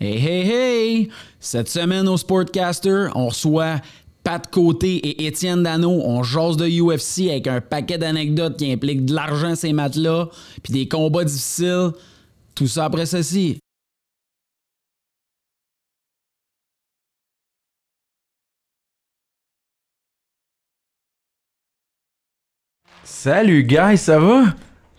Hey, hey, hey! Cette semaine au Sportcaster, on reçoit Pat Côté et Étienne Dano. On jase de UFC avec un paquet d'anecdotes qui impliquent de l'argent ces maths-là, puis des combats difficiles. Tout ça après ceci. Salut, guys, ça va?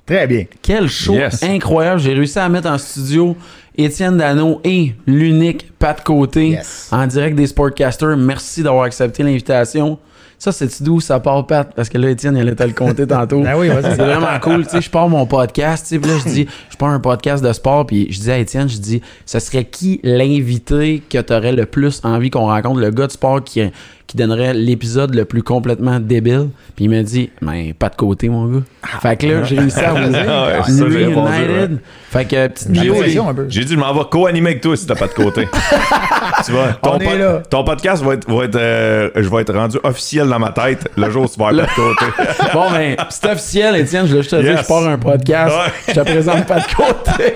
Très bien. Quel show Yes. incroyable. J'ai réussi à mettre en studio Étienne Dano et l'unique Pat Côté Yes. en direct des Sportcasters. Merci d'avoir accepté l'invitation. Ça, c'est d'où ça part, Pat? Parce que là, Étienne, il allait te le compter tantôt. Ben oui, vas-y. C'est vraiment cool. Tu sais, je pars mon podcast. Tu sais, puis là, je dis, je pars un podcast de sport. Puis je dis à Étienne, je dis, ce serait qui l'invité que tu aurais le plus envie qu'on rencontre? Le gars de sport qui, qui donnerait l'épisode le plus complètement débile. Puis il m'a dit, mais pas de côté, mon gars. Fait que là, j'ai réussi à vous Ah ouais, United. ouais. Fait que, petite J'ai vidéo. pression un peu. J'ai dit, je m'en vais co-animer avec toi si t'as pas de côté. tu vois, ton, On est là. ton podcast va être, va être euh, je vais être rendu officiel dans ma tête le jour où tu vas avoir pas de côté. Bon, ben, c'est officiel, Étienne. Je juste te dire, Yes. je pars un podcast. Ouais. Je te présente pas de côté.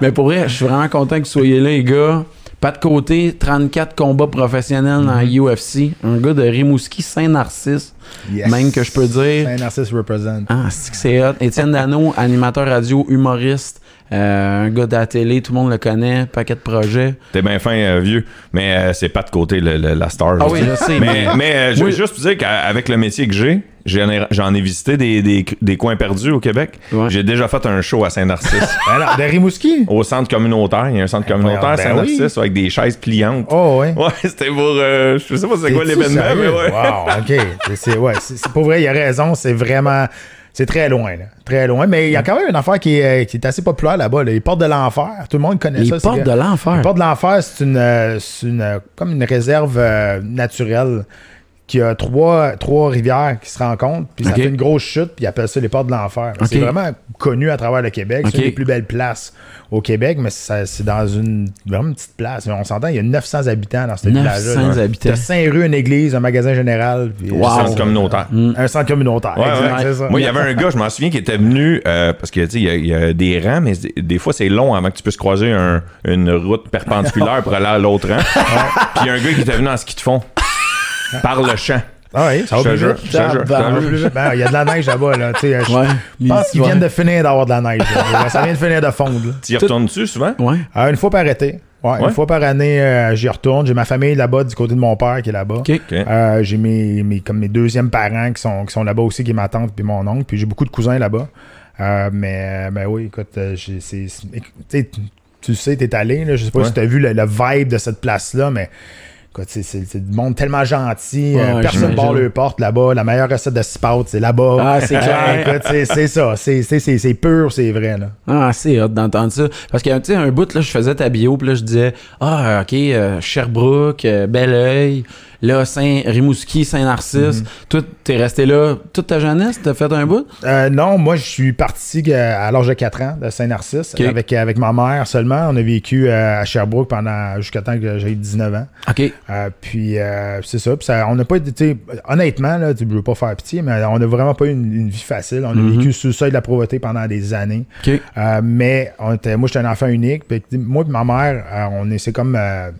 Mais pour vrai, je suis vraiment content que vous soyez là, les gars. Pas de côté, 34 combats professionnels dans Mm-hmm. UFC. Un gars de Rimouski, Saint-Narcisse. Yes. Même que je peux dire. Saint-Narcisse represent. Ah, c'est que c'est hot. Étienne Dano, animateur radio, humoriste. euh, un gars de la télé, tout le monde le connaît. Paquet de projets. T'es bien fin, euh, vieux, mais euh, c'est pas de côté le- le- la star. Ah je oui, je sais, Mais, mais- mais euh, je veux Oui. juste vous dire qu'avec le métier que j'ai, j'en ai, j'en ai visité des, des, des coins perdus au Québec. Ouais. J'ai déjà fait un show à Saint-Narcisse. Alors, de Rimouski? au centre communautaire. Il y a un centre communautaire à Ben Saint-Narcisse avec des chaises pliantes. Oh, ouais. Ouais, c'était pour. euh, je sais pas c'est quoi l'événement, mais sérieux? ouais. Wow, OK. C'est- ouais, c'est- pour vrai, il a raison. C'est vraiment... C'est très loin, là. Très loin. Mais il y a quand même une affaire qui est, qui est assez populaire là-bas. là. Les portes de l'enfer. Tout le monde connaît Les ça. portes que- de l'enfer? Les portes de l'enfer, c'est une, euh, c'est une, euh, comme une réserve euh, naturelle qui a trois, trois rivières qui se rencontrent, puis ça fait une grosse chute, puis ils appellent ça les portes de l'enfer. C'est vraiment connu à travers le Québec. C'est une des plus belles places au Québec, mais ça- c'est dans une vraiment une petite place. On s'entend, il y a 900 habitants dans ce 900 village-là. habitants. T'as Saint-Rue, une église, un magasin général, puis Wow. Centre communautaire. un centre communautaire. Ouais, exact, ouais. ça. Moi, il y avait un gars, je m'en souviens, qui était venu euh, parce que tu sais, il y, a- il y a des rangs, mais des- des fois c'est long avant que tu puisses croiser un- une route perpendiculaire pour aller à l'autre rang. Puis il y a un gars qui était venu en ski de fond par le champ. Ah oui, ça va plus vite. Ben, Il y a de la neige là-bas. Là, tu sais, je Ouais. pense qu'ils Ouais. viennent de finir d'avoir de la neige. là. Ça vient de finir de fondre. Tu y retournes-tu souvent? Ouais. Euh, une fois par été. Ouais, Ouais. Une fois par année, euh, j'y retourne. J'ai ma famille là-bas, du côté de mon père qui est là-bas. OK. Ok. Euh, j'ai mes, mes, comme mes deuxièmes parents qui sont, qui sont là-bas aussi, qui est ma tante puis mon oncle. Puis j'ai beaucoup de cousins là-bas. Euh, mais, mais oui, écoute, c'est, tu sais, tu- tu sais, t'es allé. Là, je sais pas Ouais. si t'as vu le, le vibe de cette place-là, mais c'est, du monde tellement gentil. euh, Ouais, personne j'imagine. barre le porte là-bas. La meilleure recette de spout, c'est là-bas. Ah, c'est clair. c'est, ça. C'est, pur, c'est vrai. Là. Ah, c'est hot d'entendre ça. Parce que, tu sais, un bout, là, je faisais ta bio, puis là, je disais, ah, OK, euh, Sherbrooke, euh, Belleuil, là, Saint-Rimouski, Saint-Narcisse. Toi, t'es resté là toute ta jeunesse? T'as fait un bout? Euh, non, moi, je suis parti euh, à l'âge de 4 ans de Saint-Narcisse avec, avec ma mère seulement. On a vécu euh, à Sherbrooke pendant jusqu'à temps que j'ai 19 ans. OK. Euh, puis euh, c'est ça. On n'a pas été, honnêtement, là, tu veux pas faire pitié, mais on n'a vraiment pas eu une, une vie facile. On a Mhm. vécu sous le seuil de la pauvreté pendant des années. OK. Euh, mais on était, moi, j'étais un enfant unique. Puis, moi et ma mère, euh, on est, c'est comme, euh,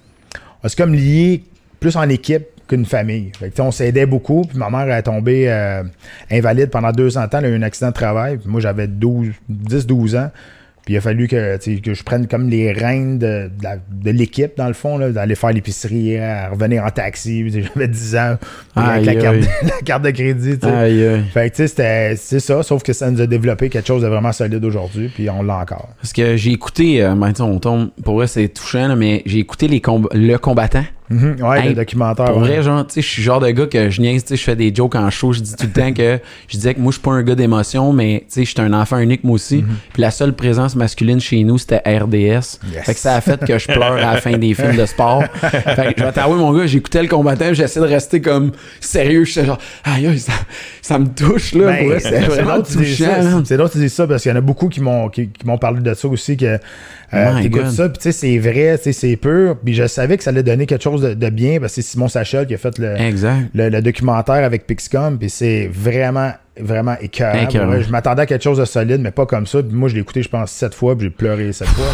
on s'est comme lié plus en équipe qu'une famille. Fait que, on s'aidait beaucoup. Puis ma mère est tombée euh, invalide pendant deux ans de temps. Elle a eu un accident de travail. Puis moi, j'avais 12, 10-12 ans. Puis il a fallu que, je prenne comme les rênes de, de de l'équipe, dans le fond, d'aller faire l'épicerie, à revenir en taxi. J'avais 10 ans. Avec la carte, aïe. la carte de crédit. Aïe. Fait que, c'était- c'est ça, sauf que ça nous a développé quelque chose de vraiment solide aujourd'hui, puis on l'a encore. Parce que j'ai écouté, euh, sais, on tombe, pour vrai, c'est touchant, là, mais j'ai écouté les comb- le combattant. Mhm, Ouais, Hey, le documentaire. Pour ouais. vrai, genre, tu sais, je suis le genre de gars que je niaise, tu sais, je fais des jokes en show, je dis tout le temps que je disais que moi, je suis pas un gars d'émotion, mais tu sais, je suis un enfant unique, moi aussi. Puis la seule présence masculine chez nous, c'était RDS. Yes. Fait que ça a fait que je pleure à la fin des films de sport. fait que je vais t'avouer, mon gars, j'écoutais le combattant, j'essaie de rester comme sérieux. J'étais genre, aïe, ça, ça me touche, là. Ben, c'est vraiment touchant. C'est drôle que tu dises ça parce qu'il y en a beaucoup qui m'ont qui, parlé de ça aussi que euh, t'écoutes ça puis tu sais c'est vrai, tu sais c'est pur puis je savais que ça allait donner quelque chose de, de bien parce que c'est Simon Sachel qui a fait le, Exact. le, le documentaire avec Pixcom puis c'est vraiment vraiment écœurant. Ouais, je m'attendais à quelque chose de solide, mais pas comme ça. Puis moi, je l'ai écouté, je pense, sept fois, puis j'ai pleuré sept fois.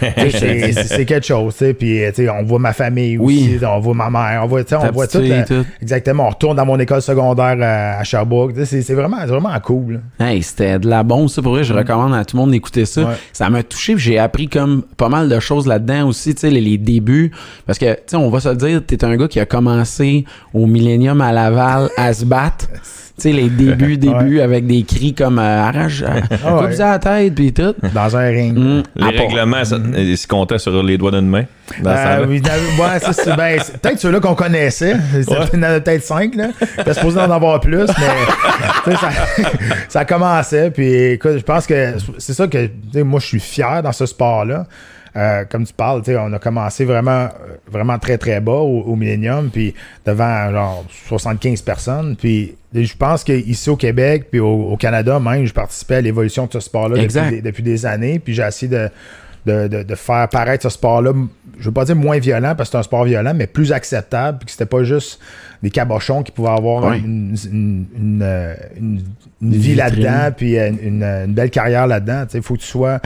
c'est- quelque chose, tu sais. Puis, tu sais, on voit ma famille Oui. aussi, on voit ma mère, on voit, on voit tout, euh. Exactement. On retourne dans mon école secondaire à, à Sherbrooke. C'est vraiment, c'est vraiment cool. Hey, c'était de la bombe, ça. Pour vrai, je recommande à tout le monde d'écouter ça. Ouais. Ça m'a touché, puis j'ai appris comme pas mal de choses là-dedans aussi, tu sais, les, les débuts. Parce que, tu sais, on va se le dire, t'es un gars qui a commencé au Millennium à Laval à se battre. Tu sais, les débuts, débuts, avec des cris comme euh, arrache, euh, Ah ouais. coupe-y à la tête, puis tout. Dans un ring. Mm. Les À part- règlements, ça, ils se comptaient sur les doigts d'une main. Dans Euh, temps-là. oui, dans- ouais, ça, c'est ben, peut-être ceux-là qu'on connaissait. Il y en avait peut-être cinq. Là. T'es supposé en avoir plus, mais ça, ça commençait. Puis écoute, je pense que c'est ça que moi, je suis fier dans ce sport-là. Euh, comme tu parles, tu sais, on a commencé vraiment, euh, vraiment très très bas au, au Millennium, puis devant genre 75 personnes. Puis je pense qu'ici au Québec, puis au, au Canada même, je participais à l'évolution de ce sport-là depuis, des- depuis des années. Puis j'ai essayé de, de, de- de faire paraître ce sport-là, je veux pas dire moins violent parce que c'est un sport violent, mais plus acceptable, puis que c'était pas juste des cabochons qui pouvaient avoir une, une- une, euh, une- vie là-dedans, puis une, une belle carrière là-dedans. Il faut que tu sois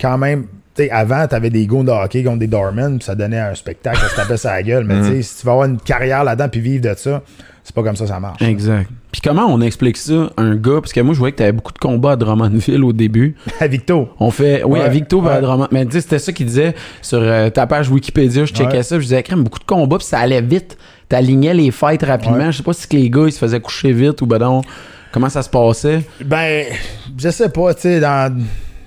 quand même. Sais, avant, tu avais des gars de hockey contre des Dorman, puis ça donnait un spectacle, ça se tapait sa gueule. Mais tu sais, si tu vas avoir une carrière là-dedans puis vivre de ça, c'est pas comme ça que ça marche. Exact. Puis comment on explique ça à un gars? Parce que moi, je voyais que t'avais beaucoup de combats à Drummondville au début. À Victo. On fait, oui, Ouais, à Victo, puis à ouais. Drummond. Mais tu sais, c'était ça qu'il disait sur euh, ta page Wikipédia. Je checkais Ouais. ça, je disais, crème, beaucoup de combats, puis ça allait vite. T'alignais les fights rapidement. Ouais. Je sais pas si les gars, ils se faisaient coucher vite ou ben non. Comment ça se passait? Ben, je sais pas, tu sais, dans.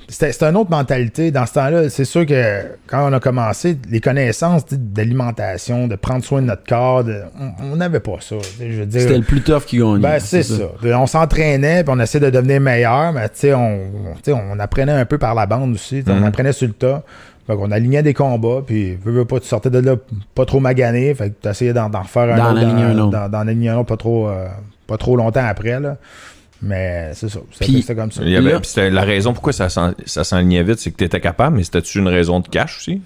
C'était une autre mentalité. Dans ce temps-là, c'est sûr que quand on a commencé, les connaissances d'alimentation, de prendre soin de notre corps, de- on- n'avait pas ça. C'était le plus tough qui gagnait. ben, c'est ça. On s'entraînait, puis on essayait de devenir meilleur, mais on, on apprenait un peu par la bande aussi. On Mhm. apprenait sur le tas. Fait qu'on alignait des combats, puis veux, veux pas, tu sortais de là pas trop magané. Fait que tu essayais d'en refaire un D'en autre. aligner un autre. D'en aligner un autre pas trop, euh, pas trop longtemps après. Là. Mais c'est ça. C'était comme ça. Il y avait- Là- puis c'était la raison pourquoi ça ça s'enlignait vite, c'est que tu étais capable, mais c'était-tu une raison de cash aussi?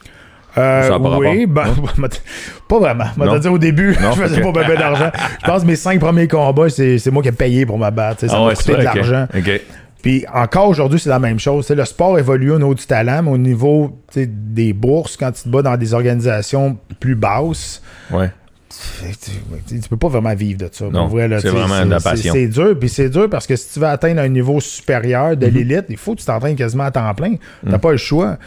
Euh, Ça a pas oui, ben, pas vraiment. Te dire, au début, Non, je faisais pas bien d'argent. Je pense que mes cinq premiers combats, c'est c'est moi qui ai payé pour ma battre. Ça m'a coûté c'est de l'argent. Ok. Puis encore aujourd'hui, c'est la même chose. Le sport évolue au niveau du talent, mais au niveau des bourses, quand tu te bats dans des organisations plus basses, Ouais. Tu, peux pas vraiment vivre de ça. Non, Pour vrai, là, c'est vraiment de la passion. C'est dur, puis c'est dur parce que si tu veux atteindre un niveau supérieur Mhm. de l'élite, il faut que tu t'entraînes quasiment à temps plein. T'as pas le choix.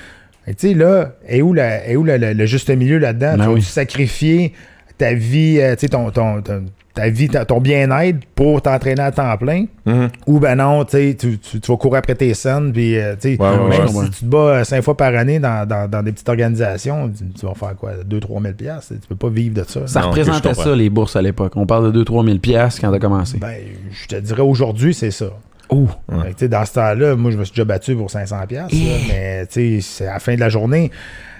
Et Tu sais, là, est où, la, est où le, le- le juste milieu là-dedans? Ben tu vas oui. sacrifier ta vie, euh, tu sais, ton, ton, ton- ta vie, ta- ton bien-être pour t'entraîner à temps plein? Mhm. Ou ben non, tu, tu, tu, vas courir après tes scènes, puis euh, Ouais, ouais, même ouais. si tu te bats euh, cinq fois par année dans, dans, dans des petites organisations, tu, tu vas faire quoi? 2-3 000 piastres, Tu peux pas vivre de ça. Ça Non, représentait ça, les bourses à l'époque. On parle de 2-3 000 piastres quand t'as commencé. Ben, je te dirais aujourd'hui, c'est ça. Oh! Fait que, dans ce temps-là, moi, je me suis déjà battu pour 500 piastres, mais c'est à la fin de la journée,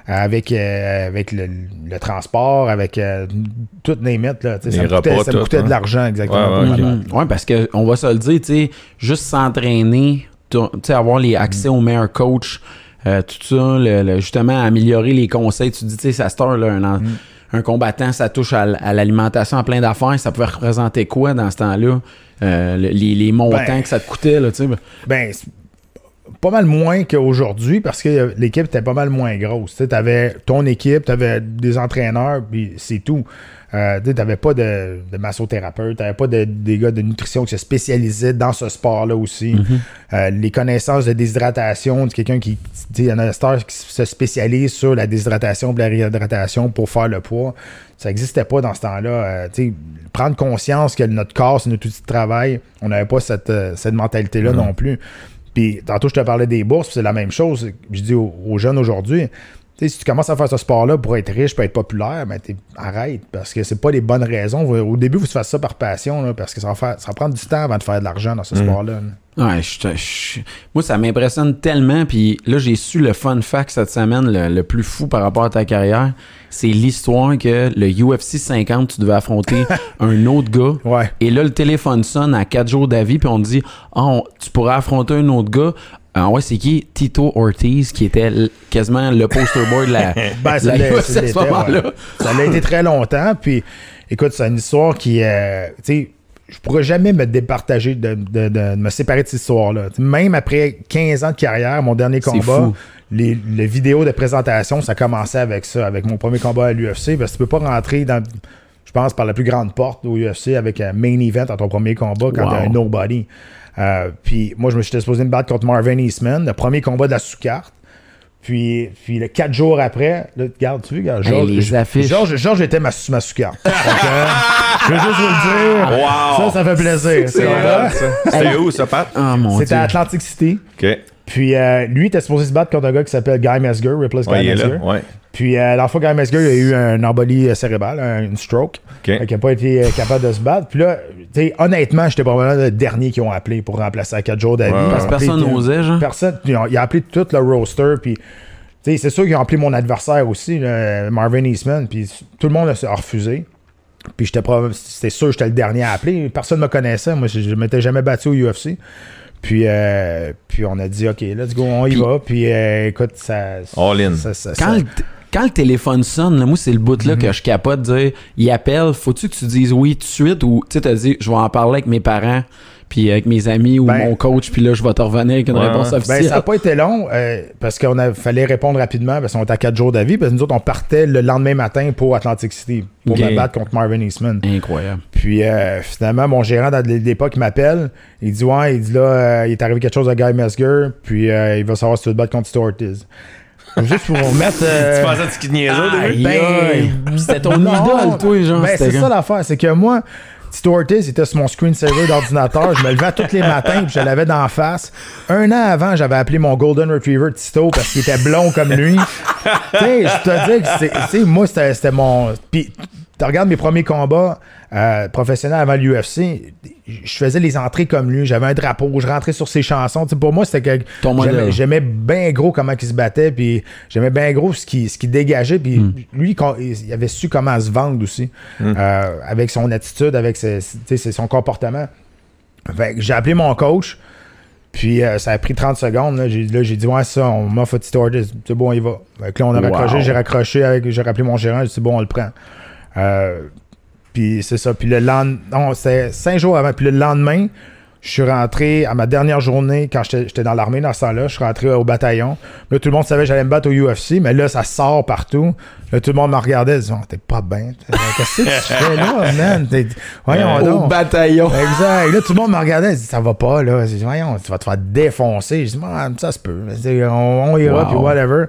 avec, euh, avec le, le transport, avec euh, tout les mettre, là, ça, me coûtait, ça me coûtait hein. de l'argent, exactement. Ouais, ouais, pour ok. ma Mhm. Ouais, parce que on va se le dire, tu sais, juste s'entraîner, tu tu sais, avoir les accès aux meilleurs coachs, euh, tout ça, le- le- justement, améliorer les conseils. Tu dis, tu sais, ça se là, un, en- un combattant, ça touche à, l'alimentation, à plein d'affaires. Ça pouvait représenter quoi dans ce temps-là? Euh, le- les, les montants Ben. que ça te coûtait, là, tu sais? Ben, c'est pas mal moins qu'aujourd'hui parce que l'équipe était pas mal moins grosse. Tu avais ton équipe, tu avais des entraîneurs, puis c'est tout. Euh, tu n'avais pas de, de massothérapeute, tu n'avais pas de, des gars de nutrition qui se spécialisaient dans ce sport-là aussi. Euh, les connaissances de déshydratation, de quelqu'un qui. Il y en a un qui se spécialise sur la déshydratation et la réhydratation pour faire le poids. Ça n'existait pas dans ce temps-là. Euh, prendre conscience que notre corps, c'est notre outil de travail, on n'avait pas cette, euh, cette mentalité-là non plus. Puis tantôt, je te parlais des bourses, puis c'est la même chose. Je dis aux, aux jeunes aujourd'hui, tu sais, si tu commences à faire ce sport-là pour être riche, pour être populaire, ben arrête, parce que c'est pas les bonnes raisons. Au début, vous faites ça par passion, là, parce que ça va, faire- ça va prendre du temps avant de faire de l'argent dans ce sport-là. là. Ouais, je je- moi, ça m'impressionne tellement. Puis là, j'ai su le fun fact cette semaine, le, le plus fou par rapport à ta carrière. C'est l'histoire que le UFC 50, tu devais affronter un autre gars. Ouais. Et là, le téléphone sonne à 4 jours d'avis, puis on te dit on- tu pourrais affronter un autre gars. Ah ouais, c'est qui? Tito Ortiz, qui était quasiment le poster boy de la, Ben, de ça la UFC ça à ce l'était, moment-là. ouais. Ça l'a été très longtemps. Puis, écoute, c'est une histoire qui, euh, tu sais, je pourrais jamais me départager de, de- de me séparer de cette histoire-là. Même après 15 ans de carrière, mon dernier combat, les, les vidéos de présentation, ça commençait avec ça, avec mon premier combat à l'UFC. Parce que tu peux pas rentrer dans, je pense, par la plus grande porte au UFC avec un main event à ton premier combat quand Wow. t'es un nobody. Euh, puis moi, je me suis supposé me battre contre Marvin Eastman, le premier combat de la sous-carte. Puis, puis le quatre jours après, là, regarde, tu vois, regarde, Hey, Georges. Georges, était ma, ma euh, je veux juste vous le dire. Wow. Ça, ça fait plaisir. C'était où, ça, Pat? Ah, mon C'était à Atlantic City. OK. Puis euh, lui, il était supposé se battre contre un gars qui s'appelle Guy Mesger, Ripley's Ouais, Guy Mesger. Ouais. Puis euh, dans le fond, Guy Mesger, il a eu un embolie euh, cérébrale, un- une stroke. OK. Fait qu'il n'a pas été euh, capable de se battre. Puis là, tu sais, honnêtement, j'étais probablement le dernier qui ont appelé pour remplacer à 4 jours d'avis. Ouais. Parce que personne euh, n'osait, genre. Personne. Ils ont- Il a appelé tout le roster. Puis, tu sais, c'est sûr qu'ils ont appelé mon adversaire aussi, là, Marvin Eastman. Puis tout le monde a, refusé. Puis j'étais c'était sûr que j'étais le dernier à appeler. Personne ne me connaissait. Moi, je, je m'étais jamais battu au UFC. Puis, euh, puis on a dit, OK, let's go, on y Puis- va. Puis euh, écoute, ça. All in. ça- ça- Quand ça- quand le téléphone sonne, là, moi, c'est le bout Mhm. là que je capote de dire il appelle, faut-tu que tu dises oui tout de suite ou tu sais, t'as dit je vais en parler avec mes parents, puis avec mes amis ou Ben- mon coach, puis là, je vais te revenir avec une Ouais, réponse ouais. officielle. Ben, ça n'a pas été long euh, parce qu'on fallait répondre rapidement parce qu'on était à 4 jours d'avis. Parce que nous autres, on partait le lendemain matin pour Atlantic City pour Ok. me battre contre Marvin Eastman. Incroyable. Puis euh, finalement, mon gérant de l'époque m'appelle. Il dit Ouais, il dit là, euh, il est arrivé quelque chose à Guy Mesger, puis il va savoir si tu veux te battre contre Stu Ortiz. Juste pour vous mettre. euh, Tu pensais que tu niaisais au début? Aïe, ben. C'était ton non. idole, toi, genre. Ben, c'est ça l'affaire, c'est que moi, Tito Ortiz était sur mon screensaver d'ordinateur. Je me levais tous les matins puis je l'avais d'en face. Un an avant, j'avais appelé mon Golden Retriever Tito parce qu'il était blond comme lui. tu sais, je te dis que c'est, tu sais, moi, c'était, c'était mon. Puis, tu regardes mes premiers combats euh, professionnels avant l'UFC, je faisais les entrées comme lui. J'avais un drapeau, je rentrais sur ses chansons. Pour moi, c'était que. Ton modèle. j'aimais- bien gros comment il se battait, puis j'aimais bien gros ce qu'il ce qu'il dégageait, puis Hmm. lui, quand- il avait su comment se vendre aussi, euh, avec son attitude, avec ses- tu sais, c'est son comportement. Fait j'ai appelé mon coach, puis euh, ça a pris 30 secondes. Là, j'ai, là, j'ai dit, ouais, ça, on m'offre Tito Ortiz. C'est bon, on y va. Fait que là, on a Wow. raccroché, j'ai raccroché, avec, j'ai rappelé mon gérant, j'ai dit, c'est bon, on le prend. Euh, puis c'est ça. Puis le lendemain, c'était cinq jours avant. Puis le lendemain, je suis rentré à ma dernière journée quand j'étais dans l'armée dans ce temps-là. Je suis rentré au bataillon. Là, tout le monde savait que j'allais me battre au UFC, mais là, ça sort partout. Là, tout le monde me regardait. Oh, t'es pas bien. Qu'est-ce que tu fais là, man? Voyons Au donc. bataillon. Exact. Là, tout le monde me regardait. Disaient, ça va pas, là. Dit, voyons, tu vas te faire défoncer. Je dis, Man, ça se peut. On, on ira, Wow. puis whatever.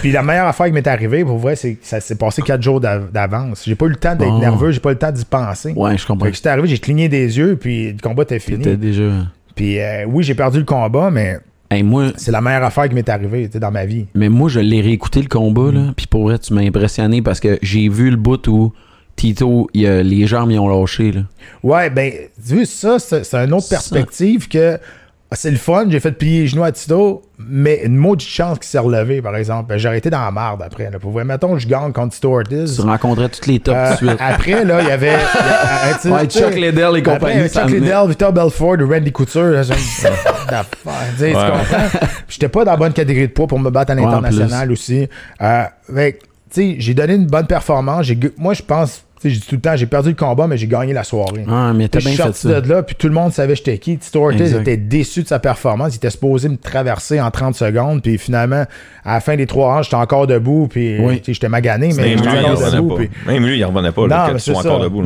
Puis la meilleure affaire qui m'est arrivée, pour vrai, c'est que ça s'est passé quatre jours d'av- d'avance. J'ai pas eu le temps d'être Bon. nerveux, j'ai pas eu le temps d'y penser. Ouais, je comprends. Fait que j'étais arrivé, j'ai cligné des yeux, puis le combat était T'étais fini. déjà. Puis euh, oui, j'ai perdu le combat, mais Hey, moi, c'est la meilleure affaire qui m'est arrivée dans ma vie. Mais moi, je l'ai réécouté le combat, là. Puis pour vrai, tu m'as impressionné parce que j'ai vu le bout où Tito, a- les jambes, ils ont lâché, là. Ouais, ben, tu vois, ça, c'est c'est une autre Ça. perspective que c'est le fun, j'ai fait plier les genoux à Tito, mais une maudite chance qu'il s'est relevé, par exemple. Ben, J'ai arrêté dans la marde après. Là. Pour mettons, je gagne contre Tito Ortiz. Tu rencontrais toutes les tops Euh, tout de suite. après, là, il y avait. y a- Ouais, sais, Chuck Liddell et compagnie, il y avait ça Chuck. Liddell, Victor Belfort, Randy Couture. Là? Tu Ouais. comprends? J'étais pas dans la bonne catégorie de poids pour me battre à Ouais, l'international aussi. Euh, j'ai donné une bonne performance. Moi, je pense, sais, dis tout le temps, j'ai perdu le combat, mais j'ai gagné la soirée. Ah, mais t'as bien suis fait sorti ça. de là, puis tout le monde savait j'étais qui. Tito Ortiz était déçu de sa performance. Il était supposé me traverser en 30 secondes, puis finalement, à la fin des trois rangs, j'étais encore debout, puis Oui. j'étais magané, mais Même j'étais lui, il encore debout. Même lui, il revenait pas. Là, que tu sois encore debout.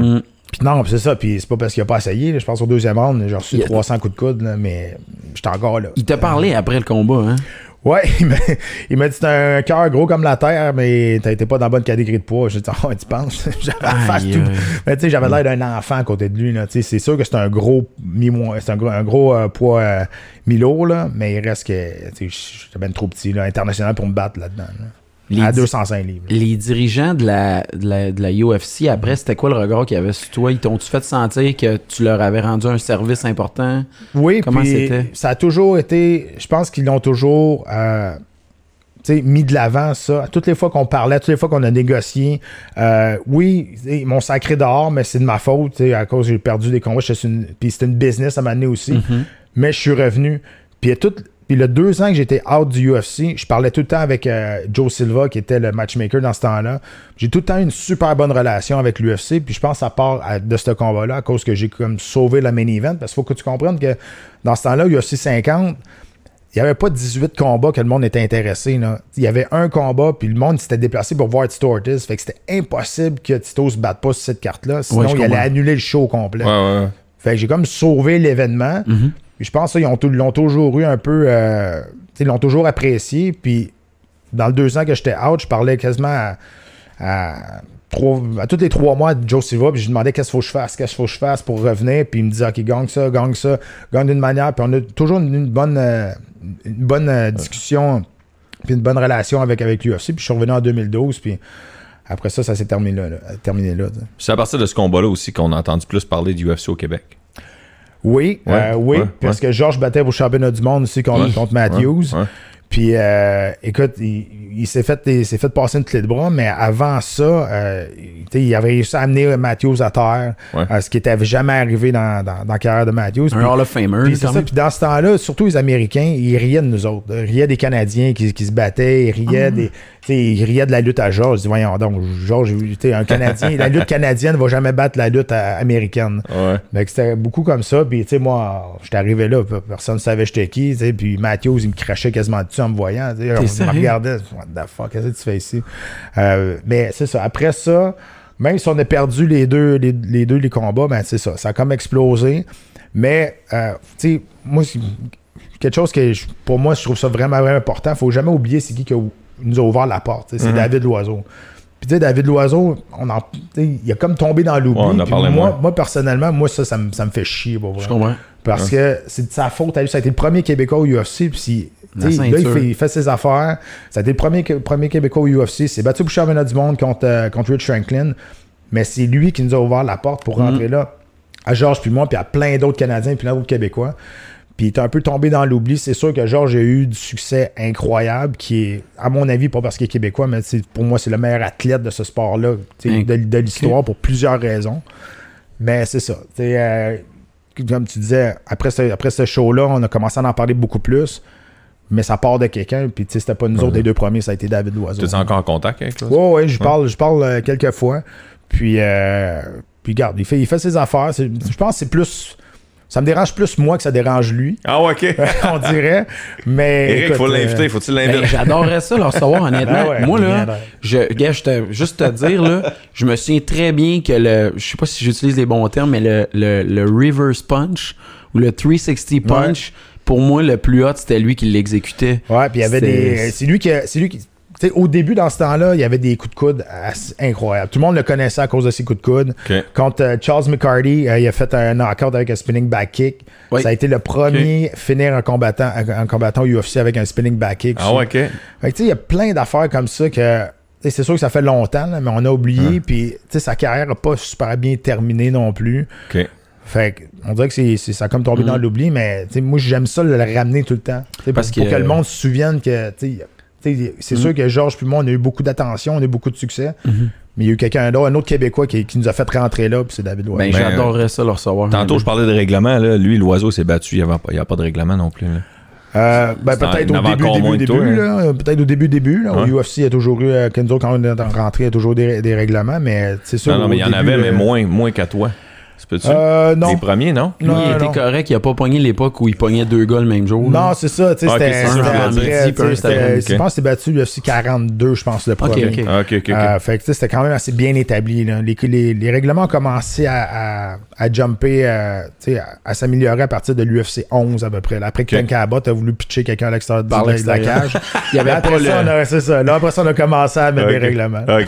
Puis non, c'est ça, puis c'est pas parce qu'il a pas essayé. Je pense au deuxième round, j'ai reçu Il a- 300 coups de coude, là, mais j'étais encore là. Il t'a parlé après le combat, hein? Ouais, il m'a- dit t'as un cœur gros comme la terre, mais t'as été pas dans la bonne catégorie de poids. J'ai dit, oh, tu penses? j'avais la face tout. Mais tu sais, j'avais l'air d'un enfant à côté de lui. C'est sûr que c'est un gros c'est un gros, un gros euh, poids euh, milo, là, mais il reste que j'étais ben trop petit, là, international pour me battre là-dedans. là. Les à di- 205 livres. Les dirigeants de la, de la, de la UFC, après, c'était quoi le regard qu'ils avaient sur toi? Ils t'ont-tu fait sentir que tu leur avais rendu un service important? Oui, Comment c'était? ça a toujours été. Je pense qu'ils l'ont toujours euh, mis de l'avant, ça. Toutes les fois qu'on parlait, toutes les fois qu'on a négocié, euh, oui, ils m'ont sacré dehors, mais c'est de ma faute, à cause j'ai perdu des combats. Puis c'était une business à m'amener aussi. Mhm. Mais je suis revenu. Puis tout, Puis le deux ans que j'étais out du UFC, je parlais tout le temps avec euh, Joe Silva, qui était le matchmaker dans ce temps-là. J'ai tout le temps eu une super bonne relation avec l'UFC. Puis je pense ça part à- de ce combat-là à cause que j'ai comme sauvé la main event. Parce qu'il faut que tu comprennes que dans ce temps-là, UFC 50, il n'y avait pas 18 combats que le monde était intéressé. là. Il y avait un combat, puis le monde s'était déplacé pour voir Tito Ortiz. Fait que c'était impossible que Tito se batte pas sur cette carte-là. Sinon, Ouais, il allait annuler le show au complet. Ouais, ouais. Fait que j'ai comme sauvé l'événement. Mhm. Je pense qu'ils ont l'ont toujours eu un peu. euh, ils l'ont toujours apprécié. Puis dans le deux ans que j'étais out, je parlais quasiment à, tous les trois mois de Joe Silva. Puis je lui demandais qu'est-ce qu'il faut que je fasse, qu'est-ce qu'il faut que je fasse pour revenir? Puis il me disait, OK, gagne ça, gagne ça, gagne d'une manière. Puis on a toujours une, bonne, euh, bonne euh, discussion. Puis une bonne relation avec, l'UFC. Puis je suis revenu en 2012. Puis après ça, ça s'est terminé là. terminé là. C'est à partir de ce combat-là aussi qu'on a entendu plus parler du UFC au Québec. Oui, Ouais, euh, oui, ouais, parce que Georges battait au championnat du monde aussi contre, Matthews. Ouais, ouais. Puis, euh, écoute, il, il s'est fait, il s'est fait passer une clé de bras, mais avant ça, euh, il- avait réussi à amener Matthews à terre, Ouais. euh, ce qui n'était jamais arrivé dans, dans, dans la carrière de Matthews. Un Puis- Hall of Famer. puis dans ce temps-là, surtout les Américains, ils riaient de nous autres. Ils riaient des Canadiens qui, qui se battaient. Ils riaient, Ah. des, ils riaient de la lutte à Georges. Ils disaient, voyons donc, Georges, tu sais, un Canadien, la lutte canadienne ne va jamais battre la lutte euh, américaine. Ouais. C'était beaucoup comme ça. Puis, tu sais, moi, j'étais arrivé là, pe- personne ne savait j'étais qui. Puis Matthews, il me crachait quasiment dessus en me voyant. On me regardait. What the fuck, qu'est-ce que tu fais ici? Euh, mais c'est ça. Après ça, même si on a perdu les deux les, les deux les combats, ben c'est ça. Ça a comme explosé. Mais, euh, tu sais, moi, quelque chose que, je- pour moi, je trouve ça vraiment, vraiment important. faut jamais oublier c'est qui qui a- nous a ouvert la porte. C'est Mhm. David Loiseau. Puis, tu sais, David Loiseau, on en, il a comme tombé dans l'oubli. Ouais, moi, moi, personnellement, moi, ça, ça me, ça me fait chier. pour vrai. Je comprends. Parce que c'est de sa faute. à lui. Ça a été le premier Québécois au UFC. Puis là, il fait, il fait ses affaires. Ça a été le premier, premier Québécois au UFC. Il s'est battu pour le championnat du monde contre, euh, contre Rich Franklin. Mais c'est lui qui nous a ouvert la porte pour rentrer là. À Georges puis moi, puis à plein d'autres Canadiens, puis plein d'autres Québécois. Puis il est un peu tombé dans l'oubli. C'est sûr que Georges a eu du succès incroyable, qui est, à mon avis, pas parce qu'il est québécois, mais pour moi, c'est le meilleur athlète de ce sport-là, de, de l'histoire, pour plusieurs raisons. Mais c'est ça. euh, comme tu disais, après ce, après ce show-là, on a commencé à en parler beaucoup plus. Mais ça part de quelqu'un, puis tu sais, c'était pas nous autres les deux premiers, ça a été David Loiseau. Tu es encore en contact avec lui? Ouais, ouais, je parle, je parle euh, quelques fois. Puis, euh, puis regarde, il fait, il fait ses affaires. Je pense que c'est plus. Ça me dérange plus moi que ça dérange lui, Ah, ouais, ok. on dirait. Mais. Eric, écoute, faut l'inviter, euh, Ben, l'inviter? J'adorerais ça, leur savoir, honnêtement. Ben ouais, Moi, là, je, gars, je te- juste te dire, là, je me souviens très bien que le, je sais pas si j'utilise les bons termes, mais le, le, le reverse punch ou le 360 punch, pour moi, le plus hot, c'était lui qui l'exécutait. Ouais, puis il y avait des. C'est lui qui. a- C'est lui qui. Au début, dans ce temps-là, il y avait des coups de coude incroyables. Tout le monde le connaissait à cause de ses coups de coude. Contre euh, Charles McCarty, euh, il a fait un knockout avec un spinning back kick. Oui. Ça a été le premier finir un combattant, un combattant au UFC avec un spinning back kick. Ah, ouais, ok. Il y a plein d'affaires comme ça que. C'est sûr que ça fait longtemps, là, mais on a oublié. Puis, sa carrière n'a pas super bien terminé non plus. Fait que, on dirait que c'est, ça a comme tombé Mhm. dans l'oubli, mais moi, j'aime ça le ramener tout le temps. Parce pour, pour que- le monde se souvienne que. C'est Mhm. sûr que Georges puis moi, on a eu beaucoup d'attention, on a eu beaucoup de succès. Mhm. Mais il y a eu quelqu'un d'autre, un autre Québécois qui, qui nous a fait rentrer là, puis c'est David Loiseau. Ben, Ben, j'adorerais ça, leur savoir. Tantôt, je parlais de règlement. Là. Lui, l'oiseau s'est battu. Il n'y a, pas de règlement non plus. là. Euh, ben, peut-être au début, début, début, hein. Peut-être au début, début. Là, Au. UFC, il y a toujours eu, euh, Kenzo, quand on est rentré, il y a toujours des, des règlements, mais c'est sûr. Non, non, mais il y en avait, mais euh, moins, moins qu'à toi. C'est peux-tu? Euh, non. Les premiers, non? Lui, Non, il était non. correct, il a pas pogné l'époque où il pognait deux gars le même jour. Non, c'est ça, tu sais, c'était. je pense que c'est battu l'UFC 42, je pense, le premier. ok. Ah, ok, ok. ok. Euh, fait que c'était quand même assez bien établi. là. Les, les, les règlements ont commencé à, à, à jumper, euh, tu sais, à, à s'améliorer à partir de l'UFC 11 à peu près. là. Après que. Ken Cabot a voulu pitcher quelqu'un à l'extérieur de, de la cage. Il y avait après pas ça, le- on a- c'est ça. Là, après ça, on a commencé à mettre des règlements. Ah,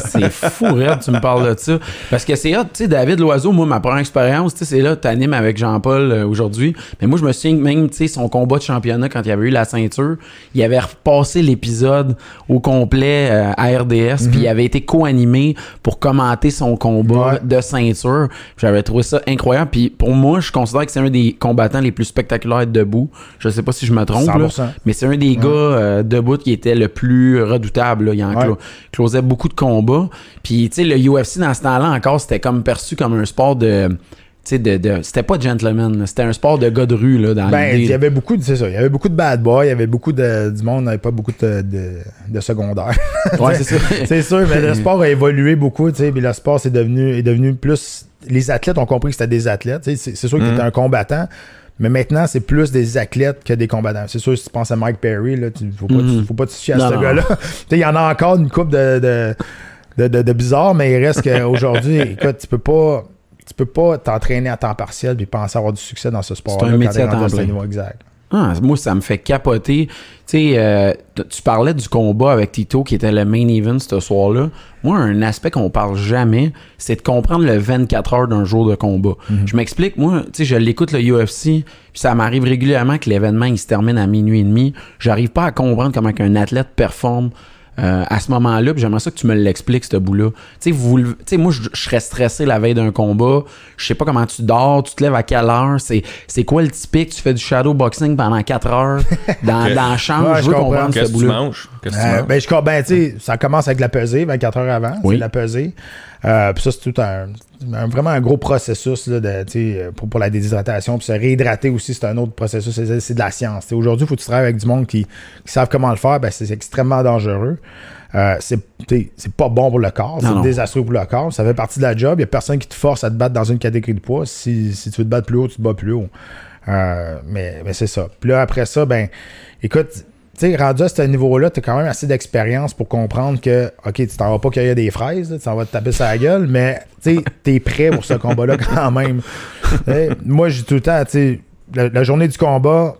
c'est fou, Red, tu me parles de ça. Parce que c'est hot, tu sais, David Loiseau, moi, ma première expérience, tu sais, c'est là, tu animes avec Jean-Paul euh, aujourd'hui. Mais moi, je me souviens que même, tu sais, son combat de championnat, quand il avait eu la ceinture, il avait repassé l'épisode au complet euh, à RDS, puis il avait été co-animé pour commenter son combat Ouais. de ceinture. J'avais trouvé ça incroyable. Puis pour moi, je considère que c'est un des combattants les plus spectaculaires debout. Je sais pas si je me trompe, là, 100%. mais c'est un des gars euh, debout qui était le plus redoutable. là. Il en Ouais. clo- closait beaucoup de combats. Puis, tu sais, le UFC dans ce temps-là encore, c'était comme perçu comme un sport de. Tu de, de- c'était pas gentleman, c'était un sport de gars de rue, là, dans Ben, il y avait beaucoup de, c'est ça, il y avait beaucoup de bad boys, il y avait beaucoup de, du monde, n'avait pas beaucoup de, de, secondaire. Ouais, c'est ça. c'est sûr, mais le sport a évolué beaucoup, tu sais, puis le sport c'est devenu, est devenu plus, les athlètes ont compris que c'était des athlètes, tu c'est, c'est sûr que Mhm. t'étais un combattant, mais maintenant c'est plus des athlètes que des combattants. C'est sûr, si tu penses à Mike Perry, là, tu, faut pas, Mhm. tu- faut pas te fier à Non, ce non. gars-là. Tu il y en a encore une coupe de, de, de, de, de bizarre, mais il reste qu'aujourd'hui, écoute, tu peux pas. Tu peux pas t'entraîner à temps partiel puis penser avoir du succès dans ce sport-là. un quand métier à temps plein. exact. Ah, moi, ça me fait capoter. Tu sais, euh, tu parlais du combat avec Tito qui était le main event ce soir-là. Moi, un aspect qu'on parle jamais, c'est de comprendre le 24 heures d'un jour de combat. Je m'explique, moi, tu sais, je l'écoute le UFC, puis ça m'arrive régulièrement que l'événement il se termine à minuit et demi. J'arrive pas à comprendre comment un athlète performe. Euh, à ce moment-là, puis j'aimerais ça que tu me l'expliques, ce bout-là. Tu sais, moi, je serais stressé la veille d'un combat. Je sais pas comment tu dors, tu te lèves à quelle heure. C'est, quoi le typique? Tu fais du shadow boxing pendant 4 heures dans, la chambre. Ouais, je je veux comprends. comprendre ce Qu'est-ce que tu bout-là. manges? Qu'est-ce que tu Euh, manges? ben, je ben, tu sais, ça commence avec la pesée 24 heures avant. Oui. C'est la pesée. Euh, puis ça, c'est tout un, un- vraiment un gros processus là, de, sais, pour, pour la déshydratation. Puis se réhydrater aussi, c'est un autre processus. C'est, c'est de la science. Aujourd'hui, il faut que tu travailles avec du monde qui, qui savent comment le faire. Ben, c'est extrêmement dangereux. Euh, c'est, pas bon pour le corps. C'est désastreux pour le corps. Ça fait partie de la job. Il n'y a personne qui te force à te battre dans une catégorie de poids. Si, si tu veux te battre plus haut, tu te bats plus haut. Euh, mais, mais c'est ça. Puis là, après ça, ben, écoute, tu sais, rendu à ce niveau-là, tu as quand même assez d'expérience pour comprendre que, OK, tu t'en vas pas cueillir des fraises, là, tu t'en vas te taper sur la gueule, mais tu sais, t'es prêt pour ce combat-là quand même. Tu sais, moi, j'ai tout le temps, tu sais, la, la journée du combat,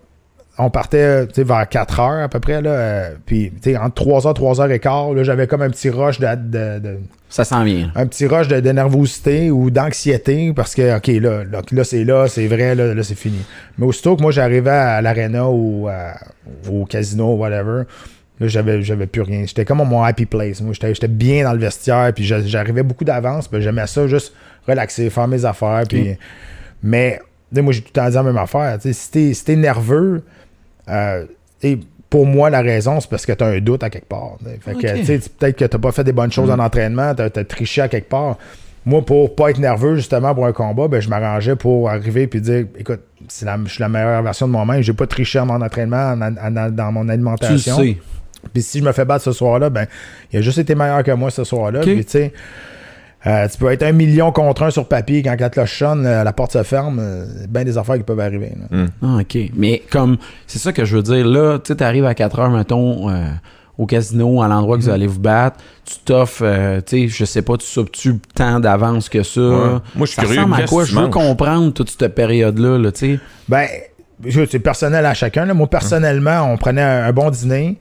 on partait sais, vers 4 heures à peu près. Là, euh, puis, tu sais, entre 3h, 3h15, là, j'avais comme un petit rush de, de- de- Ça s'en vient. un petit rush de, de nervosité ou d'anxiété parce que, OK, là, là, là, c'est là, c'est vrai, là, là, c'est fini. Mais aussitôt que moi, j'arrivais à l'arena ou à- au casino, whatever, là, j'avais, j'avais plus rien. J'étais comme à mon happy place. Moi, j'étais, j'étais bien dans le vestiaire, puis j'a- j'arrivais beaucoup d'avance, puis j'aimais ça, juste relaxer, faire mes affaires, puis... Mais, tu sais, moi, j'ai tout le temps dit la même affaire. Si t'es, si t'es nerveux, euh, tu sais, pour moi, la raison, c'est parce que tu as un doute à quelque part. tu. Fait que, tu tu- peut-être que tu pas fait des bonnes choses en entraînement, tu as, triché à quelque part. Moi, pour pas être nerveux, justement, pour un combat, ben, je m'arrangeais pour arriver et dire écoute, la- je suis la meilleure version de moi-même. J'ai pas triché à mon entraînement, en- en- dans mon Tu alimentation. sais. Puis si je me fais battre ce soir-là, ben, il a juste été meilleur que moi ce soir-là. Puis tu sais, euh, tu peux être un million contre un sur papier quand la cloche sonne, euh, la porte se ferme, euh, bien des affaires qui peuvent arriver. là. Ah, OK. Mais comme, c'est ça que je veux dire. Là, tu sais, t'arrives à 4 heures, mettons, euh, au casino, à l'endroit que vous allez vous battre. Tu t'offres, euh, tu sais, je sais pas, tu soupes-tu tant d'avance que ça? Ouais. Moi, je suis curieux, à quoi? Je veux comprendre toute cette période-là, là, tu sais. Ben, c'est personnel à chacun. là. Moi, personnellement, on prenait un, un bon dîner.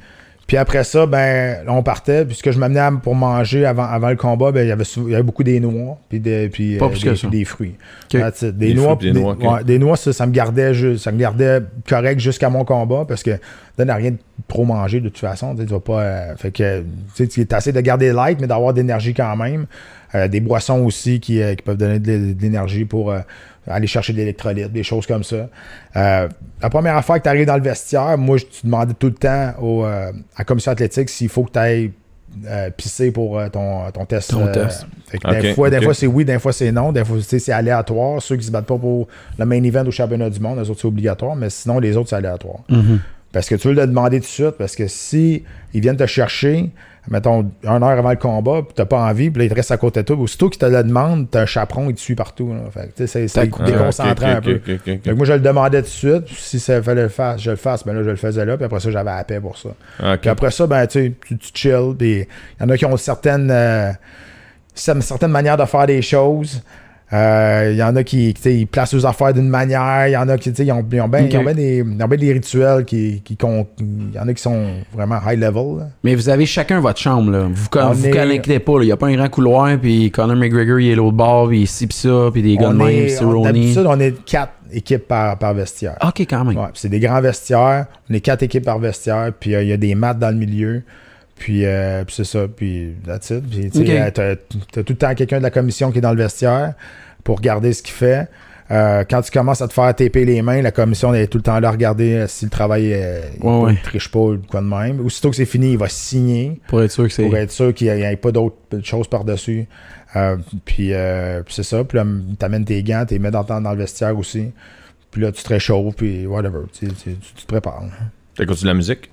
Puis après ça, ben, on partait. Puis ce que je m'amenais pour manger avant, avant le combat, ben, il y avait il y avait beaucoup des noix. Puis des, puis, Pas euh, plus des, que ça. puis des fruits. Des, Des noix, fruits des des, noix, ok. ouais, des noix, ça, ça me gardait ça me gardait correct jusqu'à mon combat parce que là, n'a rien de trop manger de toute façon. Tu sais, tu vas pas. euh, fait que tu sais, tu essaies de garder light, mais d'avoir de l'énergie quand même. Euh, des boissons aussi qui, euh, qui peuvent donner de, l'é- de l'énergie pour euh, aller chercher de l'électrolyte, des choses comme ça. Euh, la première affaire que tu arrives dans le vestiaire, moi, je tu demandais tout le temps au, euh, à la commission athlétique s'il faut que tu ailles euh, pisser pour euh, ton, ton test. Ton test. fait que Ok, des fois, fois c'est oui, des fois c'est non. Des fois, c'est aléatoire. Ceux qui se battent pas pour le main event au championnat du monde, les autres, c'est obligatoire. Mais sinon, les autres, c'est aléatoire. Parce que tu veux le demander tout de suite. Parce que si ils viennent te chercher, mettons, une heure avant le combat, puis t'as pas envie, puis là, ils te restent à côté de toi. Aussitôt qu'ils te le demandent, t'as un chaperon, il te suit partout. là. Fait que, tu sais, c'est- c'est T'as- déconcentrant Ah, un peu. ok, ok, ok, ok. Fait que moi, je le demandais tout de suite. Si ça fallait le faire, je le fasse, ben là, je le faisais là. Puis après ça, j'avais la paix pour ça. Ok. Puis après ça, ben, tu tu, chill. Puis il y en a qui ont certaines, euh, cer- certaines manières de faire des choses. Euh, Il y en a qui, ils placent leurs affaires d'une manière. Il y en a qui, ils ont, ils ont bien des, rituels qui, qui comptent. Il y en a qui sont vraiment high level. là. Mais vous avez chacun votre chambre, là. Vous On vous est- connectez pas. Il y a pas un grand couloir, puis Conor McGregor, il est l'autre bord, puis ici, puis ça, puis des gars de On même, est, c'est on- Ronnie. d'habitude, on est quatre équipes par, par vestiaire. OK, quand même. Ouais, c'est des grands vestiaires. On est quatre équipes par vestiaire. Puis euh, il y a des maths dans le milieu. Puis, euh, puis c'est ça. Puis that's it. Puis tu sais, Ok. euh, t'as, t'as tout le temps quelqu'un de la commission qui est dans le vestiaire pour regarder ce qu'il fait. Euh, quand tu commences à te faire taper les mains, la commission est tout le temps là à regarder euh, si le travail euh, il Ouais, ouais. triche pas ou quoi de même. Aussitôt que c'est fini, il va signer Pour être sûr que c'est. pour être sûr qu'il n'y ait pas d'autres choses par-dessus. Euh, puis euh, puis c'est ça. Puis là, t'amènes tes gants, tu les mets dans, dans le vestiaire aussi. Puis là, tu te réchauffes, puis whatever. Tu, tu- tu- tu te prépares. T'écoutes de la musique?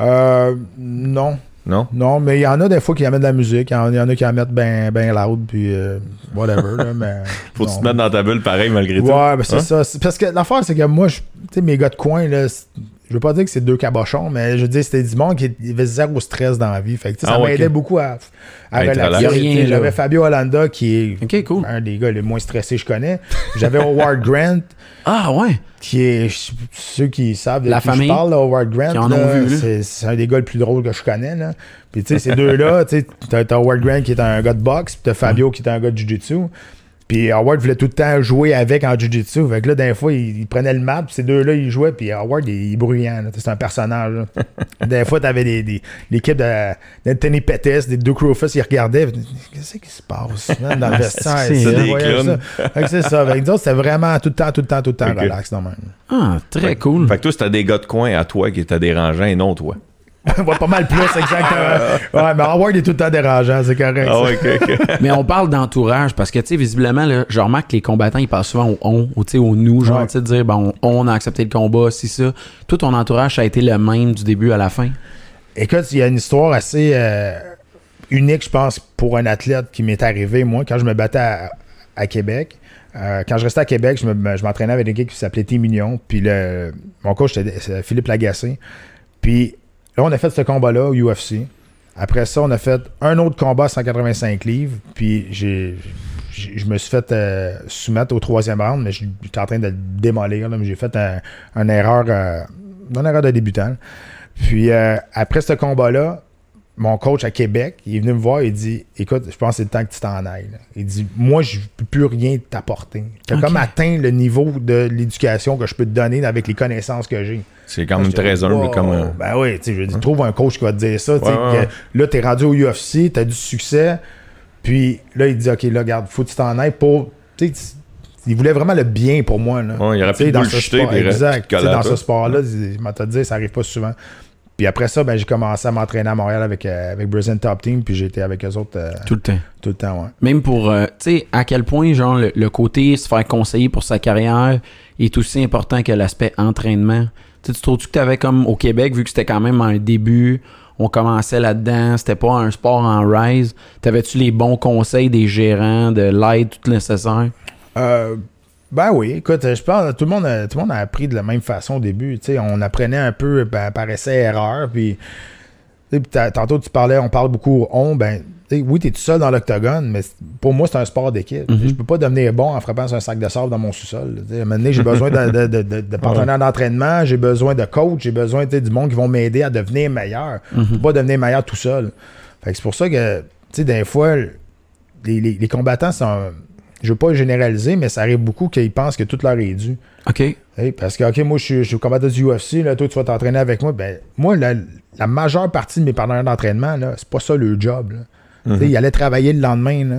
Euh, non. Non? Non, mais il y en a des fois qui amènent de la musique. Il y en, y en a qui la mettent bien ben loud, puis euh, whatever. là, mais, Faut que tu te mettre dans ta bulle pareil malgré tout. Ouais, ben c'est Hein? ça. Parce que l'affaire, c'est que moi, tu sais, mes gars de coin, là, je veux pas dire que c'est deux cabochons, mais je veux dire, c'était du monde qui avait zéro stress dans la vie. Fait que, tu sais, Ah ça ouais, m'aidait beaucoup à, à relaxer. Tu. J'avais Fabio Hollanda, qui est cool. un des gars les moins stressés que je connais. J'avais Howard Grant, Ah, ouais. qui est, ceux qui savent de La qui famille, je parle, là, Howard Grant, c'est un des gars les plus drôles que je connais. Là. Puis tu sais, ces deux-là, tu sais, t'as t'as Howard Grant qui est un gars de boxe, puis t'as Fabio qui est un gars de jiu-jitsu. Puis Howard voulait tout le temps jouer avec en jiu-jitsu. Fait que là, des fois, il, il prenait le mat, puis ces deux-là, ils jouaient, puis Howard, il, il est bruyant. C'est un personnage. des fois, t'avais des, des, l'équipe de- d'Anthony Pettis, des deux Crowfus, ils regardaient. Qu'est-ce qui se passe man, dans le vestiaire? c'est ça, ça. Fait que c'est ça. Fait que nous autres, c'était vraiment tout le temps, tout le temps, tout le temps relax, non même. Ah, très cool. Fait que toi, c'était des gars de coin à toi qui étaient dérangeants et non toi. Ouais, pas mal plus, exactement. Ouais, mais Howard est tout le temps dérangeant, c'est correct. Ah. Mais on parle d'entourage parce que, tu sais, visiblement, là, je remarque que les combattants, ils passent souvent au on, ou tu sais, au nous, genre, Ouais. tu sais, de dire, bon, on a accepté le combat, si ça. Tout ton entourage, ça a été le même du début à la fin? Écoute, il y a une histoire assez euh, unique, je pense, pour un athlète qui m'est arrivé, moi, quand je me battais à, à Québec. Euh, quand je restais à Québec, je me- je m'entraînais avec une équipe qui s'appelait Team Union. Puis le, mon coach, c'était c'est Philippe Lagacé. Puis là, on a fait ce combat-là au UFC. Après ça, on a fait un autre combat à 185 livres. Puis j'ai, je me suis fait euh, soumettre au troisième round, mais je- j'étais en train de le démolir. là, mais j'ai fait un, une erreur, euh, une erreur de débutant. Puis euh, après ce combat-là, mon coach à Québec, il est venu me voir et il dit Écoute, je pense que c'est le temps que tu t'en ailles. là. Il dit Moi, je ne peux plus rien t'apporter. Tu as comme atteint le niveau de l'éducation que je peux te donner avec les connaissances que j'ai. C'est quand même très humble wow. comme. euh, Ben oui, tu sais, je veux dire, trouve un coach qui va te dire ça. Ouais, ouais, que Là, tu es rendu au UFC, tu as du succès. Puis là, il dit Ok, là, regarde, faut que tu t'en ailles pour. tu sais, tu- il voulait vraiment le bien pour moi. Là. Ouais, il aurait Tu sais, pu dans bullshiter, sport, exact. Dans ce sport-là, je m'en te dire, ça arrive pas souvent. Puis après ça, ben, j'ai commencé à m'entraîner à Montréal avec, euh, avec Brazilian Top Team, puis j'étais avec eux autres euh, Tout le temps. tout le temps. Ouais. Même pour, euh, tu sais, à quel point, genre, le, le côté se faire conseiller pour sa carrière est aussi important que l'aspect entraînement. Tu sais, tu trouves-tu que tu avais comme au Québec, vu que c'était quand même un début, on commençait là-dedans, c'était pas un sport en rise, t'avais-tu les bons conseils des gérants, de l'aide, tout le nécessaire? Ben oui, écoute, je pense que tout le monde a, tout le monde a appris de la même façon au début. On apprenait un peu ben, par essai-erreur. Puis, tantôt, tu parlais, on parle beaucoup on. Ben, oui, tu es tout seul dans l'octogone, mais pour moi, c'est un sport d'équipe. Mhm. Je peux pas devenir bon en frappant sur un sac de sable dans mon sous-sol. À un moment donné, j'ai besoin de, de, de, de- de partenaires d'entraînement, j'ai besoin de coach, j'ai besoin du monde qui vont m'aider à devenir meilleur. Je peux pas devenir meilleur tout seul. C'est pour ça que, tu sais, des fois, les, les- les combattants sont. Je veux pas généraliser, mais ça arrive beaucoup qu'ils pensent que tout leur est dû. OK. Parce que, OK, moi, je suis, combattant du UFC, là, toi, tu vas t'entraîner avec moi. Ben, moi, la, la majeure partie de mes partenaires d'entraînement, là, c'est pas ça le job. là. Sais, Ils allaient travailler le lendemain. Là.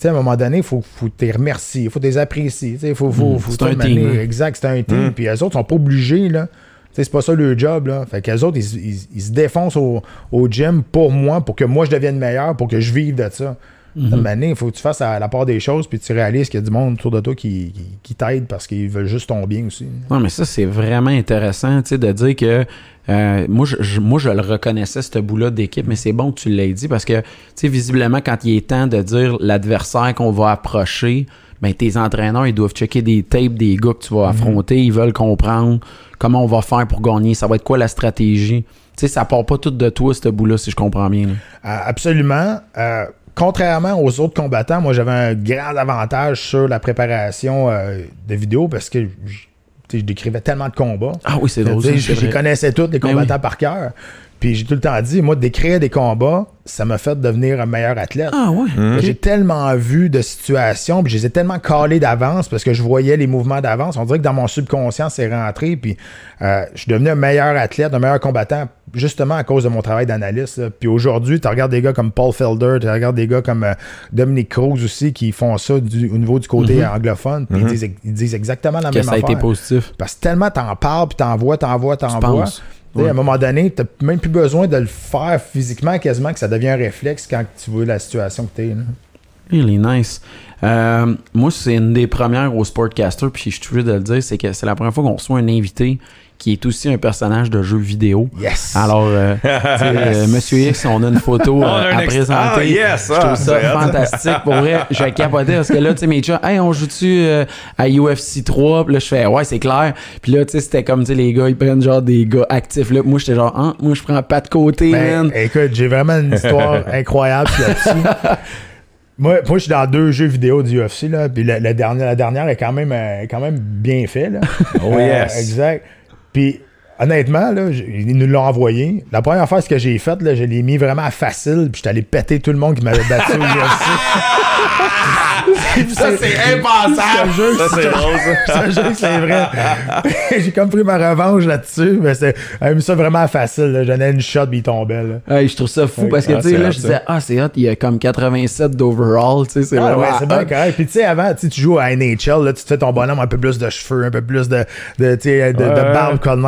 Que, à un moment donné, il faut, faut les remercier, il faut les apprécier. Il faut, faut, Mhm. faut C'est un t'amener- team, hein. Exact, c'est un team. Mhm. Puis eux autres sont pas obligés. Là. C'est pas ça le job. Là. Fait qu'eux autres, ils, ils- ils se défoncent au, au gym pour moi, pour que moi je devienne meilleur, pour que je vive de ça. Moment donné, il faut que tu fasses à la part des choses, puis tu réalises qu'il y a du monde autour de toi qui, qui, qui t'aide parce qu'ils veulent juste ton bien aussi. Non, mais ça, c'est vraiment intéressant, tu sais, de dire que euh, moi, je, moi, je le reconnaissais, ce bout-là d'équipe, mais c'est bon que tu l'aies dit parce que, tu sais, visiblement, quand il est temps de dire l'adversaire qu'on va approcher, ben, tes entraîneurs, ils doivent checker des tapes des gars que tu vas affronter, ils veulent comprendre comment on va faire pour gagner, ça va être quoi la stratégie. Tu sais, ça part pas tout de toi, ce bout-là, si je comprends bien. Euh, absolument. Euh, contrairement aux autres combattants, moi j'avais un grand avantage sur la préparation euh, de vidéos parce que je, décrivais tellement de combats. Ah oui, c'est drôle. Je les connaissais tous, les Ben combattants oui. par cœur. Puis j'ai tout le temps dit, moi, d'écrire des combats, ça m'a fait devenir un meilleur athlète. Ah ouais. J'ai tellement vu de situations, puis je les ai tellement calées d'avance parce que je voyais les mouvements d'avance. On dirait que dans mon subconscient, c'est rentré, puis euh, je suis devenu un meilleur athlète, un meilleur combattant justement à cause de mon travail d'analyste. Puis aujourd'hui, tu regardes des gars comme Paul Felder, tu regardes des gars comme euh, Dominic Cruz aussi qui font ça du- au niveau du côté anglophone. Puis ils, disent, ils disent exactement la Mhm. Que même ça a été affaire. positif. Parce que tellement t'en parles, puis t'en vois, t'en vois, t'en vois. Tu Ouais. À un moment donné, t'as même plus besoin de le faire physiquement, quasiment que ça devient un réflexe quand tu vois la situation que t'es. là. Really nice. Euh, moi, c'est une des premières au Sportcaster, puis je suis toujours de le dire, c'est que c'est la première fois qu'on reçoit un invité qui est aussi un personnage de jeu vidéo. Yes! Alors, euh, euh, Monsieur X, on a une photo euh, a un à présenter. Ah, yes, je ah, trouve ça c'est hot. fantastique. Pour vrai, je capotais parce que là, tu sais, mes chats, hey, on joue-tu euh, à UFC 3? Puis là, je fais, ouais, c'est clair. Puis là, tu sais, c'était comme, tu sais, les gars, ils prennent genre des gars actifs. Là, moi, j'étais genre, hein, moi, je prends pas de côté, Ben, man. écoute, j'ai vraiment une histoire incroyable là-dessus. Moi, moi, je suis dans deux jeux vidéo du UFC, là, puis la, la dernière, la dernière est quand même, euh, quand même bien fait, là. Oh, yes. Exact. Puis, honnêtement, là, ils nous l'ont envoyé. La première fois, ce que j'ai fait, là, je l'ai mis vraiment à facile, puis j'étais allé péter tout le monde qui m'avait battu au UFC. Ça, c'est impensable. Je Ça, c'est drôle, ça. que c'est vrai. j'ai comme pris ma revanche là-dessus, mais c'est j'avais mis ça vraiment à facile. là. J'en ai une shot, puis il tombait. Là. Je trouve ça fou parce que, Ah, tu sais, là, je disais, ah, c'est hot, il y a comme 87 d'overall, tu sais, c'est Ah vraiment ouais, c'est bien correct. Puis tu sais, avant, tu joues à NHL, là, tu te fais ton bonhomme un peu plus de cheveux, un peu plus de, de, de, de Ouais. barbe comme.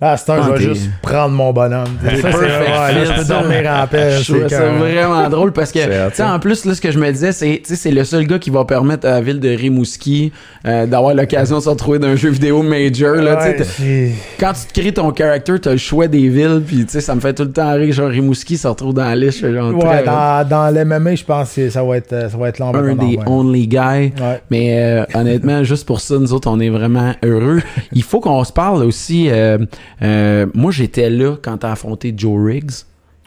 Là, à cette heure, Ah, je vais juste prendre mon bonhomme. C'est c'est- ouais, je peux dormir en paix. C'est vraiment drôle parce que, C'est tu sais, en plus, là, ce que je me disais, c'est, tu sais, c'est le seul gars qui va permettre à la ville de Rimouski euh, d'avoir l'occasion de se retrouver dans un jeu vidéo major, là, Ouais, c'est- Quand tu te crées ton character, t'as le choix des villes, puis tu sais, ça me fait tout le temps rire, genre Rimouski se retrouve dans la liste, genre Ouais, très- dans, dans l'MMA, je pense que ça va être, euh, ça va être un des only guys. Ouais. Mais euh, honnêtement, juste pour ça, nous autres, on est vraiment heureux. Il faut qu'on se parle aussi. euh, euh, moi, j'étais là quand t'as affronté Joe Riggs,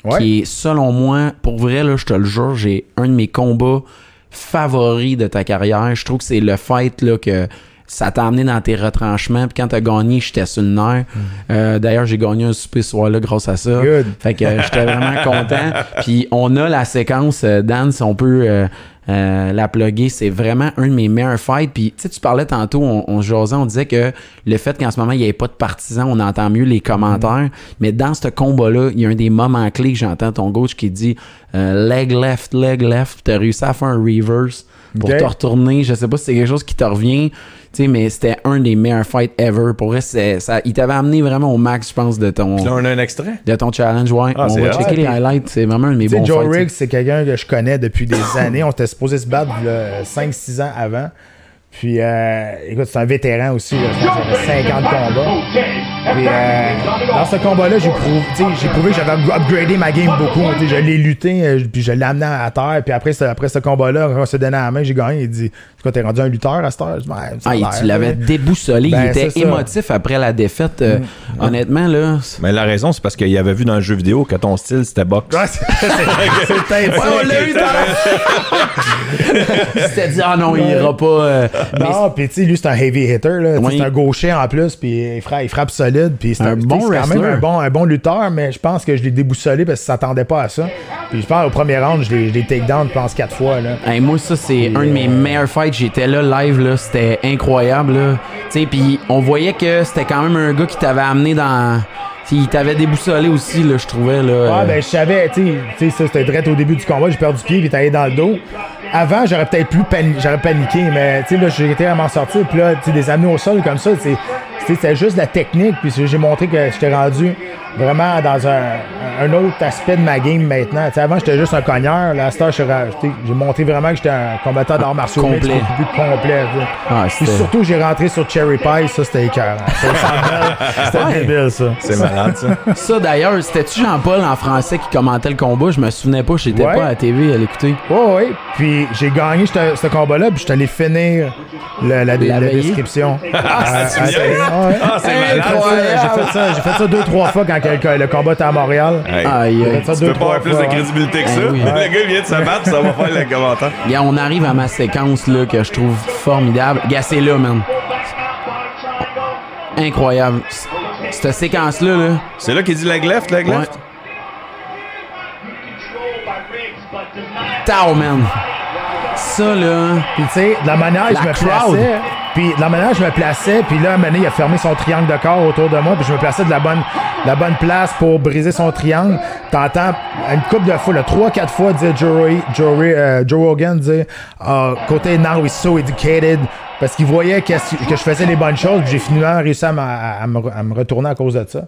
Ouais. qui est, selon moi, pour vrai, là, je te le jure, j'ai un de mes combats favoris de ta carrière. Je trouve que c'est le fait là, que ça t'a amené dans tes retranchements. Puis quand t'as gagné, j'étais sur le nerf. Euh, D'ailleurs, j'ai gagné un souper ce soir-là grâce à ça. Good. Fait que euh, j'étais vraiment content. Puis on a la séquence, euh, Dan, si on peut euh, la plugger, c'est vraiment un de mes meilleurs fights. Puis tu sais, tu parlais tantôt, on, on jasait, on disait que le fait qu'en ce moment, il n'y ait pas de partisans, on entend mieux les commentaires. Mais dans ce combat-là, il y a un des moments clés que j'entends ton coach qui dit euh, leg left, leg left. Tu as réussi à faire un reverse pour te retourner. Je sais pas si c'est quelque chose qui te revient. Tu sais, mais c'était un des meilleurs fights ever. Pour vrai, c'est- ça, il t'avait amené vraiment au max, je pense, de ton, Puis là, on a un extrait. de ton challenge. Ouais, Ah, on c'est va checker les highlights. C'est vraiment un de mes Tu sais, bons Joe fights. Riggs, c'est quelqu'un que je connais depuis des années. On était supposé se battre 5-6 ans avant. Puis, euh, écoute, c'est un vétéran aussi. là. Je pense qu'il avait 50 combats. Puis, euh, dans ce combat-là, j'ai prouvé, tu sais, j'ai prouvé que j'avais upgradé ma game beaucoup. Tu sais, Je l'ai lutté, euh, puis je l'ai amené à terre. Puis après, ce- après ce combat-là, quand on s'est donné la main, j'ai gagné. Il dit quoi, t'es rendu un lutteur à cette heure Je dis, Ouais, ça a Ah, tu l'avais tu déboussolé. Ben, il était c'est ça. émotif après la défaite. Euh, Honnêtement, là. Mais la raison, c'est parce qu'il avait vu dans le jeu vidéo que ton style, c'était boxe. Ouais, peut-être ça. on l'a eu dans C'était dit, ah non, il ira pas. Euh, Non, puis tu sais, lui, c'est un heavy hitter. là. Oui. C'est un gaucher en plus, puis il frappe, il frappe solide. Puis c'est Un un, bon c'est quand même un bon, un bon lutteur, mais je pense que je l'ai déboussolé parce qu'il s'attendait pas à ça. Puis je pense au premier round, je l'ai je l'ai take down, je pense, quatre fois. Là. Hey, moi, ça, c'est un de mes meilleurs fights. J'étais là live, là. C'était incroyable, là. Tu sais, puis on voyait que c'était quand même un gars qui t'avait amené dans. Il t'avait déboussolé aussi, là, je trouvais, là. Ouais, euh, ben je savais, tu sais, tu sais, ça c'était direct au début du combat, j'ai perdu pied, puis est allé dans le dos. Avant, j'aurais peut-être plus pani- j'aurais paniqué, mais tu sais, là, j'ai été à m'en sortir, puis là, tu sais, des amener au sol comme ça, c'était juste la technique, puis j'ai montré que j'étais rendu vraiment dans un, un autre aspect de ma game maintenant. Tu sais, avant, j'étais juste un cogneur, là, à cette heure, j'étais- j'ai montré vraiment que j'étais un combattant d'arts martiaux Complet. plus complet. Ah, puis surtout, j'ai rentré sur Cherry Pie, ça, c'était écœurant. C'était Ouais. débile, ça. C'est malade, ça. Ça, d'ailleurs, c'était-tu Jean-Paul en français qui commentait le combat? Je me souvenais pas, j'étais Ouais. pas à la TV à l'écouter. Oui, oui. Puis j'ai gagné ce combat-là, puis je suis allé finir le- la, la, La veillée? description. Ah, c'est. Ah, c'est malade, Incroyable. ça. J'ai fait ça, j'ai fait ça deux, trois fois quand le, le combat était à Montréal. Hey, Aïe, aïe. Tu deux, peux pas avoir plus fois, de hein. crédibilité que ça. Eh oui. Le gars vient de se battre, ça va faire le commentaire. Gars, on arrive à ma séquence là, que je trouve formidable. Gars, c'est là, man. Incroyable. Cette séquence-là, là, C'est là qu'il dit leg left, leg ouais. left. Tao, man. Ça, là. Puis tu sais, de la manière que La je me crowd. plaçais, Puis de la manière je me plaçais, puis là, donné, il a fermé son triangle de corps autour de moi, puis je me plaçais de la bonne, la bonne place pour briser son triangle. T'entends une couple de fois, là, trois, quatre fois, dire Joe, Joe, euh, Joe Rogan, dire Ah, côté now is so educated. Parce qu'il voyait que, que je faisais les bonnes choses, puis j'ai finalement réussi à, me- à me, à me retourner à cause de ça.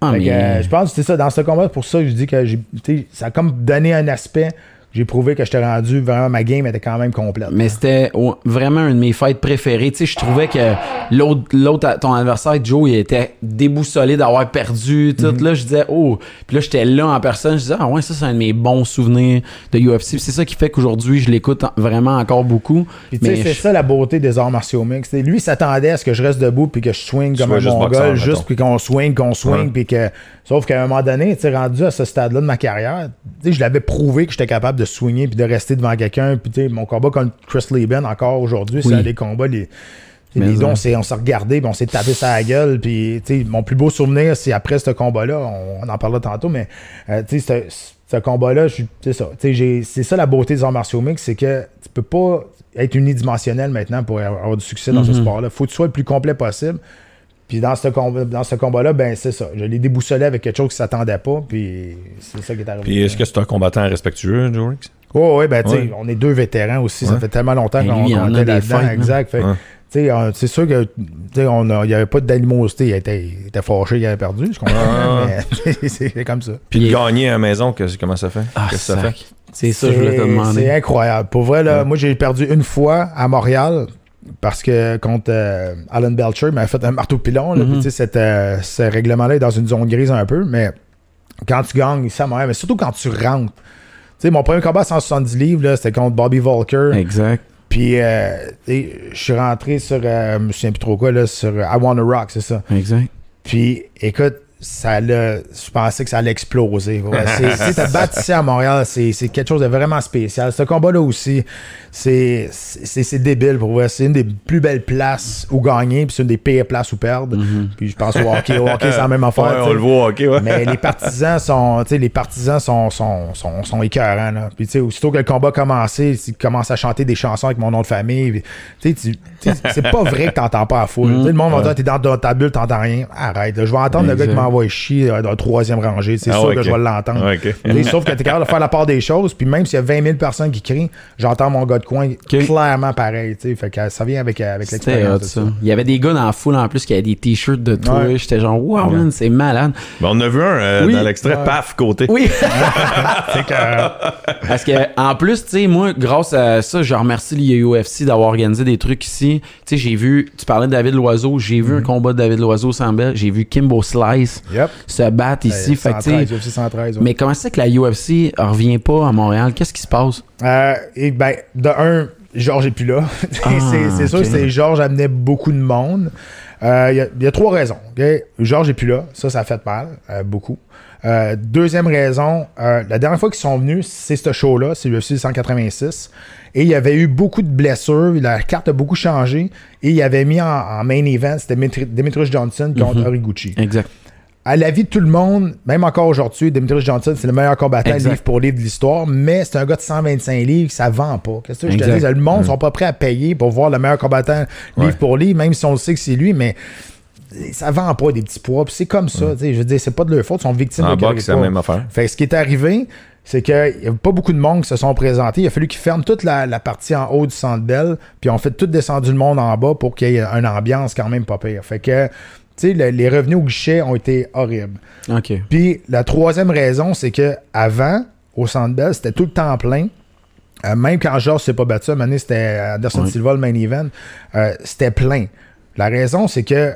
Ah, que, mais- euh, je pense que c'est ça, dans ce combat, pour ça je dis que j'ai, tu sais, ça a comme donné un aspect. J'ai prouvé que j'étais rendu, vraiment, ma game était quand même complète. Mais c'était oh, vraiment une de mes fêtes préférées. Tu sais, je trouvais que l'autre, l'autre, ton adversaire, Joe, il était déboussolé d'avoir perdu. Tout Mhm. là, je disais, oh. Puis là, j'étais là en personne. Je disais, ah ouais, ça, c'est un de mes bons souvenirs de UFC. C'est ça qui fait qu'aujourd'hui, je l'écoute en- vraiment encore beaucoup. Puis tu sais, c'est je- ça la beauté des arts martiaux. T'sais, Lui, il s'attendait à ce que je reste debout puis que je swing comme un juste mongol, boxeur, juste mettons. puis qu'on swing, qu'on swing, Ouais. puis que. Sauf qu'à un moment donné, tu sais, rendu à ce stade-là de ma carrière, tu sais, je l'avais prouvé que j'étais capable de swinger puis de rester devant quelqu'un. Puis tu sais, mon combat contre Chris Lieben encore aujourd'hui, Oui. c'est des combats les. Les deux, ça. on s'est, regardé, puis on s'est tapé sa gueule. Puis, mon plus beau souvenir, c'est après ce combat-là. On, on en parlera tantôt, mais euh, tu sais, ce, ce combat-là, je suis- c'est ça. Tu sais, j'ai- c'est ça la beauté des arts martiaux mixtes, c'est que tu peux pas être unidimensionnel maintenant pour avoir du succès dans ce Mhm. sport-là. Faut que tu sois le plus complet possible. Puis dans ce, dans ce combat-là, ben c'est ça. Je l'ai déboussolé avec quelque chose qui s'attendait pas, puis c'est ça qui est arrivé. Puis est-ce que c'est un combattant respectueux, Joe Riggs? Oh, ouais, ben, tu sais, Ouais. on est deux vétérans aussi. Ça fait tellement longtemps Ben, qu'on lui, il qu'on en a était des là-dedans. exact. Fait, c'est sûr que, tu sais, on a- il n'y avait pas d'animosité. Il était, il était fâché, il avait perdu, je comprends. Ah. c'est comme ça. Puis de gagner à la maison, que- comment ça fait? Ah, que ça fait? C'est ça, je voulais te C'est- C'est demander. incroyable. Pour vrai, là, Ouais. moi, j'ai perdu une fois à Montréal parce que contre euh, Alan Belcher, il m'avait fait un marteau pilon. là, puis, tu sais, cette, euh, ce règlement-là est dans une zone grise un peu, mais quand tu gagnes à Montréal, mais surtout quand tu rentres. Tu sais, mon premier combat à 170 livres, c'était contre Bobby Volker. Exact. Puis, euh, je suis rentré sur, euh, je me souviens plus trop quoi, là, sur I Wanna Rock, c'est ça. Exact. Puis, écoute, ça je pensais que ça allait exploser. Ouais, c'est, te battre ici à Montréal, c'est, c'est quelque chose de vraiment spécial. Ce combat-là aussi, c'est, c'est, c'est débile pour vrai. C'est une des plus belles places où gagner, puis c'est une des pires places où perdre. Puis je pense au hockey. Au hockey, c'est la même affaire. Ouais, on le voit, ok, ouais. Mais les partisans sont, tu sais, les partisans sont, sont, sont, sont écœurants, là. Puis, tu sais, aussitôt que le combat a commencé, ils commencent à chanter des chansons avec mon nom de famille. puis, Tu sais, c'est pas vrai que t'entends pas à foule. Sais, le monde va dire, t'es dans, dans ta bulle, t'entends rien. Arrête, là, je vais entendre le gars qui M'envoie chier dans la troisième rangée. C'est Ah sûr ouais, que je vais l'entendre. Ouais, ok. Tu sais, Sauf que t'es capable de faire la part des choses. Puis même s'il y a 20 000 personnes qui crient, j'entends mon gars de coin clairement pareil. tu sais. Fait que ça vient avec, avec l'expérience. Il y avait des gars dans la foule en plus qui avaient des t-shirts de toi. Ouais. J'étais genre, wow, man, c'est malade. Ben, on a vu un euh, Oui. dans l'extrait, Ouais. paf, côté. Oui. Que, Parce que en plus, tu sais, moi, grâce à ça, je remercie l'UFC d'avoir organisé des trucs ici. Tu sais, j'ai vu, tu parlais de David Loiseau, j'ai vu un combat de David Loiseau sans belle, j'ai vu Kimbo Slice yep. se ici. Fait que, tu sais, 113, UFC 113, ouais. mais comment c'est que la UFC revient pas à Montréal? Qu'est-ce qui se passe? Euh, et ben, de un, Georges est plus là. Ah, c'est c'est sûr ok. que c'est- Georges amenait beaucoup de monde. Euh, Il y, a- il y a trois raisons. ok? Georges est plus là. Ça, ça a fait mal. euh, beaucoup. Euh, deuxième raison, la dernière fois qu'ils sont venus, c'est ce show-là, c'est l'UFC 186. Et il y avait eu beaucoup de blessures. La carte a beaucoup changé. Et il avait mis en, en main event, c'était Demetri- Demetrius Johnson contre Mhm. Horiguchi Exact. À la vie de tout le monde, même encore aujourd'hui, Demetrius Johnson, c'est le meilleur combattant Exact. livre pour livre de l'histoire, mais c'est un gars de 125 livres, ça vend pas. Qu'est-ce que je te dis? Le monde ne sont pas prêts à payer pour voir le meilleur combattant livre Ouais. pour livre, même si on le sait que c'est lui, mais ça vend pas des petits poids. C'est comme ça. tu sais, Je veux dire, c'est pas de leur faute, ils sont victimes En de boxe, c'est la même affaire. Fait ce qui est arrivé, c'est qu'il n'y a pas beaucoup de monde qui se sont présentés. Il a fallu qu'ils ferment toute la, la partie en haut du centre Bell, puis on fait tout descendu le monde en bas pour qu'il y ait une ambiance quand même pas pire. Fait que, le- les revenus au guichet ont été horribles. Puis la troisième raison, c'est que avant, au Centre Bell, c'était tout le temps plein. Euh, même quand Georges s'est pas battu, à c'était Anderson Ouais. Silva, le main event, euh, c'était plein. La raison, c'est que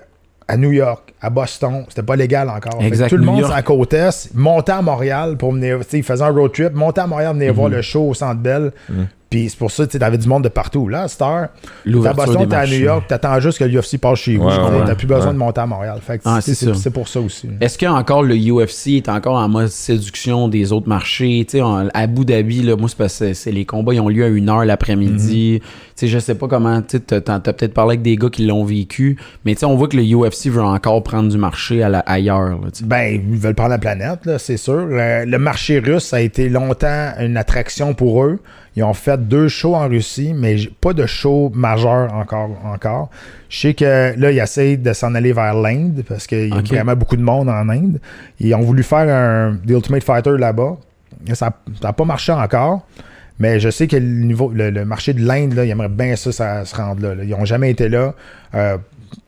à New York, à Boston, c'était pas légal encore. Exact, tout le New monde la côte Est montait à Montréal pour venir, ils faisaient un road trip, montaient à Montréal, venir voir le show au Centre Bell. Puis c'est pour ça, tu sais, t'avais du monde de partout. Là, Star, t'es à L'ouverture Boston, t'es à New. York, t'attends juste que l'UFC passe chez vous. Ouais, ouais, T'as plus besoin ouais. de monter à Montréal. Fait Ah, c'est- pour ça aussi. Est-ce que encore le UFC est encore en mode séduction des autres marchés? Tu sais, à Abu Dhabi, là, moi, c'est parce que c'est les combats, ils ont lieu à une heure l'après-midi. Tu sais, je sais pas comment, tu sais, t'as t'as peut-être parlé avec des gars qui l'ont vécu, mais tu sais, on voit que le UFC veut encore prendre du marché à la- ailleurs. là. Ben, ils veulent prendre la planète, là, c'est sûr. Le, le marché russe a été longtemps une attraction pour eux. Ils ont fait deux shows en Russie, mais pas de show majeur encore. encore. Je sais que là, ils essayent de s'en aller vers l'Inde parce qu'il y a vraiment beaucoup de monde en Inde. Ils ont voulu faire un The Ultimate Fighter là-bas. Ça n'a pas marché encore. Mais je sais que le niveau, le, le marché de l'Inde, là, ils aimeraient bien ça, ça se rendre là, là. Ils n'ont jamais été là. Euh,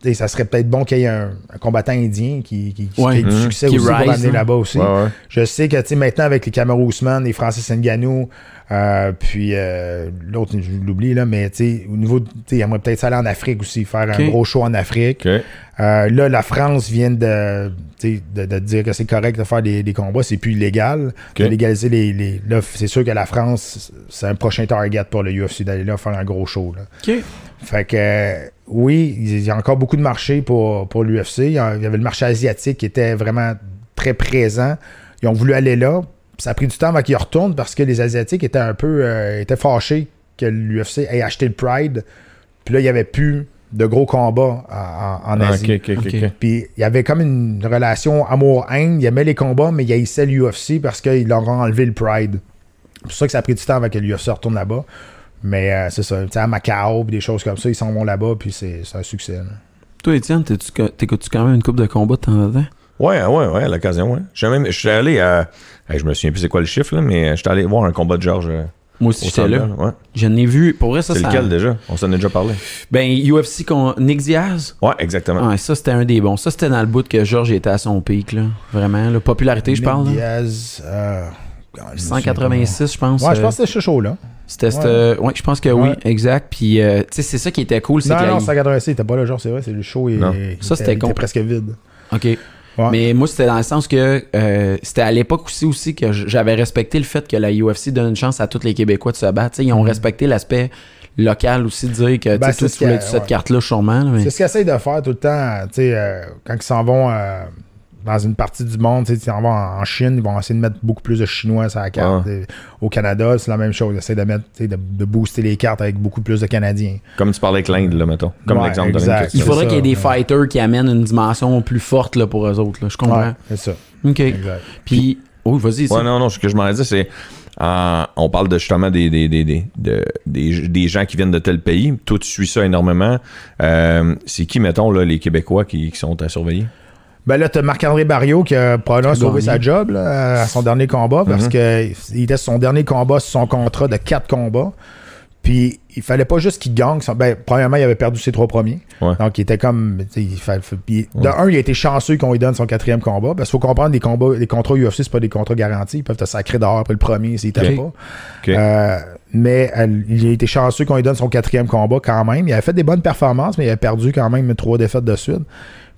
et ça serait peut-être bon qu'il y ait un, un combattant indien qui, qui, qui Ouais. ait du Mhm. succès Qui aussi pour l'amener hein. là-bas aussi. Ouais, ouais. Je sais que maintenant avec les Cameron Ousmane, les Francis Ngannou, euh, puis euh, l'autre, je l'oublie là, mais tu sais, au niveau, de- tu sais, il aimerait peut-être aller en Afrique aussi, faire un gros show en Afrique. Euh, là, la France vient de, de, de dire que c'est correct de faire des, des combats, c'est plus illégal. De légaliser les, les- Là, c'est sûr que la France, c'est un prochain target pour le UFC d'aller là faire un gros show. Là. OK. Fait que oui, il y a encore beaucoup de marché pour, pour l'UFC. Il y avait le marché asiatique qui était vraiment très présent. Ils ont voulu aller là. Ça a pris du temps avant qu'ils retournent parce que les Asiatiques étaient un peu euh, étaient fâchés que l'UFC ait acheté le Pride. Puis là, il n'y avait plus de gros combats en, Ah, Asie. Puis il y avait comme une relation amour-haine. Il aimait les combats, mais il haïssait l'UFC parce qu'ils leur ont enlevé le Pride. C'est pour ça que ça a pris du temps avant que l'UFC retourne là-bas. Mais euh, c'est ça. Tu sais, à Macao, puis des choses comme ça, ils s'en vont là-bas, puis c'est un succès. là. Toi, Étienne, t'es-tu co- t'écoutes-tu quand même une coupe de combat de temps en temps? Ouais, ouais, ouais, à l'occasion, ouais. J'ai même- Je suis allé à. hey, je me souviens plus c'est quoi le chiffre, là, mais je suis allé voir un combat de Georges. euh, Moi au aussi, j'étais là. Ouais. Je n'ai vu. Pour vrai, ça, C'est lequel déjà? On s'en a déjà parlé. Ben, UFC contre Nick Diaz. Ouais, exactement. Ouais, ça, c'était un des bons. Ça, c'était dans le bout que Georges était à son pic, là. Vraiment, la popularité, je Nick parle. là. Diaz, euh, je me souviens 186, je pense. Ouais, je euh, pense que c'était ce show-là. C'était, Ouais. euh, ouais, je pense que oui, Ouais. exact. Puis, euh, tu sais, c'est ça qui était cool, c'est Non, que la- non, 186, il était pas là, genre, c'est vrai, c'est le show. Non. il Ça, était- c'était con. presque vide. OK. Ouais. Mais moi, c'était dans le sens que euh, c'était à l'époque aussi, aussi que j'avais respecté le fait que la UFC donne une chance à tous les Québécois de se battre. Ils ont respecté l'aspect local aussi, de dire que tu. Ben, ce tu voulais cette ouais. carte-là, sûrement. mais- C'est ce qu'ils essayent de faire tout le temps, euh, quand ils s'en vont euh, dans une partie du monde, tu sais, ils s'en vont en en Chine, ils vont essayer de mettre beaucoup plus de Chinois sur la carte. Ouais. Au Canada, c'est la même chose. Ils essaient de mettre, de, de booster les cartes avec beaucoup plus de Canadiens. Comme tu parlais avec l'Inde, là, mettons. Comme Ouais, l'exemple de Il faudrait ça, qu'il y ait des ouais. fighters qui amènent une dimension plus forte là, pour eux autres. là. Je comprends. Ouais, c'est ça. OK. Exact. Puis, oh, vas-y. Ouais, non, non, ce que je m'en ai dit, c'est. euh, on parle de justement des, des, des, des, de- des, des gens qui viennent de tel pays. Toi, tu suis ça énormément. Euh, c'est qui, mettons, là, les Québécois qui, qui sont à surveiller? Ben là, t'as Marc-André Barrio qui a probablement sauvé sa job là, à son dernier combat parce Mhm. que il était son dernier combat sur son contrat de quatre combats. Puis il fallait pas juste qu'il gagne. son- Ben, premièrement, il avait perdu ses trois premiers. Ouais. Donc il était comme. Il fa- De Ouais. un, il a été chanceux qu'on lui donne son quatrième combat. Parce qu'il faut comprendre les combats, les contrats UFC, c'est pas des contrats garantis. Ils peuvent te sacrer dehors après le premier s'il t'aime Ok. pas. Euh, mais elle- il a été chanceux qu'on lui donne son quatrième combat quand même. Il avait fait des bonnes performances, mais il a perdu quand même trois défaites de suite.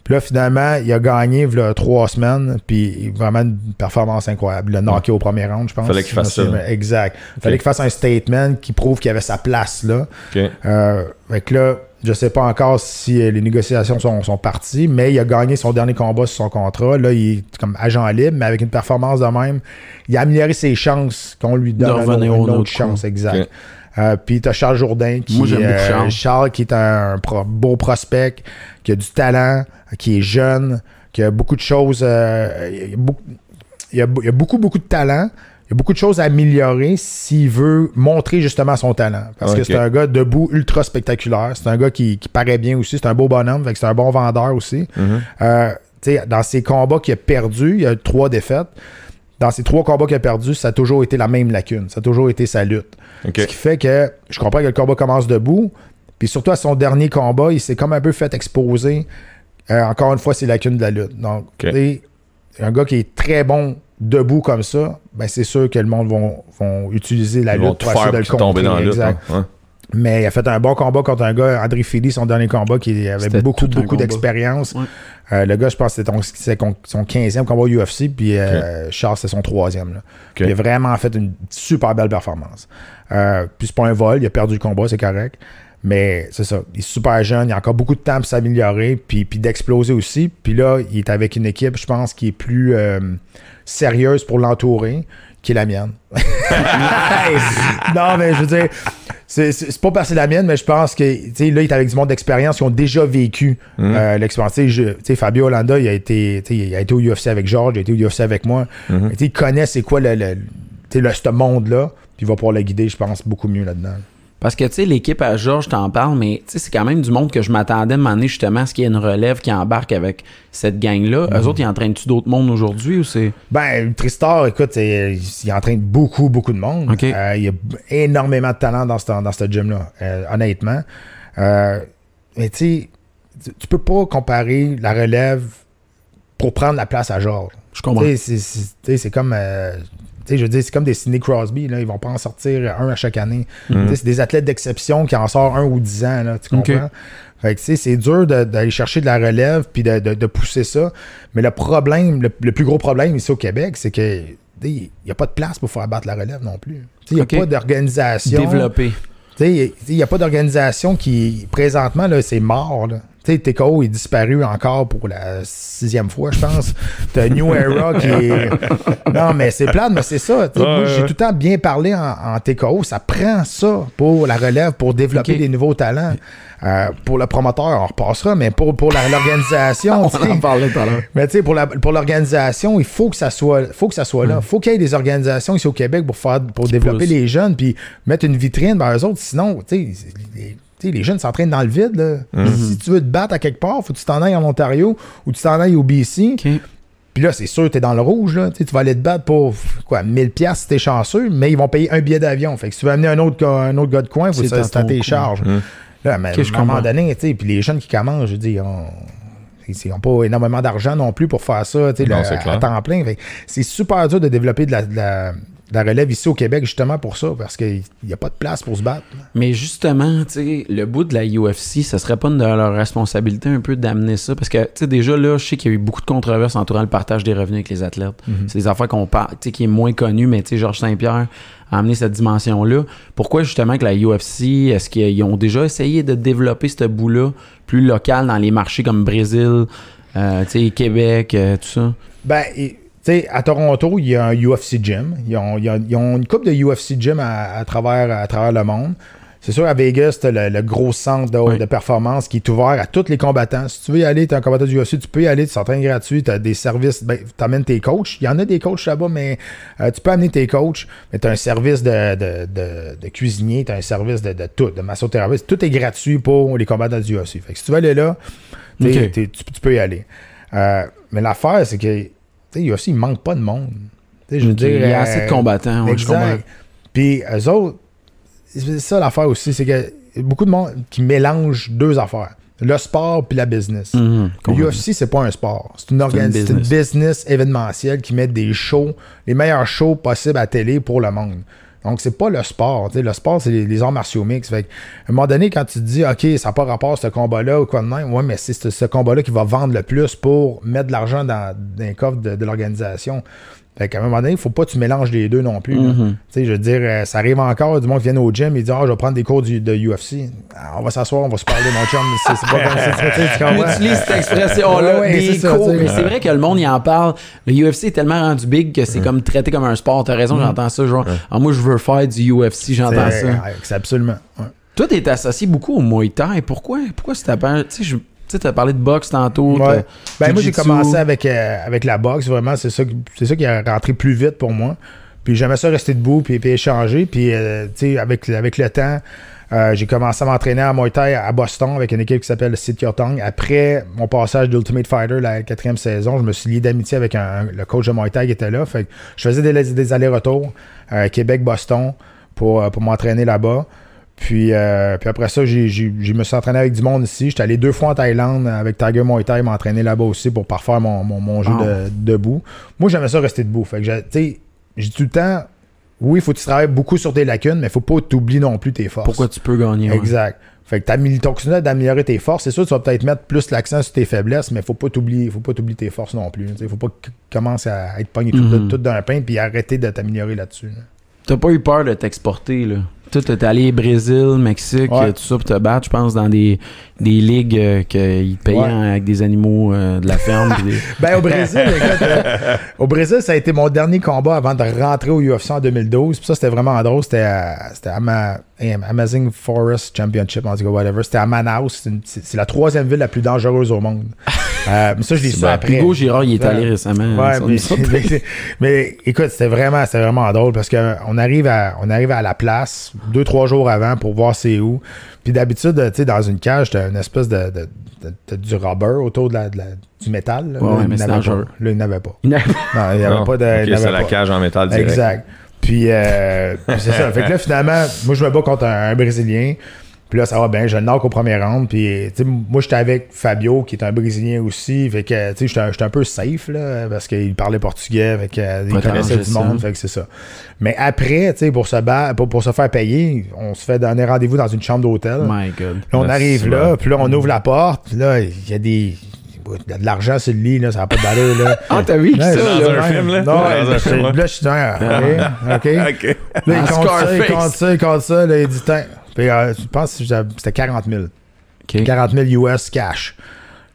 Puis là, finalement, il a gagné trois semaines, puis vraiment une performance incroyable. Il a knocké au premier round, je pense. Fallait qu'il fasse ça. Exact. Fallait qu'il fasse un statement qui prouve qu'il avait sa place là. OK. Euh, fait que là, je sais pas encore si euh, les négociations sont, sont parties, mais il a gagné son dernier combat sur son contrat. Là, il est comme agent libre, mais avec une performance de même, il a amélioré ses chances qu'on lui donne une au autre, autre chance. Exact. Euh, puis t'as Charles Jourdain qui Moi, euh, Charles. qui est un pro- beau prospect, qui a du talent, qui est jeune, qui a beaucoup de choses. euh, il, y a beaucoup, il, y a, il y a beaucoup, beaucoup de talent. Il y a beaucoup de choses à améliorer s'il veut montrer justement son talent. Parce que c'est un gars debout ultra spectaculaire. C'est un gars qui, qui paraît bien aussi. C'est un beau bonhomme. C'est un bon vendeur aussi. Mhm. Dans ses combats qu'il a perdus, il y a trois défaites. Dans ces trois combats qu'il a perdus, ça a toujours été la même lacune. Ça a toujours été sa lutte. Ce qui fait que je comprends que le combat commence debout. Puis surtout à son dernier combat, il s'est comme un peu fait exposer. euh, encore une fois, c'est lacunes de la lutte. Donc, un gars qui est très bon debout comme ça, ben c'est sûr que le monde vont, vont utiliser la Ils lutte pour essayer de le contrer. dans la lutte. exact. hein? Mais il a fait un bon combat contre un gars, André Philly, son dernier combat, qui avait beaucoup, beaucoup d'expérience. Ouais. Euh, le gars, je pense que c'était son, son 15e combat UFC, puis euh, Charles, c'était son troisième. là. Ok. Il a vraiment fait une super belle performance. Euh, puis c'est pas un vol, il a perdu le combat, c'est correct. Mais c'est ça, il est super jeune, il a encore beaucoup de temps pour s'améliorer, puis, puis d'exploser aussi. Puis là, il est avec une équipe, je pense, qui est plus euh, sérieuse pour l'entourer, qui est la mienne. non, mais je veux dire, c'est, pas parce que c'est la mienne, mais je pense que, tu sais, là, il est avec du monde d'expérience qui ont déjà vécu Mhm. euh, l'expérience. Tu sais, Fabio Hollanda, il a, été, il a été au UFC avec George, il a été au UFC avec moi. Tu sais, Il connaît c'est quoi le, le- tu sais, le- ce monde-là, puis il va pouvoir le guider, je pense, beaucoup mieux là-dedans. Parce que, tu sais, l'équipe à Georges, t'en parles, mais tu sais, c'est quand même du monde que je m'attendais de m'amener justement à ce qu'il y ait une relève qui embarque avec cette gang-là. Mhm. Eux autres, ils entraînent-tu d'autres mondes aujourd'hui ou c'est? Ben, Tristar, écoute, c'est- il entraîne beaucoup, beaucoup de monde. Euh, il y a énormément de talent dans ce, dans ce gym-là, euh, honnêtement. Euh, mais tu sais, tu- peux pas comparer la relève pour prendre la place à Georges. Je comprends. Tu sais, c'est- comme. euh, sais, je veux dire, c'est comme des Sidney Crosby, là, ils vont pas en sortir un à chaque année. Sais, C'est des athlètes d'exception qui en sortent un ou dix ans, là, tu comprends? Fait que, c'est dur d'aller chercher de la relève puis de, de- de pousser ça. Mais le problème, le, le plus gros problème ici au Québec, c'est que il n'y a pas de place pour faire battre la relève non plus. Il n'y a pas d'organisation. Développer. Il n'y a pas d'organisation qui, présentement, là, c'est mort. Là. Tu sais, TKO est disparu encore pour la sixième fois, je pense. T'as New Era qui est. Non, mais c'est plate, mais c'est ça. Ouais, moi, j'ai tout le temps bien parlé en, en TKO. Ça prend ça pour la relève, pour développer des nouveaux talents. Euh, pour le promoteur, on repassera, mais pour, pour l'organisation. On en parlait tout à l'heure. mais tu sais, pour, la- pour l'organisation, il faut que ça soit, faut que ça soit là. faut qu'il y ait des organisations ici au Québec pour, faire, pour développer les jeunes, puis mettre une vitrine vers eux autres. Sinon, tu sais, les, tu jeunes s'entraînent dans le vide. là. Si tu veux te battre à quelque part, faut que tu t'en ailles en Ontario ou tu t'en ailles au BC. Puis là, c'est sûr, tu es dans le rouge. Là. Tu tu vas aller te battre pour quoi, 1000$ piastres si t'es chanceux, mais ils vont payer un billet d'avion. Fait que si tu veux amener un autre, gars- un autre gars de coin, faut que ton tes charges. Là, mais Ok, je à un moment donné, tu puis les jeunes qui commencent, je dis, on- ils n'ont pas énormément d'argent non plus pour faire ça tu Non, le- à temps plein. C'est super dur de développer de la, de la- la relève ici au Québec justement pour ça, parce qu'il n'y a pas de place pour se battre. Mais justement, le bout de la UFC, ça serait pas de leur responsabilité un peu d'amener ça? Parce que, tu sais, déjà là, je sais qu'il y a eu beaucoup de controverses entourant le partage des revenus avec les athlètes. C'est des affaires qu'on parle, tu sais, qui est moins connu, mais tu sais, Georges Saint-Pierre a amené cette dimension-là. Pourquoi justement que la UFC, est-ce qu'ils ont déjà essayé de développer ce bout-là plus local dans les marchés comme Brésil, euh, tu sais, Québec, euh, tout ça? Ben, et- sais, à Toronto, il y a un UFC gym. Ils ont, ils ont- ils ont une coupe de UFC gym à, à travers, à travers le monde. C'est sûr, à Vegas, t'as le, le gros centre de, Oui. de performance qui est ouvert à tous les combattants. Si tu veux y aller, t'es un combattant du UFC, tu peux y aller, tu s'entraînes gratuit, t'as des services, ben, t'amènes tes coachs. Il y en a des coachs là-bas, mais euh, tu peux amener tes coachs, mais t'as un service de, de, de, de cuisinier, t'as un service de, de tout, de massothérapeute. Tout est gratuit pour les combattants du UFC. Fait que si tu veux aller là, t'es- Ok. t'es- tu, tu peux y aller. Euh, mais l'affaire, c'est que, sais, UFC, il manque pas de monde. Je veux Ok, dire, il y a euh, assez de combattants, ouais, je comprends. exact. Puis eux autres, c'est ça l'affaire aussi, c'est que y a beaucoup de monde qui mélange deux affaires. Le sport puis la business. Mhm, Le. UFC, c'est pas un sport. C'est une, organi- une c'est une business. business événementielle qui met des shows, les meilleurs shows possibles à télé pour le monde. Donc, c'est pas le sport. tu sais. Le sport, c'est les, arts martiaux mix. Fait à un moment donné, quand tu te dis, OK, ça n'a pas rapport à ce combat-là ou quoi de même, ouais, mais c'est ce, ce combat-là qui va vendre le plus pour mettre de l'argent dans, dans les coffres de, de l'organisation. Fait qu'à un moment donné, il faut pas que tu mélanges les deux non plus. Mhm. Tu sais, je veux dire, euh, ça arrive encore du monde qui vient au gym et dit, ah, je vais prendre des cours du- de UFC. Ah, on va s'asseoir, on va se parler, mon chum. C'est c'est pas comme ça. tu sais, tu comprends? utilise cette expression-là, Ouais, des ça, cours. Mais c'est vrai que le monde y en parle. Le UFC est tellement rendu big que c'est comme traité comme un sport. T'as raison, j'entends ça. Genre, ah, moi, je veux faire du UFC, j'entends C'est- ça. c'est absolument. ouais. Toi, t'es associé beaucoup au Muay Thai. Pourquoi? Pourquoi c'est ta peur? Tu sais, je- tu sais, t'as parlé de boxe tantôt. Ouais. Ben, moi, j'ai commencé avec, euh, avec la boxe, vraiment. C'est ça, ça qui a rentré plus vite pour moi. Puis j'aimais ça rester debout puis, puis échanger. Puis, euh, tu sais, avec, avec le temps, euh, j'ai commencé à m'entraîner à Muay Thai à Boston avec une équipe qui s'appelle Sit Your Tongue. Après mon passage d'Ultimate Fighter, la quatrième saison, je me suis lié d'amitié avec un, le coach de Muay Thai qui était là. Fait que je faisais des, des allers-retours Québec-Boston pour, pour m'entraîner là-bas. Puis, euh, puis après ça, je me suis entraîné avec du monde ici. J'étais allé deux fois en Thaïlande avec Tiger Muay Thai m'entraîner là-bas aussi pour parfaire mon, mon, mon jeu de, debout. Moi, j'aimais ça rester debout. Fait que, j'ai- tu sais, j'ai tout le temps, oui, il faut que tu travailles beaucoup sur tes lacunes, mais il faut pas t'oublier non plus tes forces. Pourquoi tu peux gagner? ouais. Exact. Fait que ton d'améliorer tes forces. C'est sûr, tu vas peut-être mettre plus l'accent sur tes faiblesses, mais faut pas t'oublier, faut pas t'oublier tes forces non plus. Il faut pas que tu commences à être pogné tout, Mhm. tout d'un pain puis arrêter de t'améliorer là-dessus. là. T'as pas eu peur de t'exporter, là? Toi, t'es allé Brésil, Mexique, Ouais. tout ça pour te battre, je pense, dans des, des ligues euh, qu'ils payaient Ouais. avec des animaux euh, de la ferme. des- Ben, au Brésil, écoute, euh, au Brésil, ça a été mon dernier combat avant de rentrer au UFC en 2012. Puis ça, c'était vraiment drôle. C'était à- c'était à Ma- Amazing Forest Championship, en tout cas, whatever. C'était à Manaus. C'est la troisième ville la plus dangereuse au monde. Euh, mais ça, je l'ai su après. Hugo Girard, il est allé récemment. Ouais, mais, écoute, c'était vraiment, c'était vraiment drôle parce qu'on arrive à, on arrive à la place deux, trois jours avant pour voir c'est où. Puis d'habitude, tu sais, dans une cage, t'as une espèce de, de- de- de- du rubber autour de la, de la- du métal. Là, Ouais, Là, ouais, il mais c'est n'avait pas. dangereux. Là, il n'avait pas. Il n'a- Non, il n'y avait Non. pas de. Ok, il n'avait c'est la pas. cage en métal direct. Exact. Puis, euh, puis c'est ça. Fait que là, finalement, moi, je me bats contre un, un Brésilien. Puis là, ça va bien. Je le knock au premier round. Puis, tu sais, moi, j'étais avec Fabio, qui est un Brésilien aussi. Fait que, tu sais, j'étais un- un peu safe, là, parce qu'il parlait portugais. Fait que, euh, il connaissait t'arrangeais du monde. Fait que c'est ça. Mais après, tu sais, pour se pour, pour se faire payer, on se fait donner rendez-vous dans une chambre d'hôtel. My God. Là, on arrive c'est là, puis là, on ouvre la porte, puis là, il y a des. Il y a de l'argent sur le lit, là, ça n'a pas d'allure, là. Ah, t'as vu Ouais, ça, dans un film, là? Non, c'est- là, je suis dans. OK. OK. Là, il compte ça, il compte ça, il compte ça. Là, il dit, Tiens. Puis, euh, je pense que c'était 40 000. Ok. 40 000 US cash.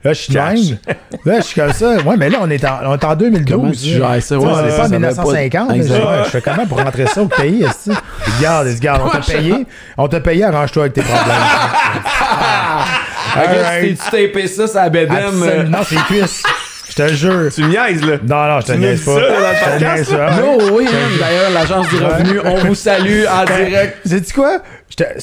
Là, je suis dingue. Là, je suis comme ça. Ouais, mais là, on est en, on est en 2012. Comment tu là. gères ça? Tu sais, Ouais, on n'est ça pas en va 1950. pas- là. Exact. Ouais, Je fais comment pour rentrer ça au pays? est-ce que- Regarde, regarde, on t'a payé. On t'a payé, arrange-toi avec tes problèmes. Ok, tu t'es tapé ça, ça bédème. Absolument. Non, c'est les cuisses. Je te jure. Tu niaises, là. Non, non, je te niaise nous pas. ça, dans le podcast. Non, oui, hein, d'ailleurs, l'agence du revenu, on vous salue en direct. Sais-tu quoi?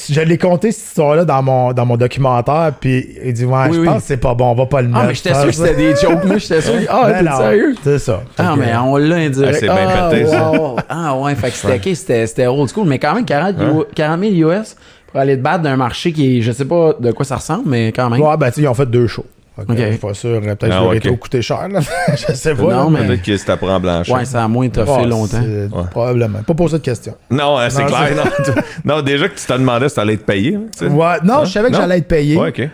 Je, l'ai compté cette histoire-là dans mon, dans mon documentaire, puis il dit Ouais, Oui, je oui. pense que c'est pas bon, on va pas le mettre. Ah, mais j'étais sûr que c'était des jokes. Moi, j'étais sûr. Ah, Ben t'es sérieux? C'est ça. Ah, mais on l'a indirect. Ah, c'est bien pété, ça. wow. Ah, ouais, fait que c'était ok, c'était c'était old school, mais quand même 40, Hein? U- 40 000 US pour aller te battre d'un marché qui est, je sais pas de quoi ça ressemble, mais quand même. Ouais, ben, tu sais, ils ont fait deux shows. Fait que, Ok. Je suis pas sûr. Peut-être que Ah, je l'aurais ok. trop coûté cher. Là. je sais pas. Non, là, mais- Peut-être que c'était en blanchir. Ouais, ça a moins toffé Ouais, longtemps. c'est- Probablement. Pas poser de questions. Non, euh, c'est Non, clair. c'est- Non, non, déjà que tu te demandais si t'allais être payé. hein. Ouais, non, Hein? je savais que Non? j'allais être payé, Ouais, ok.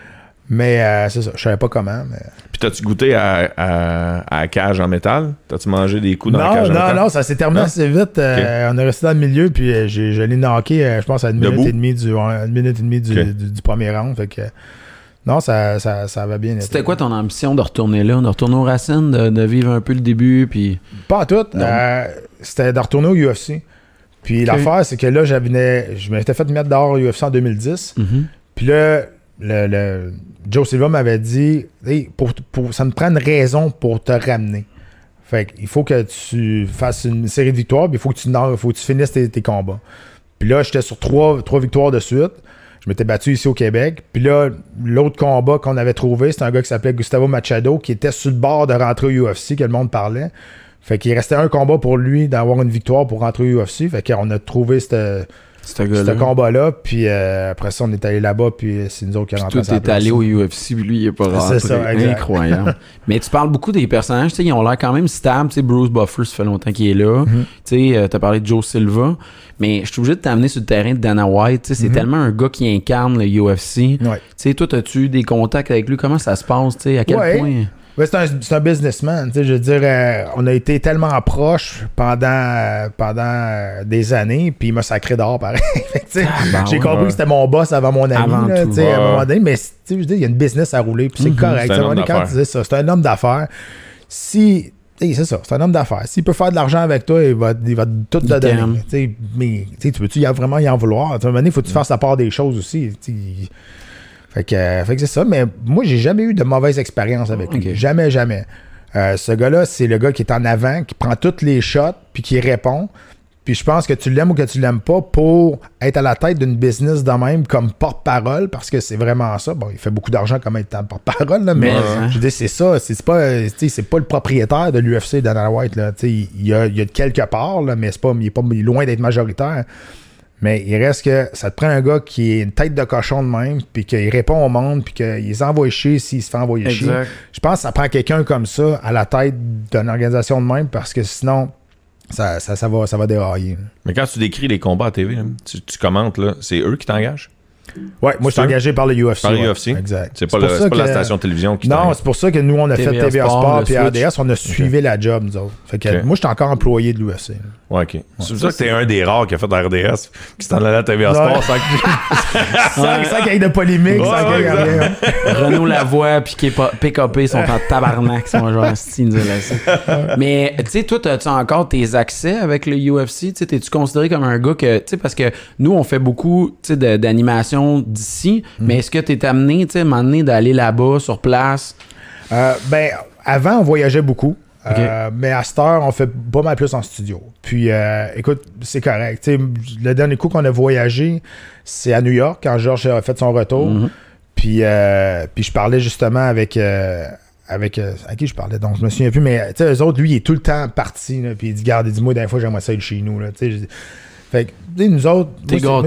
mais euh, c'est ça. Je savais pas comment. Mais... Puis t'as-tu goûté à, à, à la cage en métal? T'as-tu mangé des coups dans la Non, cage en non, métal? non, ça s'est terminé assez vite. Euh, On est resté dans le milieu, puis euh, j'ai, je l'ai knocké, euh, je pense, à une minute Debout? et demie du, ouais, une minute et demie du, Ok. du, du premier round. Fait que, non, ça, ça, ça va bien. C'était quoi ton ambition de retourner là, de retourner aux racines, de, de vivre un peu le début, puis. Pas à tout. Euh, c'était de retourner au UFC. Puis l'affaire, c'est que là, j'avais, je m'étais fait mettre dehors au UFC en 2010. Mhm. Puis là, le, le- Joe Silva m'avait dit Hey, pour, pour- ça me prend une raison pour te ramener. Fait qu'il faut que tu fasses une série de victoires, puis il faut que tu, faut que tu finisses tes, tes combats. Puis là, j'étais sur trois, trois victoires de suite. Je m'étais battu ici au Québec. Puis là, l'autre combat qu'on avait trouvé, c'était un gars qui s'appelait Gustavo Machado, qui était sur le bord de rentrer au UFC, que le monde parlait. Fait qu'il restait un combat pour lui d'avoir une victoire pour rentrer au UFC. Fait qu'on a trouvé cette- Ce combat-là. Puis euh, après ça, on est allé là-bas, puis euh, c'est nous autres qui rentrés tout est allé au UFC, puis lui, il est pas rentré. C'est ça, exact. Incroyable. Mais tu parles beaucoup des personnages, tu sais, ils ont l'air quand même stables. Tu sais, Bruce Buffer, ça fait longtemps qu'il est là. Mhm. Tu sais, euh, t'as parlé de Joe Silva. Mais je suis obligé de t'amener sur le terrain de Dana White. Tu sais, c'est Mhm. tellement un gars qui incarne le UFC. Tu Ouais. sais, toi, as-tu eu des contacts avec lui? Comment ça se passe? Tu sais, à quel Ouais. point? Ouais, c'est un, businessman. Je veux dire, euh, on a été tellement proches pendant, euh, pendant euh, des années, puis il m'a sacré dehors pareil. Sais, ben J'ai ouais. compris que c'était mon boss avant mon ami. Avant là, tout. tu sais, à un moment donné, mais tu sais, je veux dire, il y a une business à rouler, puis c'est Mhm. correct. C'est un est quand tu dis ça, c'est un homme d'affaires. Si. C'est ça, c'est un homme d'affaires. S'il peut faire de l'argent avec toi, il va, il va tout te donner. Mais tu peux-tu vraiment y en vouloir? À un moment donné, il faut que tu fasses la part des choses aussi. Fait que, euh, fait que c'est ça, mais moi, j'ai jamais eu de mauvaise expérience avec lui. Jamais, jamais. Euh, ce gars-là, c'est le gars qui est en avant, qui prend toutes les shots, puis qui répond. Puis je pense que tu l'aimes ou que tu l'aimes pas pour être à la tête d'une business de même comme porte-parole, parce que c'est vraiment ça. Bon, il fait beaucoup d'argent comme étant porte-parole, là, mais Mais, hein. je dis c'est ça. C'est pas, euh, c'est pas le propriétaire de l'UFC, Dana White. Là. Il, il y a, il y a de quelque part, là, mais c'est pas, il est pas il est loin d'être majoritaire. Mais il reste que ça te prend un gars qui est une tête de cochon de même, puis qu'il répond au monde, puis qu'il les envoie chier s'il se fait envoyer chier. Je pense que ça prend quelqu'un comme ça à la tête d'une organisation de même, parce que sinon, ça, ça, ça va, ça va dérailler. Mais quand tu décris les combats à TV, là, tu, tu commentes, là, c'est eux qui t'engagent? Ouais, moi, je suis engagé par le UFC. Par le ouais. UFC? Exact. C'est pas, le- c'est la station de télévision qui Non, c'est pour ça que nous, on a fait TVA Sport, Sport, le puis Switch. RDS, on a suivi la job, nous autres. Fait que moi, j'étais encore employé de l'UFC. Ouais, ok. c'est pour ça que t'es un des rares qui a fait RDS, qui s'en allait à TVA Sport Ouais. sans qu'il y ait de polémique, Ouais, sans qu'il y ait rien. Renaud Lavoie puis PKP sont en tabarnak, ils sont genre laissé. Mais tu sais, toi, as-tu encore tes accès avec le UFC? Tu sais, T'es-tu considéré comme un gars que, tu sais, parce que nous, on fait beaucoup tu sais, de- d'ici, mais est-ce que t'es amené, tu sais, donné, d'aller là-bas, sur place? Euh, ben, avant, on voyageait beaucoup. Euh, mais à cette heure, on fait pas mal plus en studio. Puis, euh, écoute, c'est correct. Tu le dernier coup qu'on a voyagé, c'est à New York, quand Georges a fait son retour. Mhm. Puis, euh, puis je parlais justement avec. avec à qui je parlais donc? Je me souviens plus mais tu sais eux autres lui il est tout le temps parti là, puis il dit garde dis-moi dernière fois j'aimerais ça être chez nous là fait que nous autres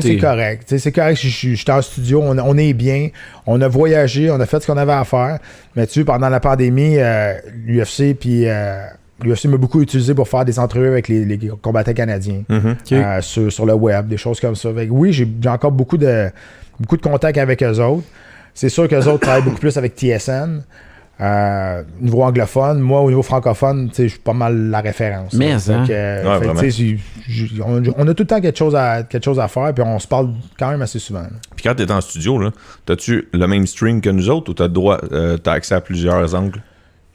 c'est- correct c'est correct je suis en studio on, on est bien on a voyagé on a fait ce qu'on avait à faire mais tu sais pendant la pandémie euh, l'UFC puis euh, l'UFC m'a beaucoup utilisé pour faire des entrevues avec les, les combattants canadiens Mhm. Euh, sur, sur le web, des choses comme ça. Fait que oui, j'ai j'ai encore beaucoup de, beaucoup de contacts avec eux autres. C'est sûr qu'eux autres travaillent beaucoup plus avec TSN. Euh, niveau anglophone, moi au niveau francophone, tu sais, je suis pas mal la référence. Mais, hein? euh, Ouais, fait tu on, on a tout le temps quelque chose à, quelque chose à faire, puis on se parle quand même assez souvent. Puis quand t'es en studio, là, t'as-tu le même stream que nous autres ou t'as droit, euh, t'as accès à plusieurs angles?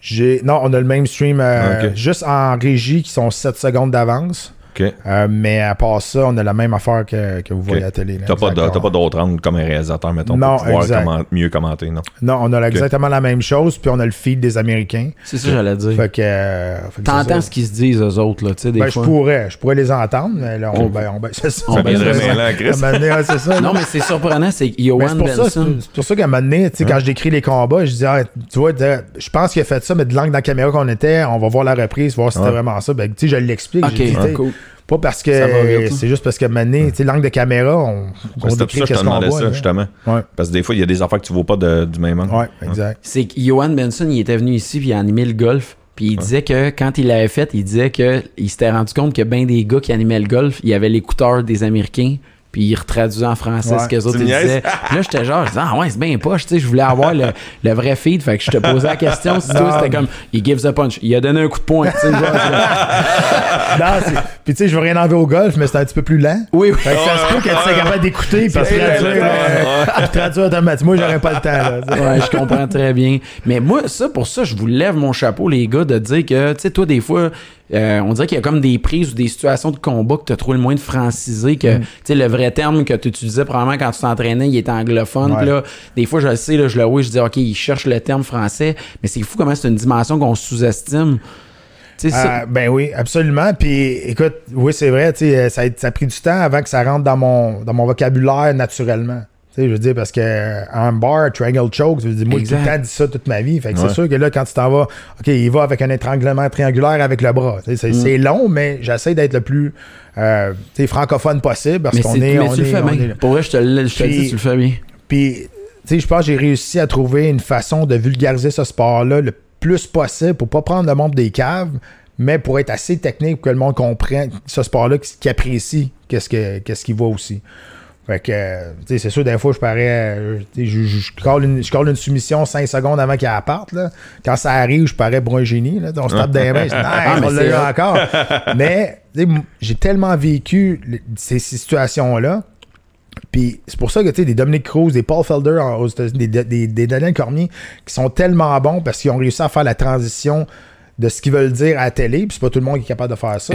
J'ai, non, on a le même stream euh, Ok. juste en régie qui sont 7 secondes d'avance. Euh, mais à part ça, on a la même affaire que, que vous voyez à la télé. T'as pas, d'autres angles comme un réalisateur, mettons, Non, pour pouvoir comment- mieux commenter, non? Non, on a exactement la même chose, puis on a le feed des Américains. C'est ça que j'allais dire. Fait que. euh, que T'entends ce qu'ils se disent, eux autres, là, tu sais, des Ben, je pourrais, je pourrais les entendre, mais là, on, On- ben, on, ben, c'est ça. on ça. Non, mais c'est surprenant, c'est Johan Benson. c'est pour ça qu'à un moment donné, tu sais, quand je décris les combats, je dis, ah, tu vois, je pense qu'il a fait ça, mais de l'angle dans la caméra qu'on était, on va voir la reprise, voir si c'était vraiment ça. Ben, tu sais, je l'explique. Cool. Pas parce que hein. c'est juste parce un moment donné, tu sais, l'angle de caméra, on, on décrit ça que je te qu'est-ce qu'on demandais voit. ça, là. justement. Ouais, Parce que des fois, il y a des affaires que tu vois pas de- du même angle. ouais, exact. C'est que Johan Benson, il était venu ici, puis il a animé le golf. Puis il disait que quand il l'avait fait, il disait que il s'était rendu compte que ben des gars qui animaient le golf, il y avait l'écouteur des Américains, puis il retraduisait en français Ouais. ce que les autres ils disaient. Puis là, j'étais genre, je disais, ah ouais, c'est bien poche, tu sais, je voulais avoir le, le vrai feed, fait que je te posais la question, si toi, c'était comme, il gives a punch, il a donné un coup de poing, tu sais, genre, Non, c'est- Puis tu sais, je veux rien enlever au golf, mais c'est un petit peu plus lent. oui, oui. Fait que ça se peut que tu sois capable d'écouter puis traduire, euh, traduire automatiquement. Moi, j'aurais pas le temps. Là. Ouais, je comprends très bien. Mais moi, ça, pour ça, je vous lève mon chapeau, les gars, de dire que, tu sais, toi, des fois, euh, on dirait qu'il y a comme des prises ou des situations de combat que tu as trouvé le moins de franciser, que, Mm. tu sais, le vrai terme que tu utilisais probablement quand tu t'entraînais, il était anglophone. Ouais. Là, des fois, je le sais, là, je le vois, je dis, OK, il cherche le terme français, mais c'est fou comment c'est une dimension qu'on sous-estime. Ah, ben oui, absolument. Puis écoute, oui, c'est vrai, euh, ça, a- ça a pris du temps avant que ça rentre dans mon, dans mon vocabulaire naturellement. Tu sais, je veux dire, parce que euh, un bar, triangle choke, je veux dire, moi, j'ai tout le Exact. temps dit ça toute ma vie. Fait que Ouais. c'est sûr que là, quand tu t'en vas, OK, il va avec un étranglement triangulaire avec le bras. Tu sais, Mm. C'est long, mais j'essaie d'être le plus euh, tu sais, francophone possible parce qu'on est. mais on tu le fais bien. est- Pour vrai, je te le je te le Puis- dis, tu le fais bien. puis, tu sais, je pense que j'ai réussi à trouver une façon de vulgariser ce sport-là le plus possible pour pas prendre le monde des caves, mais pour être assez technique pour que le monde comprenne ce sport-là, qui apprécie qu'est-ce que- qu'est-ce qu'il voit aussi. Fait que, tu sais, c'est sûr, des fois, je parais. euh, je, je, colle une, je colle une soumission 5 secondes avant qu'elle parte. Là. Quand ça arrive, je parais pour un génie. Là. On se tape des mains. je dis, Ah, Nice, on l'a eu encore. mais, j'ai tellement vécu ces, ces situations-là. Puis c'est pour ça que tu sais, des Dominic Cruz, des Paul Felder aux États-Unis, des, des, des Daniel Cormier qui sont tellement bons parce qu'ils ont réussi à faire la transition de ce qu'ils veulent dire à la télé. Puis c'est pas tout le monde qui est capable de faire ça.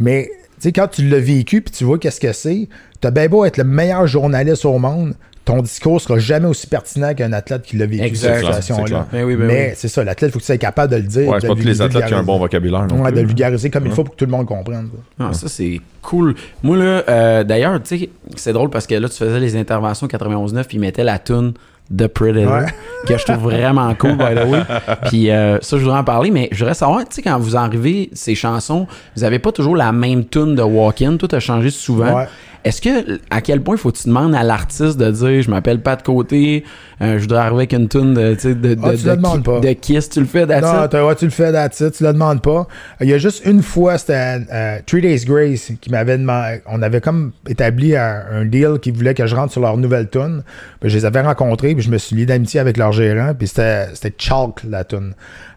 Mais sais, quand tu l'as vécu puis tu vois qu'est-ce que c'est, t'as bien beau être le meilleur journaliste au monde, ton discours sera jamais aussi pertinent qu'un athlète qui l'a vécu Exact, cette situation-là. Ben oui, ben Mais oui. c'est ça, l'athlète, il faut que tu sois capable de le dire. Ouais, de c'est pas le tous les athlètes qui ont un vulgariser. bon vocabulaire non Ouais, de plus. le vulgariser comme il faut pour que tout le monde comprenne. Ah, ça, c'est cool. Moi, là, euh, d'ailleurs, tu sais, c'est drôle parce que là, tu faisais les interventions 91.9 puis ils mettaient la tune de Predator, Ouais. que je trouve vraiment cool, by the way. Puis euh, ça, je voudrais en parler, mais je voudrais savoir, tu sais, quand vous arrivez ces chansons, vous avez pas toujours la même tune de Walk-In, tout a changé souvent. Ouais. Est-ce que, à quel point faut que tu demandes à l'artiste de dire, je m'appelle Pat Côté, euh, je voudrais arriver avec une tune de, de, de, Ah, tu de, pas. de Kiss, tu le fais, that's Non, ouais, tu le fais that's it, tu le demandes pas. Il y a juste une fois, c'était euh, Three Days Grace qui m'avait demandé. On avait comme établi un, un deal qui voulait que je rentre sur leur nouvelle tune. Puis je les avais rencontrés, puis je me suis lié d'amitié avec leur gérant, puis c'était c'était Chalk la tune.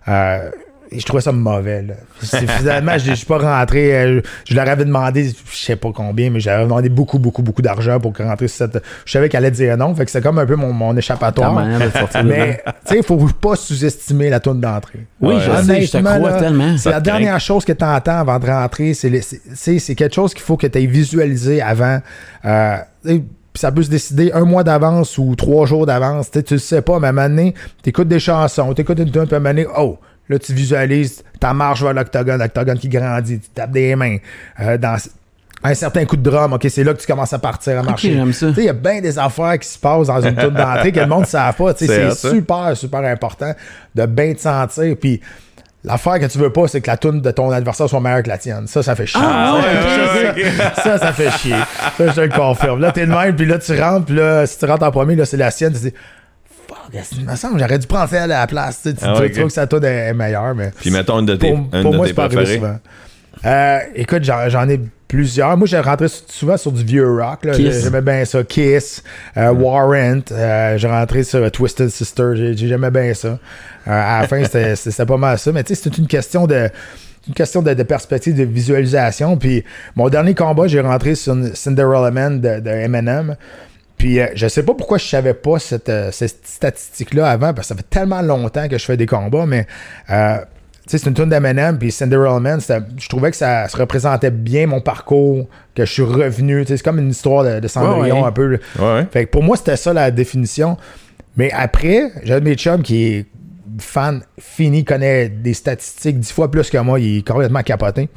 Euh, et je trouvais ça mauvais. Là. Finalement, je je suis pas rentré. euh, je, je leur avais demandé, je sais pas combien, mais j'avais demandé beaucoup, beaucoup, beaucoup d'argent pour rentrer sur cette. Je savais qu'elle allait dire non. Fait que c'est comme un peu mon, mon échappatoire. de. Mais, tu sais, il faut pas sous-estimer la tourne d'entrée. Oui, Ouais. je sais, je te crois là, tellement. C'est la dernière chose que tu entends avant de rentrer. C'est quelque chose qu'il faut que tu aies visualisé avant. Euh, tu sais, Puis ça peut se décider un mois d'avance ou trois jours d'avance. Tu le sais pas, mais à un moment donné, t'écoutes des chansons, t'écoutes une tune, puis à un moment donné, oh, là, tu visualises ta marche vers l'octogone, l'octogone qui grandit, tu tapes des mains. Euh, dans un certain coup de drum, ok, c'est là que tu commences à partir à marcher. sais, il y a bien des affaires qui se passent dans une tune d'entrée que le monde ne savent pas. C'est super, super important de bien te sentir. Puis l'affaire que tu veux pas, c'est que la tune de ton adversaire soit meilleure que la tienne. Ça, ça fait chier. Ah, ça, ouais, ça, ça, ça fait chier. Ça, je te le confirme. Là, t'es de même, puis là, tu rentres, puis là, si tu rentres en premier, là, c'est la sienne. Tu te dis, fuck, il me semble, j'aurais dû prendre celle à la place. Tu, sais, tu, Ah, tu trouves que sa tune est meilleure, mais. Puis mettons une de tes, Pour, une pour de moi, tes c'est pas arrivé préférées. souvent. Euh, écoute, j'en ai plusieurs. Moi, j'ai rentré souvent sur du vieux rock. J'aimais bien ça. Kiss, euh, Warrant. euh, j'ai rentré sur euh, Twisted Sister. J'ai- j'ai- J'aimais bien ça. Euh, à la fin, c'était, pas mal ça. Mais tu sais, c'est une question de une question de, de perspective, de visualisation. Puis mon dernier combat, j'ai rentré sur une Cinderella Man de, de Eminem. Puis euh, je sais pas pourquoi je savais pas cette, euh, cette statistique-là avant, parce que ça fait tellement longtemps que je fais des combats, mais euh, c'est une tune d'Eminem, puis Cinderella Man, je trouvais que ça se représentait bien mon parcours, que je suis revenu. C'est comme une histoire de, de Cendrillon Ouais, ouais. un peu. Ouais. Fait que pour moi, c'était ça la définition. Mais après, j'ai mes chums qui est fan fini, connaît des statistiques dix fois plus que moi, il est complètement capoté.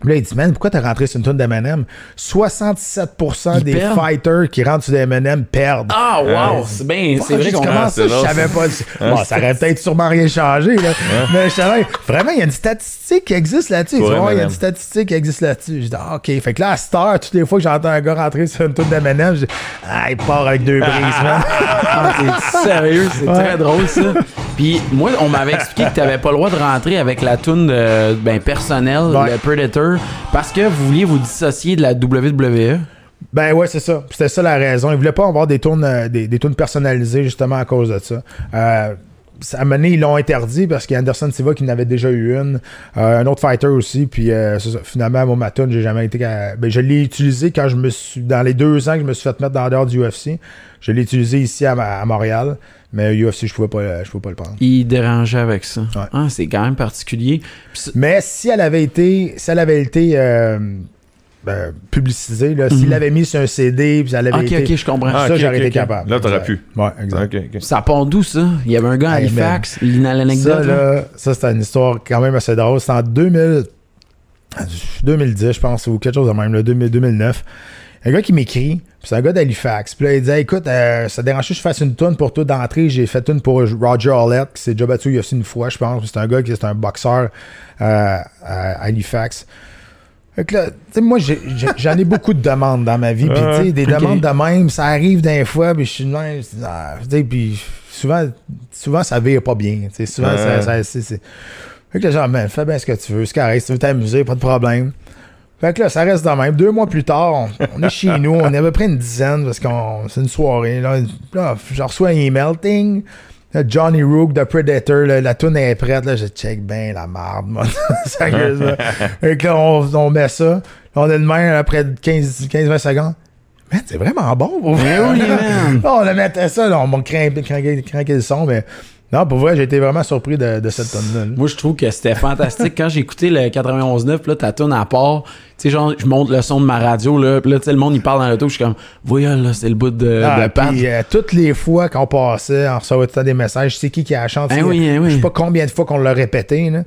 Puis là, il dit, man, pourquoi t'as rentré sur une tune d'Eminem? 67% Ils des perdent. fighters qui rentrent sur des Eminem perdent. Ah, wow! C'est bien. C'est vrai qu'on comment Ah, ça, c'est je savais pas. Bon, ça aurait peut-être sûrement rien changé, là. Mais je savais, vraiment, il y a une statistique qui existe là-dessus. Tu Pour vois, il y a une statistique qui existe là-dessus. Je dis, ah, OK. Fait que là, à cette heure, toutes les fois que j'entends un gars rentrer sur une tune d'Eminem, je dis, ah, il part avec deux brises, man. Ah, t'es sérieux, c'est Ouais. très drôle ça. Puis moi, on m'avait expliqué que t'avais pas le droit de rentrer avec la toune de, ben, personnelle, Ouais. le Predator, parce que vous vouliez vous dissocier de la WWE. Ben ouais, c'est ça. C'était ça la raison. Ils voulaient pas avoir des tournes, euh, des, personnalisées justement à cause de ça. Euh, ça- à un moment donné, ils l'ont interdit parce qu'il y a Anderson Silva qui en avait déjà eu une. Euh, un autre fighter aussi. Puis euh, ça. finalement, moi, ma j'ai jamais été. Ben, je l'ai utilisé quand je me suis. Dans les deux ans que je me suis fait mettre dans dehors du UFC. Je l'ai utilisé ici à Montréal. Mais UFC, je pouvais pas, je pouvais pas le prendre. Il dérangeait avec ça. Ouais. Ah, c'est quand même particulier. C'est- Mais si elle avait été, si elle avait été euh, ben, publicisée, là, s'il Mhm. l'avait mis sur un CD, puis ça avait Ok, été. ok, je comprends. Ah, ça, ok, j'aurais été capable. Là, t'aurais pu. Ouais, exact. Ça part d'où ça? Il y avait un gars à Hey, Halifax, il a l'anecdote. Ça, là. là, ça c'était une histoire quand même assez drôle. C'était en 2000, 2010, je pense, ou quelque chose de même, là, 2000, 2009. Un gars qui m'écrit, c'est un gars d'Halifax. Puis là, il dit Écoute, euh, ça dérange que je fasse une tonne pour toi d'entrée? J'ai fait une pour Roger Hallett, qui s'est déjà battu il y a aussi une fois, je pense. C'est un gars qui est un boxeur euh, à Halifax. Fait que là, tu sais, moi, j'en ai beaucoup de demandes dans ma vie. Puis, tu sais, des demandes de même, ça arrive d'un fois, puis je suis même. ah, puis souvent, souvent, ça vire pas bien. Souvent, ça, Fait que là, genre, man, fais bien ce que tu veux, c'est correct, si tu veux t'amuser, pas de problème. Fait que là, ça reste de même. Deux mois plus tard, on, on est chez nous, on est à peu près une dizaine parce qu'on c'est une soirée. Là, Là, je reçois un email, ting. Johnny Rook de Predator, là, la tune est prête. Là, je check bien la marde, man. Sérieusement. Fait que là, on, on met ça. Là, on est de même après 15-20 secondes. Man, c'est vraiment bon pour vrai. oui. Là, on le mettait ça, là, on m'a craqué, craqué, craqué le son, mais non, pour vrai, j'ai été vraiment surpris de, de cette tonne-là. là. Moi, je trouve que c'était fantastique. Quand j'ai écouté le 91.9, puis là, ta tune à part, tu sais, genre, je monte le son de ma radio, là, puis là, tu sais, le monde, il parle dans l'auto, je suis comme, voyons, là, c'est le bout de, Ah, de puis, euh, toutes les fois qu'on passait, on recevait tout le temps des messages. C'est qui qui a la chance? Eh oui, eh oui. Je sais pas combien de fois qu'on l'a répété, là.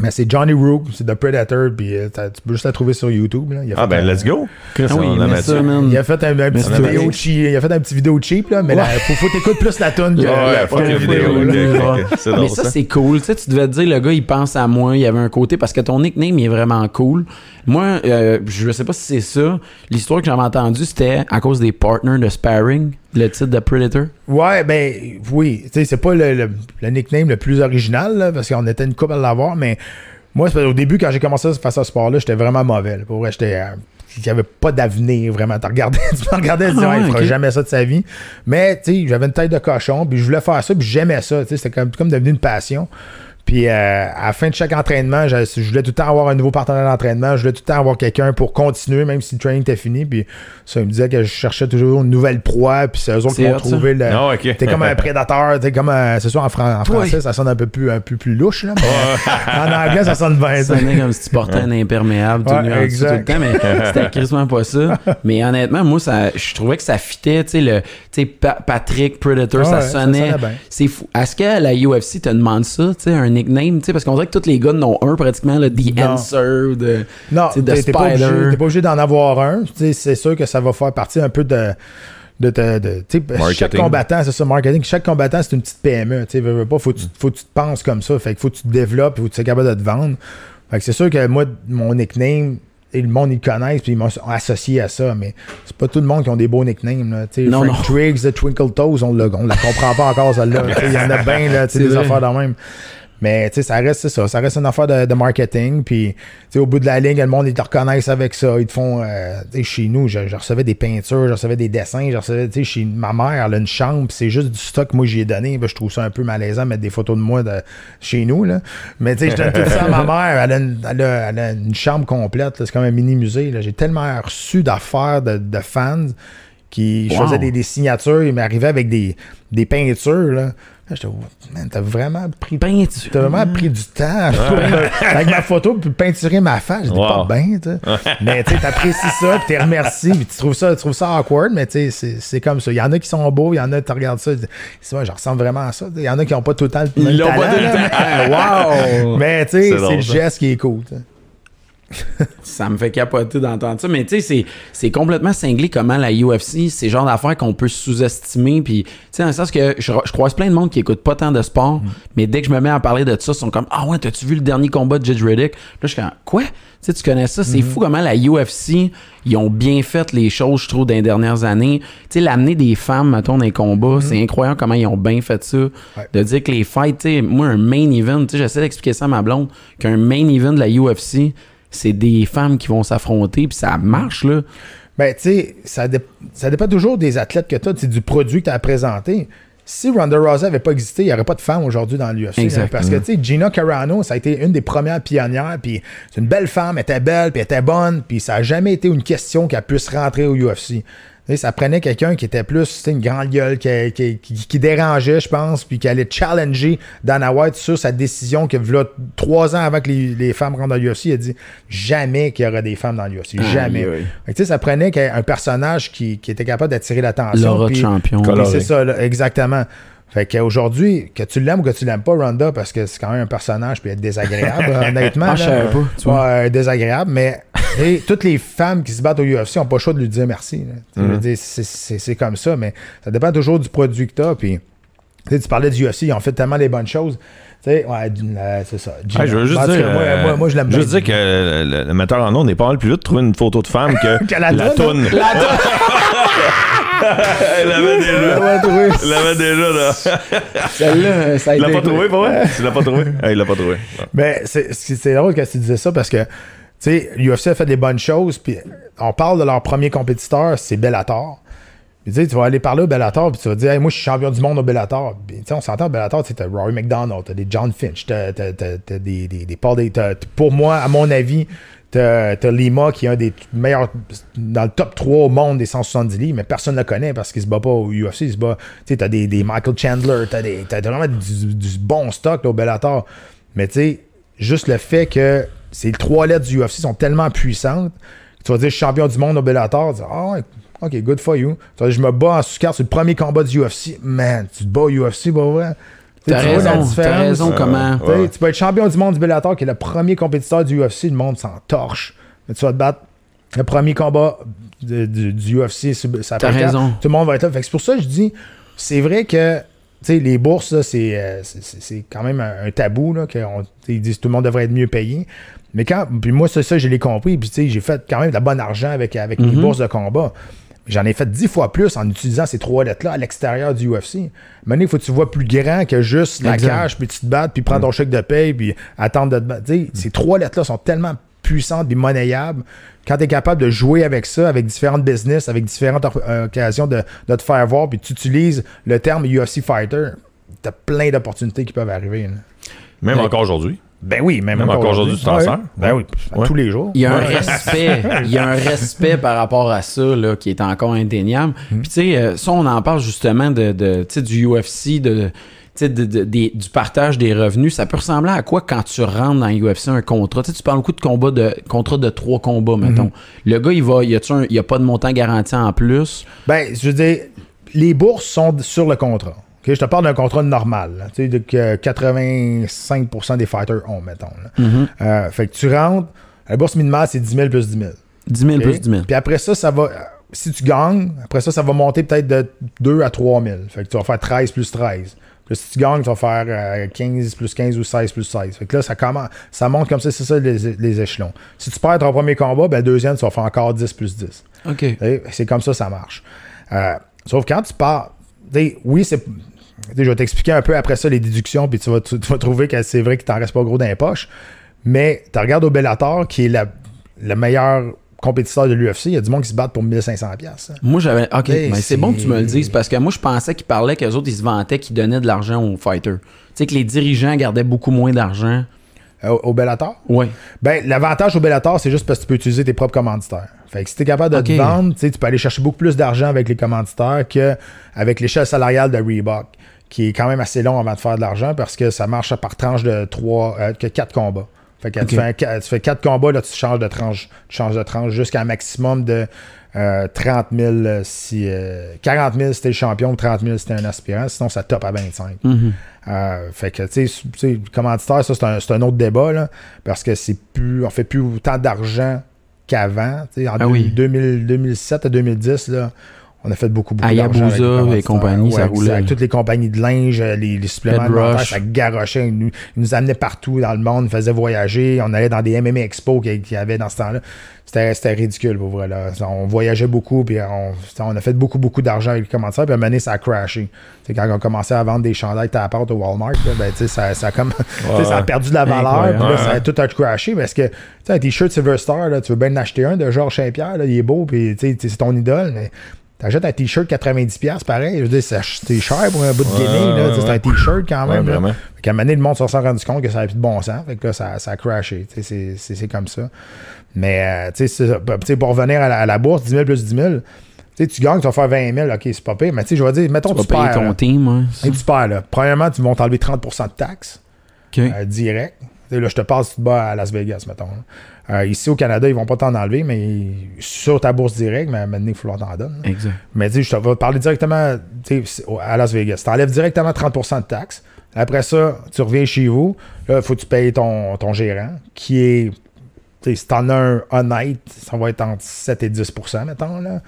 Mais c'est Johnny Rook, c'est The Predator, puis euh, tu peux juste la trouver sur YouTube. Là. Il a Ah, fait ben, un- let's go. Chris, Ah oui, on ça, man. Il a fait un, un petit vidéo cheap. Il a fait un petit vidéo cheap, là, mais là, faut, faut t'écouter plus la tonne que Ouais, la la vidéo, Mais ça, ça. c'est cool. Tu sais, tu devais te dire, le gars, il pense à moi. Il y avait un côté parce que ton nickname, il est vraiment cool. Moi, euh, je sais pas si c'est ça. L'histoire que j'avais entendue, c'était à cause des partners de sparring, le titre de Predator. Ouais, ben oui. Tu sais, c'est pas le, le- le nickname le plus original, là, parce qu'on était une couple à l'avoir, mais moi, qu'au début, quand j'ai commencé à faire ce sport-là, j'étais vraiment mauvais. là. Pour vrai, j'étais. euh, il n'y avait pas d'avenir vraiment. Tu regardais, tu me regardais et tu disais, Ah Ouais, il ouais, fera jamais ça de sa vie. Mais, tu sais, j'avais une tête de cochon, puis je voulais faire ça, puis j'aimais ça. Tu sais, c'était comme, comme devenu une passion. Puis euh, à la fin de chaque entraînement, je, je voulais tout le temps avoir un nouveau partenaire d'entraînement. Je voulais tout le temps avoir quelqu'un pour continuer, même si le training était fini. Puis ça, il me disait que je cherchais toujours une nouvelle proie. Puis c'est eux autres qui ça. trouvé le. Ah, ok. T'es comme un prédateur. T'es comme un- C'est sûr, en, fran- en Toi. français, ça sonne un peu plus, un peu plus louche. Là, mais en anglais, ça sonne bien. Ça ça. sonnait comme si tu portais un imperméable tout Ouais, tout le temps, mais c'était quasiment pas ça. Mais honnêtement, moi, ça, je trouvais que ça fitait, tu sais, le, tu sais, Pa- Patrick Predator, Ouais, ça ouais, ça sonnait. c'est fou. Est-ce que la UFC te demande ça, tu sais, un nickname, tu sais, parce qu'on dirait que tous les gars en ont un pratiquement, le The Non. Answer, de, Non, de t'es t'es pas obligé, Spider. t'es pas obligé d'en avoir un. C'est sûr que ça va faire partie un peu de. De, de, chaque combattant, c'est ça, marketing. Chaque combattant, c'est une petite PME. Tu veux, veux pas, faut, que tu, faut que tu te penses comme ça. Fait que faut que tu te développes, faut que tu sois capable de te vendre. Fait que c'est sûr que moi, mon nickname, et le monde, ils le connaissent, puis ils m'ont associé à ça. Mais c'est pas tout le monde qui ont des beaux nicknames. Là. Non, Frank non. Triggs, The Twinkle Toes, on, l'a- on la comprend pas encore, celle-là. Il y en a bien, là, des vrai. affaires de même. Mais tu sais, ça reste ça, ça reste une affaire de, de marketing. Puis tu sais, au bout de la ligne, le monde ils te reconnaissent avec ça. Ils te font, euh, tu sais, chez nous, je, je recevais des peintures, je recevais des dessins, je recevais, tu sais, chez ma mère, elle a une chambre, c'est juste du stock que moi j'y ai donné. Ben, je trouve ça un peu malaisant de mettre des photos de moi de chez nous là. Mais tu sais, je donne tout ça à ma mère. Elle a une, elle a- elle a une chambre complète. C'est comme un mini musée. là. J'ai tellement reçu d'affaires de, de fans qui je Wow. faisais des, des signatures, ils m'arrivaient avec des, des peintures. Là. Man, t'as vraiment pris Peinture. T'as vraiment pris du temps pour, avec ma photo pour peinturer ma face. J'étais Wow. pas bien, tu sais. Mais tu t'apprécies ça, puis t'es remercié, puis tu trouves ça, tu trouves ça awkward, mais tu sais, c'est- comme ça. Il y en a qui sont beaux, il y en a, tu regardes ça, c'est vrai, je ressemble vraiment à ça. Il y en a qui ont pas tout le temps le Ils l'ont pas tout le temps. Ah, wow! Mais tu sais, C'est le geste qui est cool. Ça me fait capoter d'entendre ça. Mais tu sais, c'est- complètement cinglé comment la UFC, c'est le genre d'affaires qu'on peut sous-estimer. Puis, tu sais, dans le sens que je, je croise plein de monde qui écoute pas tant de sport, mais dès que je me mets à parler de ça, ils sont comme Ah ouais, t'as-tu vu le dernier combat de Judge Riddick? Là, je suis comme Quoi? Tu sais, tu connais ça? C'est fou comment la UFC, ils ont bien fait les choses, je trouve, dans les dernières années. Tu sais, l'amener des femmes, mettons, dans les combats, c'est incroyable comment ils ont bien fait ça. De dire que les fights, tu sais, moi, un main event, tu sais, j'essaie d'expliquer ça à ma blonde, qu'un main event de la UFC, c'est des femmes qui vont s'affronter, puis ça marche, là. Ben, tu sais, ça, dé- ça dépend toujours des athlètes que tu as, du produit que tu as présenté. Si Ronda Rousey n'avait pas existé, il n'y aurait pas de femmes aujourd'hui dans l'UFC. Hein, Parce que, tu sais, Gina Carano, ça a été une des premières pionnières. Puis c'est une belle femme, elle était belle, puis elle était bonne. Puis ça n'a jamais été une question qu'elle puisse rentrer au UFC. Ça prenait quelqu'un qui était plus, tu sais, une grande gueule, qui, qui, qui- qui dérangeait, je pense, puis qui allait challenger Dana White sur sa décision que, voilà, trois ans avant que les, les femmes rentrent dans l'UFC, il a dit jamais qu'il y aura des femmes dans l'UFC. Jamais. Fait que, tu sais, ça prenait un personnage qui, qui était capable d'attirer l'attention. L'aura de puis- champion. C'est ça, là, exactement. Fait qu'aujourd'hui, que tu l'aimes ou que tu l'aimes pas, Ronda, parce que c'est quand même un personnage puis être désagréable, honnêtement. Ah, je là. savais pas, tu vois. Ouais, désagréable, mais et toutes les femmes qui se battent au UFC n'ont pas le choix de lui dire merci. dire, c'est- comme ça, mais ça dépend toujours du produit que tu as. Puis, tu parlais du UFC, ils ont fait tellement des bonnes choses. Ouais, euh, c'est ça. Ah, je veux juste dire, moi, euh, moi, moi, je l'aime juste dire que le, le- metteur en ondes n'est pas mal plus vite de trouver une photo de femme que, Que la la toune, toune. Elle l'avait déjà. Il l'avait déjà, là. Celle-là, ça a Il l'a été- pas trouvé, pas vrai? Tu l'as pas trouvé? Ah, il l'a pas trouvé. Mais c'est drôle que tu disais ça parce que, sais, l'UFC a fait des bonnes choses, puis on parle de leur premier compétiteur, c'est Bellator. Puis, tu tu vas aller parler au Bellator, puis tu vas dire, moi, je suis champion du monde au Bellator. Puis, tu sais, on s'entend Bellator, tu t'as Rory McDonald, t'as des John Finch, t'as- t'as des, Paul Pour moi, à mon avis, t'as t'as Lima qui est un des meilleurs, dans le top 3 au monde des 170 livres, mais personne ne le connaît parce qu'il se bat pas au UFC, il se bat. Tu t'as des, des Michael Chandler, t'as des- t'as vraiment du, du bon stock au Bellator. Mais tu sais, juste le fait que ces trois lettres du UFC sont tellement puissantes que tu vas dire je suis champion du monde au Bellator, tu ah ouais, ok, good for you. Tu vas dire je me bats en sous-carte sur le premier combat du UFC, man, tu te bats au UFC, pas vrai? T'as tu vois la raison, t'as différence? raison comment? Tu sais, Tu peux être champion du monde du Bellator, qui est le premier compétiteur du UFC, le monde s'en torche. Mais tu vas te battre le premier combat de- du, du UFC, ça T'as fait raison. Tout le monde va être là. Fait que c'est pour ça que je dis, c'est vrai que tu sais, les bourses, là, c'est, euh, c'est- c'est c'est quand même un, un tabou. Là, que on- ils disent que tout le monde devrait être mieux payé. Mais quand. Puis moi, c'est ça, je l'ai compris. Puis tu sais, j'ai fait quand même de la bonne argent avec, avec les Mhm. bourses de combat. J'en ai fait dix fois plus en utilisant ces trois lettres-là à l'extérieur du UFC. Maintenant, il faut que tu vois plus grand que juste la Exact. cage, puis tu te battes, puis prends ton chèque de paye, puis attendre de te battre. Ces trois lettres-là sont tellement puissantes et monnayables. Quand tu es capable de jouer avec ça, avec différentes business, avec différentes or- euh, occasions de, de te faire voir, puis tu utilises le terme UFC Fighter, tu as plein d'opportunités qui peuvent arriver. là. Même Ouais. encore aujourd'hui. Ben oui, même, Même encore aujourd'hui, tu t'en Ouais. sers? Ben oui, Ouais. tous les jours. Il y a un respect, il y a un respect par rapport à ça là, qui est encore indéniable. Puis tu sais, euh, ça on en parle justement de, de tu sais, du UFC, de, tu sais, de- de- des- du partage des revenus. Ça peut ressembler à quoi quand tu rentres dans UFC un contrat? Tu sais, tu parles beaucoup de combats de contrat de trois combats, mettons. Le gars, il va, il y a, il y a pas de montant garanti en plus? Ben, je veux dire, les bourses sont sur le contrat. Je te parle d'un contrat normal, tu sais, de que 85% des fighters ont, mettons. là. Euh, fait que tu rentres, la bourse minimale, c'est 10 000 plus 10 000. 10 000 ok? plus 10 000. Puis après ça, ça va. euh, Si tu gagnes, après ça, ça va monter peut-être de 2 à 3 000. Fait que tu vas faire 13 plus 13. Puis si tu gagnes, tu vas faire euh, 15 plus 15 ou 16 plus 16. Fait que là, ça, commence, ça monte comme ça, c'est ça les, les échelons. Si tu perds ton premier combat, ben deuxième, tu vas faire encore 10 plus 10. OK. C'est comme ça ça marche. Euh, sauf quand tu pars, oui, c'est. Je vais t'expliquer un peu après ça les déductions, puis tu vas, tu, tu vas trouver que c'est vrai qu'il t'en reste pas gros dans les poches. Mais tu regardes au Bellator, qui est la, le meilleur compétiteur de l'UFC, il y a du monde qui se bat pour 1500$. piastres, hein. Moi, j'avais. OK, mais c'est c'est- bon que tu me le dises parce que moi, je pensais qu'ils parlaient qu'eux autres, ils se vantaient qu'ils donnaient de l'argent aux fighters. Tu sais, que les dirigeants gardaient beaucoup moins d'argent. Euh, Au, Bellator? Ouais. Ben, l'avantage au Bellator, c'est juste parce que tu peux utiliser tes propres commanditaires. Fait que si tu es capable de te vendre, tu peux aller chercher beaucoup plus d'argent avec les commanditaires qu'avec l'échelle salariale de Reebok, qui est quand même assez long avant de faire de l'argent parce que ça marche par tranche de 3, que 4 combats. Fait que tu, fais un qua- tu fais 4 combats, là, tu changes de tranche, tu changes de tranche jusqu'à un maximum de euh, 30 000 euh, si. euh, 40 000 si t'es le champion, 30 000 si t'es un aspirant, sinon ça top à 25. Mhm. Euh, fait que, tu sais, commanditaire, ça, c'est un, un autre débat, là, parce que c'est plus, on fait plus autant d'argent qu'avant. En Ah deux- oui. 2000 2007 à 2010, là, on a fait beaucoup, beaucoup d'argent. Avec et compagnie, ça roulait. Toutes les compagnies de linge, euh, les, les suppléments alimentaires, ça garochait. Ils nous, ils nous amenaient partout dans le monde, ils nous faisaient voyager. On allait dans des MMA Expo qu'il y avait dans ce temps-là. C'était c'était ridicule, pour vrai. Là. On voyageait beaucoup, puis on, on a fait beaucoup, beaucoup d'argent avec les commanditaires, puis à un moment donné, ça a crashé. C'est quand on commençait à vendre des chandails taparte au Walmart, là, ben, tu sais, ça, ça, a comme, tu sais, ça a perdu de la valeur, puis là, ça a tout a crashé, parce que, tu sais, un t-shirt Silver Star, là, tu veux bien en acheter un de Georges Saint-Pierre, là, il est beau, puis tu sais, c'est ton idole, mais t'achètes un t-shirt 90$, pareil, je veux dire, c'est cher pour un bout de Ouais, guinée, là, ouais, c'est un ouais. t-shirt quand Ouais, même. là. vraiment. Fait qu'à un moment donné, le monde s'en s'est rendu compte que ça n'avait plus de bon sens. Fait que là, ça, ça a crashé. C'est c'est- c'est comme ça. Mais, euh, tu sais, pour revenir à la, à la bourse, 10 000 plus 10 000, tu gagnes, tu vas faire 20 000, OK, c'est pas pire. Mais tu sais, je vais dire, mettons, Tu tu, vas payer perds. ton là. team, hein. Et tu perds, là. Premièrement, tu vont t'enlever 30 de taxes OK. euh, direct. Là, je te passe, tu te bats à Las Vegas, mettons. là. Euh, ici, au Canada, ils vont pas t'en enlever, mais sur ta bourse directe, mais maintenant, il faut leur t'en donner. là. Exact. Mais dis, je te vais parler directement à Las Vegas. Tu enlèves directement 30% de taxes. Après ça, tu reviens chez vous. Là, il faut que tu payes ton, ton gérant, qui est. Si t'en as un honnête, ça va être entre 7 et 10% mettons. Là.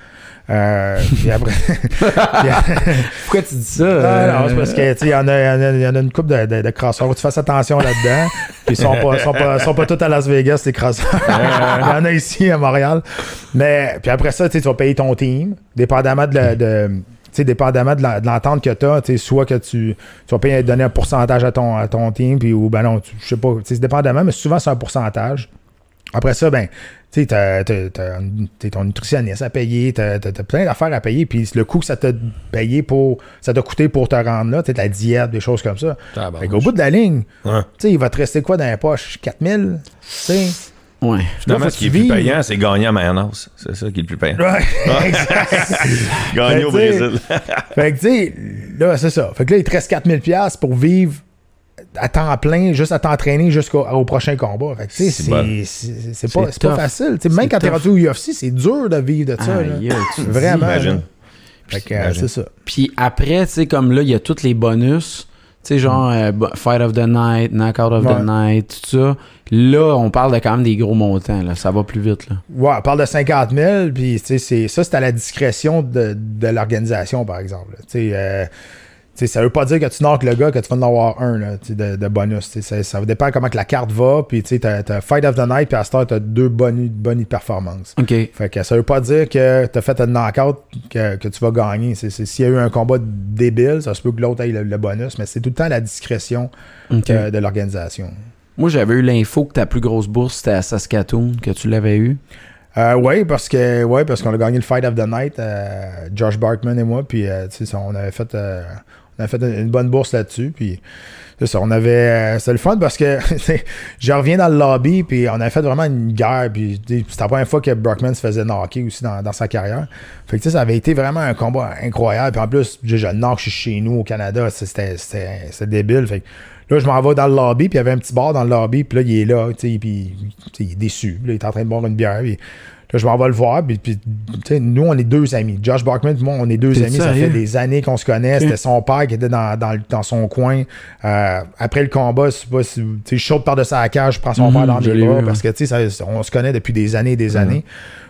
Euh, puis après. puis- Pourquoi tu dis ça? non, c'est parce que, tu y, en a- y en a- une couple de, de, de crosseurs. Faut que tu fasses attention là-dedans. Puis ils sont pas, sont pas, sont pas tous à Las Vegas, les crosseurs. il y en a ici à Montréal. Mais, puis après ça, tu vas payer ton team, dépendamment de, la- de dépendamment de l'entente que tu as, soit que tu, tu vas payer, donner un pourcentage à ton, à ton team, puis ou ben non, je sais pas, dépendamment, mais souvent c'est un pourcentage. Après ça, ben, tu sais, ton nutritionniste à payer, t'as, t'as plein d'affaires à payer, puis le coût que ça t'a payé pour, ça t'a coûté pour te rendre là, tu sais, la diète, des choses comme ça. Fait qu'au bout de la ligne, Ouais. tu sais, il va te rester quoi dans les poches? 4000? Tu sais? Ouais. Finalement, ce qui est plus payant, c'est gagner à mayonnaise. C'est ça qui est le plus payant. Ouais, exact. Gagner au Brésil. Fait que, tu sais, là, c'est ça. Fait que là, il te reste 4000$ piastres pour vivre à temps plein, juste à t'entraîner jusqu'au au prochain combat. C'est bon. pas, pas facile. Tu sais, même quand t'es rendu au UFC, c'est dur de vivre de ça. te dis. Vraiment. Imagine. là. Fait que, euh, Imagine. c'est ça. Puis après, tu sais, comme là, il y a tous les bonus. Tu sais, genre euh, bo- Fight of the Night, Knockout of Ouais. the Night, tout ça. Là, on parle de quand même des gros montants. Là. Ça va plus vite. Là. Ouais, on parle de 50 000, puis tu sais, c'est- ça, c'est à la discrétion de, de l'organisation, par exemple. Tu sais, euh, tu sais, ça veut pas dire que tu knockes le gars que tu vas en avoir un là, tu de, de bonus. tu Ça, ça dépend comment que la carte va, puis tu t'as Fight of the Night, puis à ce temps, t'as deux bonus, bonus de performance. OK. Fait que ça veut pas dire que t'as fait un knockout que, que tu vas gagner. S'il y a eu un combat débile, ça se peut que l'autre ait le, le bonus, mais c'est tout le temps la discrétion euh, de l'organisation. Moi, j'avais eu l'info que ta plus grosse bourse, c'était à Saskatoon, que tu l'avais eu. Euh, oui, parce que ouais, parce qu'on a gagné le Fight of the Night, euh, Josh Barkman et moi, puis euh, tu on avait fait On a fait une, bonne bourse là-dessus. Puis c'est ça, on avait. euh, C'était le fun parce que je reviens dans le lobby, puis on a fait vraiment une guerre. Puis c'était la première fois que Brockman se faisait knocker aussi dans, sa carrière. Fait que ça avait été vraiment un combat incroyable. Puis en plus, je, je knock, chez nous au Canada. C'était débile. Fait que là, je m'en vais dans le lobby, puis il y avait un petit bar dans le lobby, puis là, il est là, tu il est déçu. Il est en train de boire une bière. Là, je m'en vais le voir, puis, nous, on est deux amis. Josh puis moi, on est deux amis. Ça fait des années qu'on se connaît. C'était son père qui était dans, dans, son coin. Euh, après le combat, je sais pas je saute par-dessus la cage, je prends son Mhm, père dans les bras parce que, tu sais, ça- on se connaît depuis des années et des années.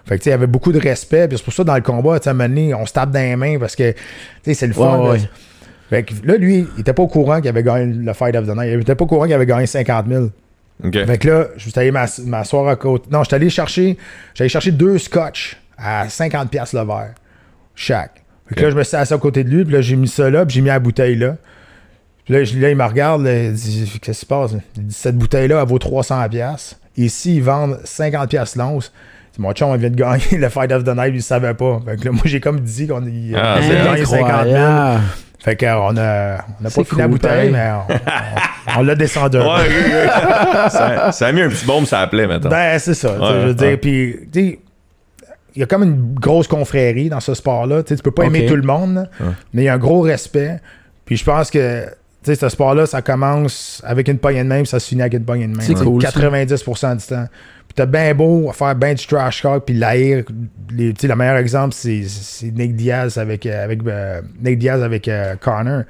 Fait que, tu sais, il y avait beaucoup de respect. Puis c'est pour ça, dans le combat, tu sais, à un moment donné, on se tape dans les mains parce que, c'est le fun. Ouais, là. ouais. Fait que là, lui, il était pas au courant qu'il avait gagné le Fight of the Night. Il était pas au courant qu'il avait gagné 50 000. OK. Fait que là, je suis allé m'ass- m'asseoir à côté. Non, je suis allé chercher. J'allais chercher deux scotch à 50$ piastres le verre. Chaque. Fait que là, je me suis assis à côté de lui, puis là, j'ai mis ça là, puis j'ai mis la bouteille là. Puis là, je- là, il me regarde, là, il dit Qu'est-ce qui se passe Il dit Cette bouteille-là, elle vaut 300$. piastres. Ici, ils vendent 50$ piastres l'once. Il dit, Mon chum, on vient de gagner le Fight of the Night, il ne savait pas. Fait que là, moi, j'ai comme dit qu'on Ah, on c'est a gagné 50 000. Fait qu'on a, on a pas fini la bouteille, pareil. mais on, on- on l'a descendu. Ouais, ça, ça a mis un petit bombe, ça appelait maintenant. Ben, c'est ça. je veux dire, puis, tu sais, il y a comme une grosse confrérie dans ce sport-là. Tu peux pas aimer tout le monde, mais il y a un gros respect. Puis je pense que, tu sais, ce sport-là, ça commence avec une poignée de main, puis ça se finit avec une poignée de main. C'est cool, ça. 90% du temps. Puis t'as bien beau faire ben du trash talk, puis l'haïr. Les- Tu sais, le meilleur exemple, c'est c'est Nick Diaz avec, euh, avec, euh, Nick Diaz avec euh, Connor.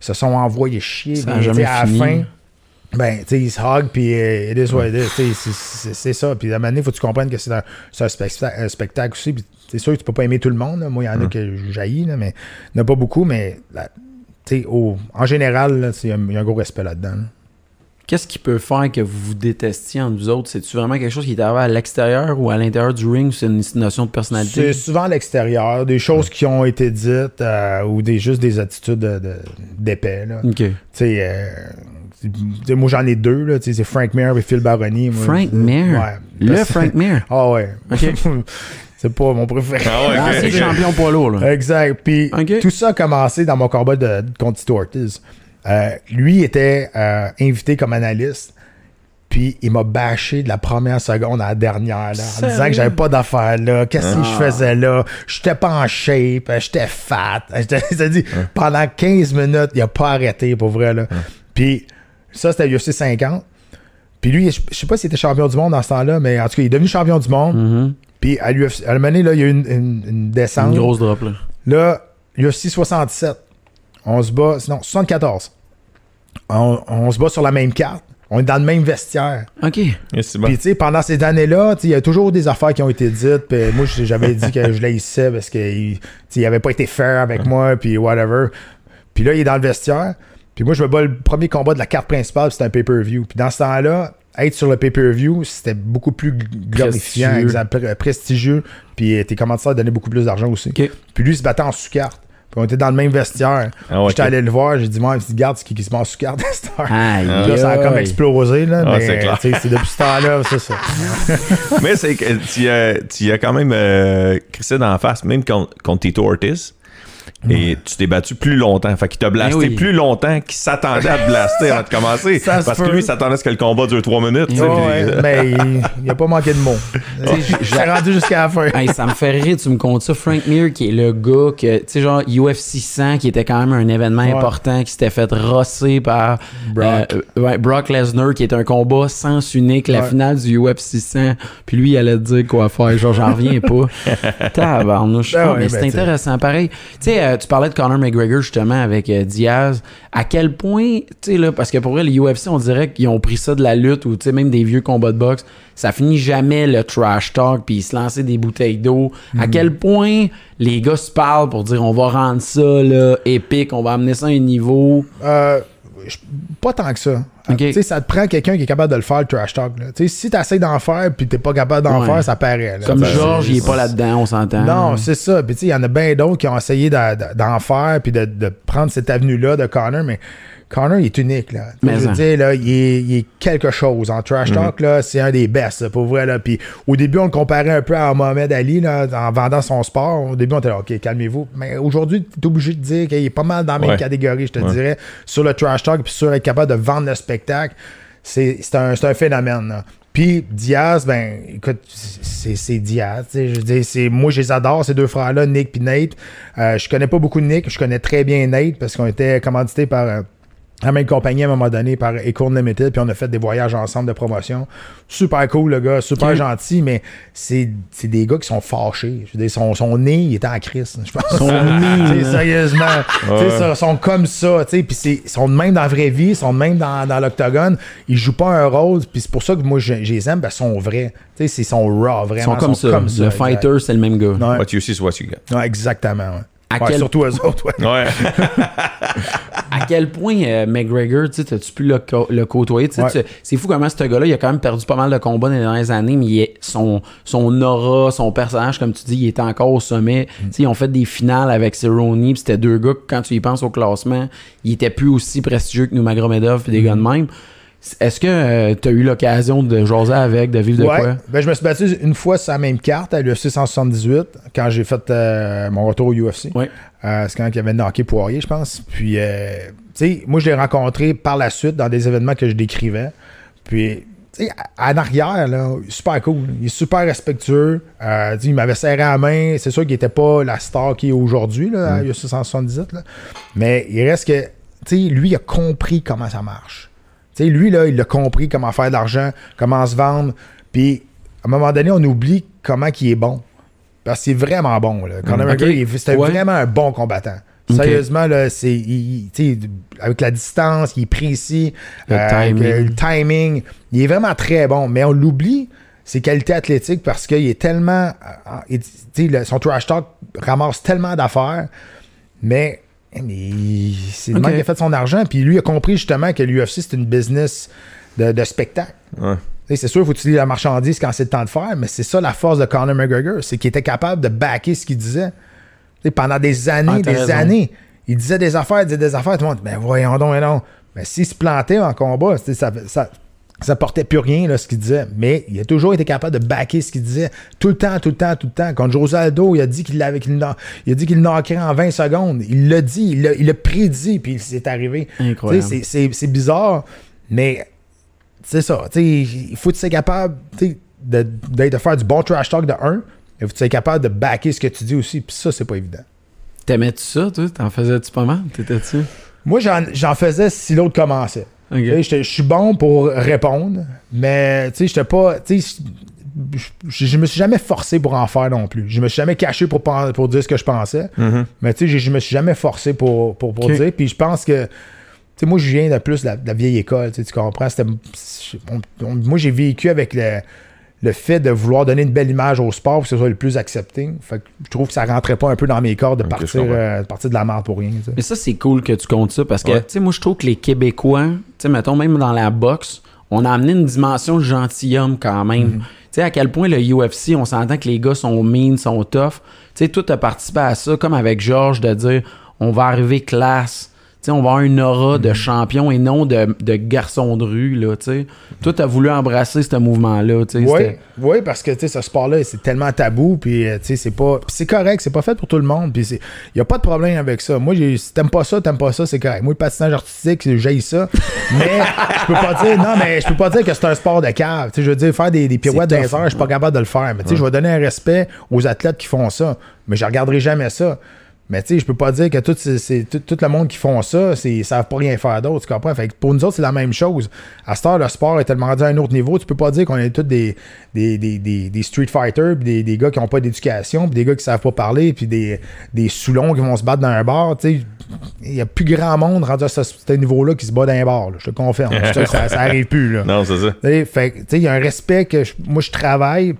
Ils se sont envoyés chier. Ça jamais à la fin, ben, tu sais, ils se hug, puis euh, it is what it is. Tu sais, c'est- c'est c'est ça. Puis à un moment donné, faut que tu comprennes que c'est un, c'est un spectacle, un spectacle aussi. Puis c'est sûr que tu peux pas aimer tout le monde. là. Moi, il y en a que j'haïs, là, mais il n'y en a pas beaucoup. Mais sais, au- en général, là, il y, a un- il y a un gros respect là-dedans. là. Qu'est-ce qui peut faire que vous vous détestiez entre vous autres? C'est-tu vraiment quelque chose qui est arrivé à l'extérieur ou à l'intérieur du ring ou c'est une notion de personnalité? C'est souvent à l'extérieur, des choses qui ont été dites euh, ou des, juste des attitudes de- de- d'épais. là. Ok. Tu sais, euh, tu sais, moi j'en ai deux, là, tu sais, c'est Frank Mir et Phil Baroni. moi. Frank Mir? Ouais. Le Frank Mir? Ah ouais. Ok. c'est pas mon préféré. Ah ouais, ok. Ancien champion poids lourd, là. Exact. Puis tout ça a commencé dans mon combat de, contre Tito Ortiz. Euh, lui était euh, invité comme analyste. Puis il m'a bâché de la première seconde à la dernière là, en disant que j'avais pas d'affaires là, qu'est-ce que Ah. je faisais là, j'étais pas en shape, j'étais fat. J'étais- C'est-à-dire, pendant 15 minutes, il a pas arrêté pour vrai là. Puis ça c'était UFC 50. Puis lui, je, je sais pas s'il était champion du monde dans ce temps-là, mais en tout cas, il est devenu champion du monde. Mhm. Puis à l'UFC, à un moment donné, là, il y a eu une, une- une descente. Une grosse drop, là. Là, UFC 67. On se bat. Non, 74. On, on se bat sur la même carte. On est dans le même vestiaire. Ok. Et c'est bon. Puis, tu sais, pendant ces années-là, il y a toujours des affaires qui ont été dites. Puis, moi, j'avais dit que je l'haïssais parce qu'il il avait pas été fair avec moi, puis whatever. Puis là, il est dans le vestiaire. Puis moi, je me bats le premier combat de la carte principale, puis c'était un pay-per-view. Puis dans ce temps-là, être sur le pay-per-view, c'était beaucoup plus glorifiant, Prestigieux. prestigieux. Puis tes commanditaires donnaient beaucoup plus d'argent aussi. Puis lui, il se battait en sous-carte. Puis on était dans le même vestiaire. Ah ouais, J'étais allé le voir, j'ai dit, moi, il dit, garde, c'est qui qui se met en sous-carte à cette heure. Aïe. Là, ça a comme explosé, là. Ah, mais c'est depuis ce temps-là, c'est ça. Mais c'est que tu as, tu as quand même euh, crissé dans la face, même contre, contre Tito Ortiz. Et tu t'es battu plus longtemps. Fait qu'il t'a blasté oui. plus longtemps qu'il s'attendait à te blaster avant de commencer. Ça Parce que peut. lui, il s'attendait à ce que le combat dure 3 minutes. tu sais, Ouais, puis- ouais, mais il- il a pas manqué de mots. J'ai rendu jusqu'à la fin. Hey, ça me fait rire, tu me comptes ça. Frank Mir, qui est le gars que, tu sais, genre UFC 100, qui était quand même un événement Ouais. important, qui s'était fait rosser par Brock. euh, ouais, Brock Lesnar, qui est un combat sens unique, la finale du UFC 100. Puis lui, il allait te dire quoi faire. Genre, j'en reviens pas. Tabarnouche. Ben Ah, ouais, mais ben, c'est intéressant. Pareil, tu sais, euh, tu parlais de Conor McGregor justement avec euh, Diaz. À quel point, tu sais, là, parce que pour vrai, les UFC, on dirait qu'ils ont pris ça de la lutte ou, tu sais, même des vieux combats de boxe. Ça finit jamais le trash talk puis ils se lancer des bouteilles d'eau. À quel point les gars se parlent pour dire on va rendre ça, là, épique, on va amener ça à un niveau? Euh, pas tant que ça. Ok. Tu sais, ça te prend quelqu'un qui est capable de le faire, le trash talk. là. Tu sais, si tu essaies d'en faire puis t'es pas capable d'en Ouais. faire, ça paraît. là. Comme Georges, il est pas là-dedans, on s'entend. Non, c'est ça. Puis tu sais, il y en a bien d'autres qui ont essayé d'en faire puis de, de prendre cette avenue-là de Connor, mais Connor, il est unique, là. Mais je veux ça. dire, là, il est, il est quelque chose. En trash talk, là, c'est un des best, là, pour vrai, là. Puis au début, on le comparait un peu à Mohamed Ali, là, en vendant son sport. Au début, on était là, OK, calmez-vous. Mais aujourd'hui, tu es obligé de dire qu'il est pas mal dans la même Ouais. catégorie, je te Ouais. dirais, sur le trash talk, puis sur être capable de vendre le spectacle. C'est un, un phénomène, là. Puis Diaz, ben, écoute, c'est Diaz. Je moi, je les adore, ces deux frères-là, Nick et Nate. Euh, je connais pas beaucoup de Nick, je connais très bien Nate parce qu'on était commandités par euh, la même compagnie à un moment donné, par Acorn Limited, puis on a fait des voyages ensemble de promotion. Super cool, le gars, super gentil, mais c'est c'est des gars qui sont fâchés. Je veux dire, son, son nez, il était en crise, je pense. Son nez, sérieusement. Ouais. ils sont comme ça, tu sais, puis c'est- ils sont de même dans la vraie vie, ils sont de même dans, dans l'octogone. Ils jouent pas un rôle, puis c'est pour ça que moi, je, je les aime, parce qu'ils sont vrais. Tu sais, c'est- ils sont raw, vraiment. Ils sont comme ça. le exact. fighter, c'est le même gars. Ouais. What you see is what you get. Ouais, exactement, ouais. À Ouais, quel- Surtout eux autres, ouais. Ouais. À quel point euh, McGregor, tu sais, t'as-tu pu le, co- le côtoyer? Ouais. C'est fou comment ce gars-là, il a quand même perdu pas mal de combats dans les dernières années, mais il est- son, son aura, son personnage, comme tu dis, il était encore au sommet. Mm. Ils ont fait des finales avec Cerrone, puis c'était deux gars que, quand tu y penses au classement, ils étaient plus aussi prestigieux que nous, Magomedov, puis des Mm. gars de même. Est-ce que tu as eu l'occasion de jaser avec, de vivre de quoi? Ben, je me suis battu une fois sur la même carte à l'UFC 178 quand j'ai fait euh, mon retour au UFC. Ouais. Euh, c'est quand il y avait knocké Poirier, je pense. Puis, euh, tu sais, moi, je l'ai rencontré par la suite dans des événements que je décrivais. Puis, tu sais, en arrière, là, super cool. Il est super respectueux. Euh, il m'avait serré la main. C'est sûr qu'il n'était pas la star qu'il est aujourd'hui, là, à UFC 178. là. Mais il reste que, tu sais, lui, il a compris comment ça marche. Lui, là, il a compris comment faire de l'argent, comment se vendre. Puis, à un moment donné, on oublie comment il est bon. Parce qu'il est vraiment bon. Là. Conor Mm. McGregor, c'était Ouais. vraiment un bon combattant. Sérieusement, là, c'est, il- avec la distance, il est précis, Le avec, timing. euh, le timing, il est vraiment très bon. Mais on l'oublie, ses qualités athlétiques, parce qu'il est tellement. euh, il- le- son trash talk ramasse tellement d'affaires, mais, mais il- c'est le mec qui a fait son argent. Puis lui a compris justement que l'UFC, c'est une business de, de spectacle. Ouais. C'est sûr, il faut utiliser la marchandise quand c'est le temps de faire, mais c'est ça la force de Conor McGregor, c'est qu'il était capable de backer ce qu'il disait. Pendant des années, Ah, des raison. années. Il disait des affaires, il disait des affaires, tout le monde ben voyons donc, non. Mais s'il se plantait en combat, ça, ça, ça portait plus rien, là, ce qu'il disait. Mais il a toujours été capable de backer ce qu'il disait. Tout le temps, tout le temps, tout le temps. Quand José Aldo, il a dit qu'il l'avait, qu'il il a dit qu'il knockerait en 20 secondes. Il l'a dit, il l'a, il l'a prédit, puis c'est arrivé. Incroyable. C'est, c'est, c'est bizarre, mais c'est ça. tu sais, Il faut que tu sois capable de, de, de faire du bon trash talk de un. Il faut que tu sois capable de backer ce que tu dis aussi. Puis ça, c'est pas évident. T'aimais-tu ça, toi? T'en faisais-tu pas mal? T'étais-tu? Moi, j'en, j'en faisais si l'autre commençait. Je suis bon pour répondre, mais tu sais, j'étais pas. Je je me suis jamais forcé pour en faire non plus. Je me suis jamais caché pour, pour dire ce que je pensais. Mhm. Mais tu sais, je- je me suis jamais forcé pour, pour, pour dire. Puis je pense que. Tu sais, moi, je viens de plus de la, de la vieille école. Tu comprends? On- moi, j'ai vécu avec le, le fait de vouloir donner une belle image au sport pour que ce soit le plus accepté. Fait que je trouve que ça rentrait pas un peu dans mes corps de partir, euh, de partir de la merde pour rien. Mais ça, c'est cool que tu comptes ça parce que, Ouais. tu sais, moi, je trouve que les Québécois, tu sais, mettons, même dans la boxe, on a amené une dimension de gentilhomme quand même. Mhm. Tu sais, à quel point le UFC, on s'entend que les gars sont mean, sont tough. Tu sais, tout a participé à ça, comme avec Georges, de dire on va arriver classe. Tu on va avoir une aura Mhm. de champion et non de, de garçon de rue, là, tu sais. Toi, t'as voulu embrasser ce mouvement-là, tu. Oui, parce que tu ce sport-là, c'est tellement tabou, puis euh, tu c'est pas. c'est correct, c'est pas fait pour tout le monde, puis il n'y a pas de problème avec ça. Moi, si t'aimes pas ça, t'aimes pas ça, c'est correct. Moi, le patinage artistique, j'ai ça. mais je peux pas dire, non, mais je peux pas dire que c'est un sport de cave. Tu je veux dire, faire des, des pirouettes tough, airs, je suis pas capable de le faire. Mais tu je vais donner un respect aux athlètes qui font ça, mais je regarderai jamais ça. Mais tu sais, je peux pas dire que tout, c'est- tout, tout le monde qui font ça, c'est, ils savent pas rien faire d'autre, tu comprends? Fait que pour nous autres, c'est la même chose. À cette heure, le sport est tellement rendu à un autre niveau, tu peux pas dire qu'on est tous des, des, des, des, des street fighters, puis des, des gars qui ont pas d'éducation, puis des gars qui savent pas parler, puis des, des soulons qui vont se battre dans un bar, tu sais. Il y a plus grand monde rendu à ce, ce niveau-là qui se bat dans un bar, là, je te confirme. Te- ça, ça arrive plus, là. Non, c'est ça. Fait tu sais, il y a un respect que je- moi, je travaille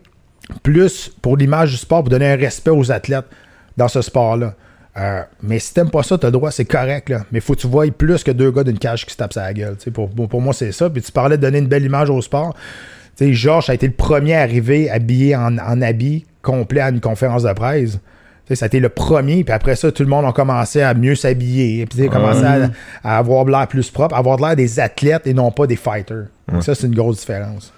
plus pour l'image du sport, pour donner un respect aux athlètes dans ce sport-là. Euh, mais si t'aimes pas ça, t'as le droit, c'est correct, là. Mais faut que tu voies plus que deux gars d'une cage qui se tapent sa gueule. tu sais. Pour, pour, moi, c'est ça. Puis tu parlais de donner une belle image au sport. Tu sais, Georges a été le premier à arriver habillé en, en habit complet à une conférence de presse. Tu sais, ça a été le premier, puis après ça, tout le monde a commencé à mieux s'habiller, puis tu sais, commencé à, à avoir de l'air plus propre, à avoir de l'air des athlètes et non pas des fighters. Donc Ça, c'est une grosse différence.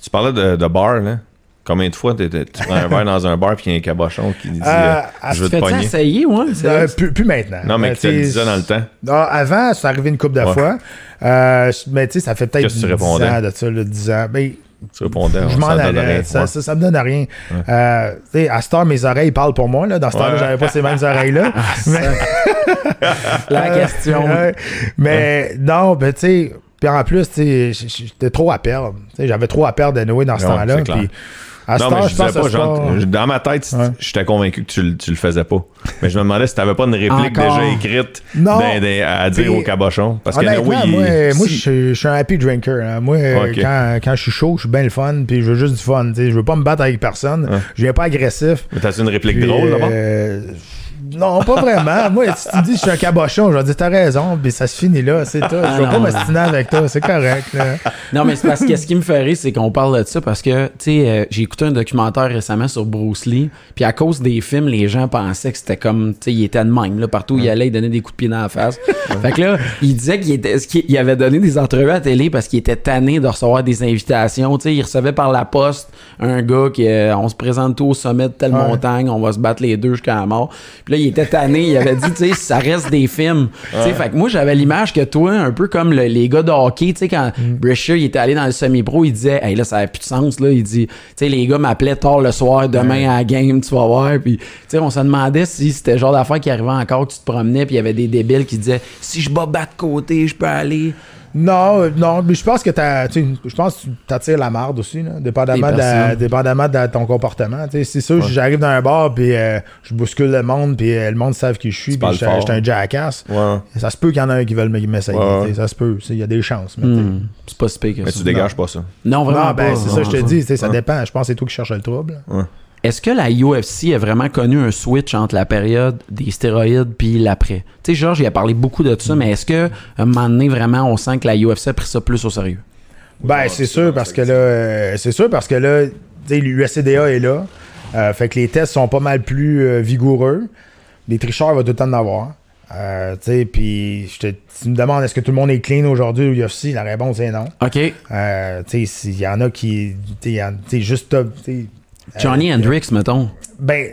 Tu parlais de, de bar, là. Combien de fois tu prends un verre dans un bar puis il y a un cabochon qui dit Euh, euh, ah, Je veux Tu te pogner? essayer, ouais? Euh, plus, plus maintenant. Non, mais qui te sais, disait dans le temps. Ah, avant, c'est arrivé une couple de Ouais. fois. Euh, mais tu sais, ça fait peut-être Qu'est-ce 10 que tu répondais? ans de ça, là, 10 ans. Ben, Tu répondais, je m'en allais. Ça, ça, ça me donne rien. Euh, tu sais, à cette heure, mes oreilles parlent pour moi. Là. Dans ce temps-là, Ouais. j'avais pas ces mêmes oreilles-là. mais, La question. Mais non, ben tu sais, puis en plus, tu sais, j'étais trop à perdre. Tu sais, J'avais trop à perdre de Noé dans ce Ouais, temps-là. Puis à Non, mais je je disais pense pas, genre, dans ma tête, Ouais. j'étais convaincu que tu, le- tu le faisais pas. Mais je me demandais si t'avais pas une réplique Encore. déjà écrite Non. d'un- d'un- à dire au cabochon. Parce que oui, il- moi, moi je, suis- un happy drinker. hein. Moi, quand, quand je suis chaud, je suis bien le fun, puis je veux juste du fun. Je veux pas me battre avec personne. Ouais. Je viens pas agressif. Mais t'as une réplique Puis, drôle là-bas? euh, non, pas vraiment. Moi, si tu me dis que je suis un cabochon, je vais dire t'as raison, puis ça se finit là, c'est tout. Ah Je vais pas m'astiner avec toi, c'est correct. là. Non, mais c'est parce que ce qui me fait rire, c'est qu'on parle de ça parce que, tu sais, euh, j'ai écouté un documentaire récemment sur Bruce Lee, puis à cause des films, les gens pensaient que c'était comme, tu sais, il était de même, là, partout où il allait, il donnait des coups de pied dans la face. fait que là, il disait qu'il était, qu'il il avait donné des entrevues à télé parce qu'il était tanné de recevoir des invitations, tu sais, il recevait par la poste un gars qui, euh, on se présente tout au sommet de telle Ouais. montagne, on va se battre les deux jusqu'à la mort. Puis là, il était tanné, il avait dit, tu sais, ça reste des films. Tu sais, fait que moi, j'avais l'image que toi, un peu comme le- les gars de hockey, tu sais, quand Mm. Brescia, il était allé dans le semi-pro, il disait, hey, là, ça n'a plus de sens, là. Il dit, tu sais, les gars m'appelaient tard le soir, demain à la game, tu vas voir. Puis, tu sais, on se demandait si c'était le genre d'affaire qui arrivait encore, que tu te promenais, puis il y avait des débiles qui disaient, si je bats bas de côté, je peux aller. Non, euh, non, mais je pense que t'as, tu sais, je pense t'attires la marde aussi, là, dépendamment, de, dépendamment de ton comportement. tu sais. C'est sûr, si j'arrive dans un bar puis euh, je bouscule le monde puis euh, le monde savent qui je suis puis je suis un jackass. Ouais. Ça se peut qu'il y en a un qui veulent m'essayer. Ouais, Ça se peut. Il y a des chances. mais. Hmm, c'est pas si pire que Mais ça. tu dégages pas ça. Non, vraiment Non, ben, pas. c'est ça, je te dis. Ça dépend. Je pense que c'est toi qui cherches le trouble. Est-ce que la UFC a vraiment connu un switch entre la période des stéroïdes puis l'après? Tu sais, Georges, il a parlé beaucoup de Mm. ça, mais est-ce que à un moment donné, vraiment, on sent que la UFC a pris ça plus au sérieux? Ben, c'est sûr parce que là, euh, c'est sûr parce que là, tu sais, l'USCDA est là. Euh, fait que les tests sont pas mal plus euh, vigoureux. Les tricheurs, il va tout le temps en avoir. Euh, tu sais, puis je te- tu me demandes est-ce que tout le monde est clean aujourd'hui au UFC? La réponse est non. OK. Euh, tu sais, s'il y en a qui. Tu sais, il juste. Johnny euh, Hendricks, mettons. Ben,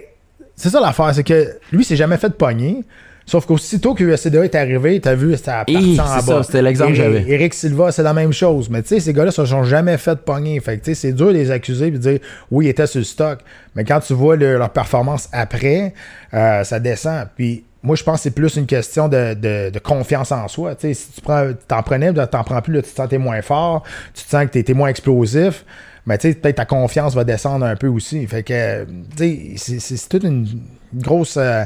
c'est ça l'affaire, c'est que lui, il s'est jamais fait pogner. Sauf qu'aussitôt que USCDA est arrivé, t'as vu, c'était à Hi, partir en bas. ça, c'était l'exemple que j'avais. Eric Silva, c'est la même chose. Mais tu sais, ces gars-là se sont jamais fait pogner. Fait que tu sais, c'est dur de les accuser et de dire oui, ils étaient sur le stock. Mais quand tu vois le- leur performance après, euh, ça descend. Puis moi, je pense que c'est plus une question de, de- de confiance en soi. Tu sais, si tu prends, t'en prenais, t'en prends plus, là, tu te sentais moins fort, tu te sens que t'étais moins explosif. Mais tu sais, peut-être ta confiance va descendre un peu aussi. Fait que, tu sais, c'est- toute une grosse, euh,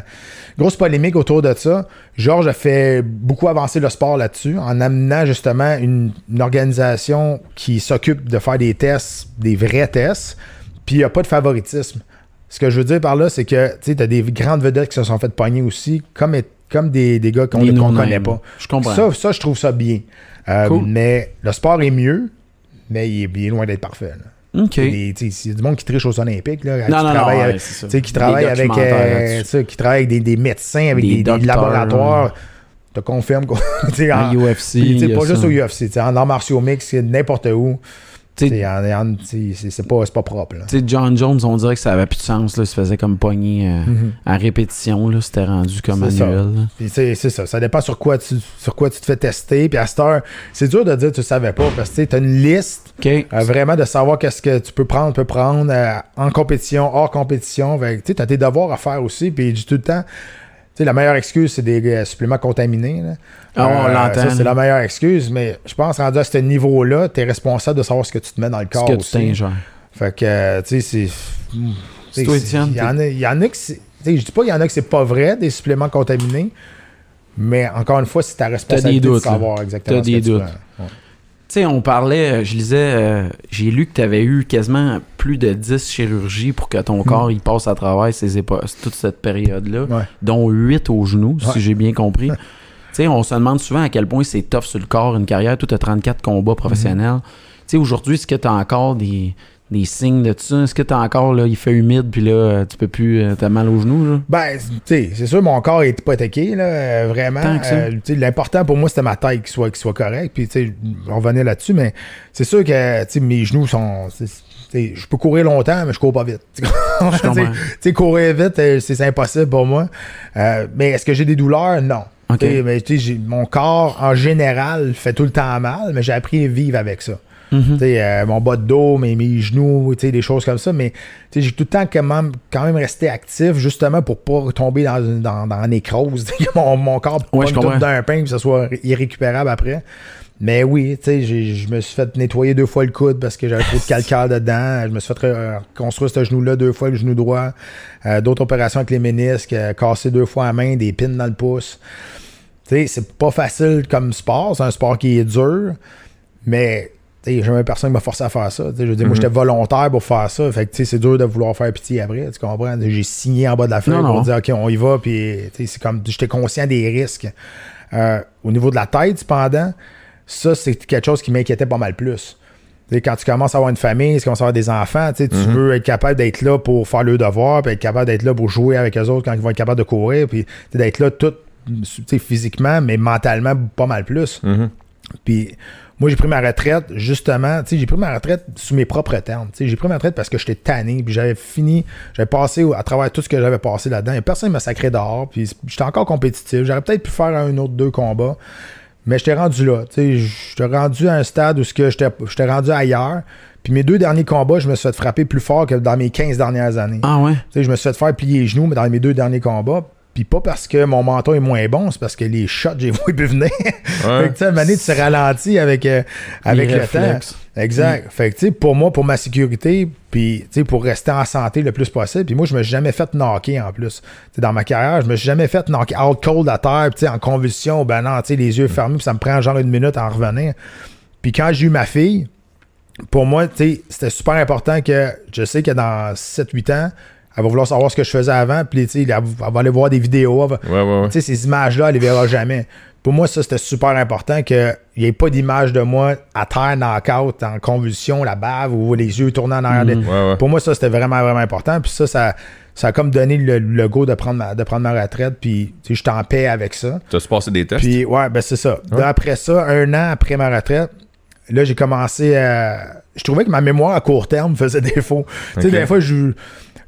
grosse polémique autour de ça. Georges a fait beaucoup avancer le sport là-dessus en amenant justement une, une organisation qui s'occupe de faire des tests, des vrais tests, puis il n'y a pas de favoritisme. Ce que je veux dire par là, c'est que tu as des grandes vedettes qui se sont fait pogner aussi, comme, comme des, des gars qu'on ne connaît pas. Je comprends. Ça, ça, je trouve ça bien. Euh, Cool. Mais le sport est mieux, mais il est loin d'être parfait. là. OK. Il y a du monde qui triche aux Olympiques, là, qui Non, non, non, travaille avec, qui travaille euh, ça, qui travaille avec des, des médecins, avec Des des, des docteurs, laboratoires. te confirme qu'on. UFC, puis, pas juste au UFC, en arts martiaux mix, n'importe où. C'est pas, pas propre. Là. John Jones, on dirait que ça avait plus de sens. Là. Il se faisait comme pogner euh, Mhm. à répétition. C'était rendu comme sais, c'est ça. Ça dépend sur quoi tu, sur quoi tu te fais tester. Puis à cette heure, c'est dur de dire que tu savais pas parce que tu as une liste euh, vraiment de savoir qu'est-ce que tu peux prendre, peux prendre euh, en compétition, hors compétition. Tu as tes devoirs à faire aussi. Puis dis tout le temps, sais, la meilleure excuse, c'est des euh, suppléments contaminés. là. Ah, on Euh, l'entend, ça, C'est la meilleure excuse. Mais je pense, rendu à ce niveau-là, tu es responsable de savoir ce que tu te mets dans le Ce corps que tu aussi. t'ingères. Fait que, euh, tu sais, c'est. tu Il y, en a- y en a que c'est. tu Je dis pas qu'il y en a que c'est pas vrai, des suppléments contaminés. Mais encore une fois, c'est ta responsabilité doutes, de savoir exactement ce que tu. Ouais. Tu sais, on parlait, euh, je lisais, euh, j'ai lu que tu avais eu quasiment plus de 10 chirurgies pour que ton corps il passe à travers ces toute cette période-là, Ouais. dont 8 au genou, Ouais. si j'ai bien compris. tu sais, on se demande souvent à quel point c'est tough sur le corps, une carrière, tout à 34 combats professionnels. Tu sais, aujourd'hui, est-ce que tu as encore des, des signes de tout ça? Est-ce que t'as encore, là, il fait humide, puis là, euh, tu peux plus, euh, t'as mal aux genoux, là? Ben, tu sais, c'est sûr, mon corps est hypothéqué, là, euh, vraiment. Tant que ça. Euh, L'important pour moi, c'était ma taille qui soit, qui soit correcte. Puis, tu sais, on revenait là-dessus, mais c'est sûr que, tu sais, mes genoux sont. Je peux courir longtemps, mais je cours pas vite. Tu courir vite, c'est impossible pour moi. Euh, mais est-ce que j'ai des douleurs? Non. Ok. Tu sais, mais, tu sais, j'ai- mon corps, en général, fait tout le temps mal, mais j'ai appris à vivre avec ça. Mhm. Euh, mon bas de dos, mes, mes genoux, des choses comme ça. Mais j'ai tout le temps quand même, quand même resté actif, justement pour pas tomber dans, une- dans, dans mon, mon corps Ouais, je tout comprends. d'un pain que ce soit irrécupérable après. Mais oui, je me suis fait nettoyer deux fois le coude parce que j'avais trop de calcaire dedans. Je me suis fait euh, construire ce genou-là deux fois, le genou droit. Euh, D'autres opérations avec les ménisques, euh, cassé deux fois la main, des pins dans le pouce. C'est pas facile comme sport. C'est un sport qui est dur. Mais tu sais, j'ai jamais personne qui m'a forcé à faire ça. Tu sais, Je veux dire, moi, Mhm. j'étais volontaire pour faire ça. Fait que, c'est dur de vouloir faire pitié après. Tu comprends? J'ai signé en bas de la feuille pour non. dire, OK, on y va. Puis, c'est comme, j'étais conscient des risques. Euh, au niveau de la tête, cependant, ça, c'est quelque chose qui m'inquiétait pas mal plus. Tu sais, quand tu commences à avoir une famille, tu commences à avoir des enfants, tu tu veux être capable d'être là pour faire le devoir, puis être capable d'être là pour jouer avec eux autres quand ils vont être capables de courir, puis d'être là tout physiquement, mais mentalement pas mal plus. Mhm. Puis moi, j'ai pris ma retraite, justement, tu sais, j'ai pris ma retraite sous mes propres termes. Tu sais, j'ai pris ma retraite parce que j'étais tanné, puis j'avais fini, j'avais passé à travers tout ce que j'avais passé là-dedans. Et personne ne m'a sacré dehors, puis j'étais encore compétitif. J'aurais peut-être pu faire un autre deux combats, mais j'étais rendu là. Tu sais, j'étais rendu à un stade où j'étais j'étais rendu ailleurs. Puis mes deux derniers combats, je me suis fait frapper plus fort que dans mes 15 dernières années. Ah ouais? Tu sais, je me suis fait faire plier les genoux, mais dans mes deux derniers combats. Puis pas parce que mon menton est moins bon, c'est parce que les shots, j'ai vu venir. fait que, tu sais, tu te ralentis avec, euh, avec Les le réflexes. temps. Exact. Fait que, tu sais, pour moi, pour ma sécurité, puis, tu sais, pour rester en santé le plus possible. Puis moi, je me suis jamais fait knocker en plus. Tu sais, dans ma carrière, je me suis jamais fait knocker out cold à terre, tu sais, en convulsion, ben non, tu sais, les yeux fermés, puis ça me prend genre une minute à en revenir. Puis quand j'ai eu ma fille, pour moi, tu sais, c'était super important que je sais que dans 7-8 ans, elle va vouloir savoir ce que je faisais avant, puis tu elle, va- elle va aller voir des vidéos. va- Ouais, ouais, ouais. tu sais, ces images-là, elle les verra jamais. Pour moi, ça, c'était super important qu'il n'y ait pas d'image de moi à terre, knock-out, en convulsion, la bave ou les yeux tournés en arrière. Ouais. Pour moi, ça, c'était vraiment, vraiment important. Puis ça, ça, ça a comme donné le, le go de prendre ma, de prendre ma retraite. Puis, tu sais, j'étais en paix avec ça. T'as-tu passé des tests? Puis, ouais, ben c'est ça. Là, Après ça, un an après ma retraite, là, j'ai commencé à. Je trouvais que ma mémoire à court terme faisait défaut. Tu sais, des fois, je.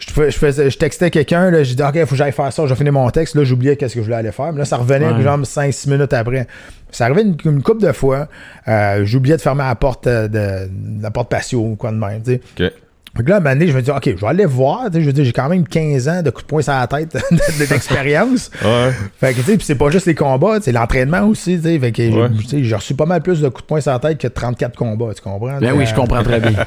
Je, fais- je, faisais, je textais quelqu'un, là, j'ai dit, OK, il faut que j'aille faire ça, je vais finir mon texte. Là, j'oubliais qu'est-ce que je voulais aller faire. Mais là, ça revenait, Ouais. genre 5-6 minutes après. Ça arrivait une, une couple de fois. Euh, j'oubliais de fermer la porte euh, de, la porte patio ou quoi de même. tu sais. Ok. Fait que là, à un moment donné, je me dis, OK, je vais aller voir. Je veux dire, j'ai quand même 15 ans de coups de poing sur la tête de- d'expérience. Ouais. Fait que, tu sais, puis c'est pas juste les combats, c'est l'entraînement aussi, tu sais. Fait que, Ouais. tu sais, j'ai reçu pas mal plus de coups de poing sur la tête que 34 combats, tu comprends? Ben oui, Euh, je comprends très bien.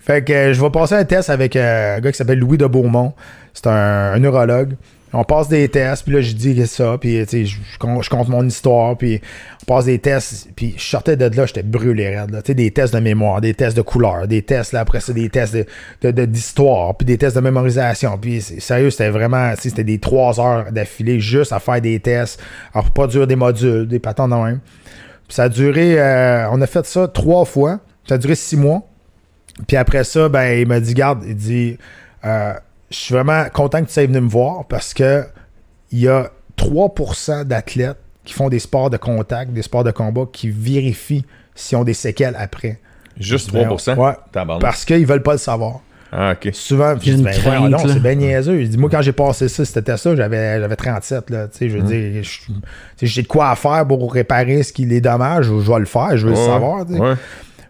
fait que euh, je vais passer un test avec euh, un gars qui s'appelle Louis de Beaumont. C'est un, un neurologue. On passe des tests, puis là, je dis que ça, puis je, compte- mon histoire, puis on passe des tests, puis je sortais de là, j'étais brûlé raide, là. Des tests de mémoire, des tests de couleur, des tests, là, après ça, des tests de- de- d'histoire, puis des tests de mémorisation, puis sérieux, c'était vraiment, c'était des trois heures d'affilée juste à faire des tests, à produire des modules, des patents de même. Puis ça a duré, euh, on a fait ça trois fois, ça a duré six mois, puis après ça, ben, il m'a dit, garde, il dit, euh, je suis vraiment content que tu sois venu me voir parce que il y a 3% d'athlètes qui font des sports de contact, des sports de combat, qui vérifient s'ils ont des séquelles après. Juste Ben, 3%? Ouais. Tabarnak. Parce qu'ils veulent pas le savoir. Ah, ok. Souvent, je dis, une ben, crainte, là. c'est bien niaiseux. Je dis, moi, quand j'ai passé ça, c'était ça, j'avais, j'avais 37, là. Tu sais, je veux dire, je- tu sais, j'ai de quoi à faire pour réparer ce qui les dommages, je, je vais le faire, je veux Ouais, le savoir, tu sais. Ouais.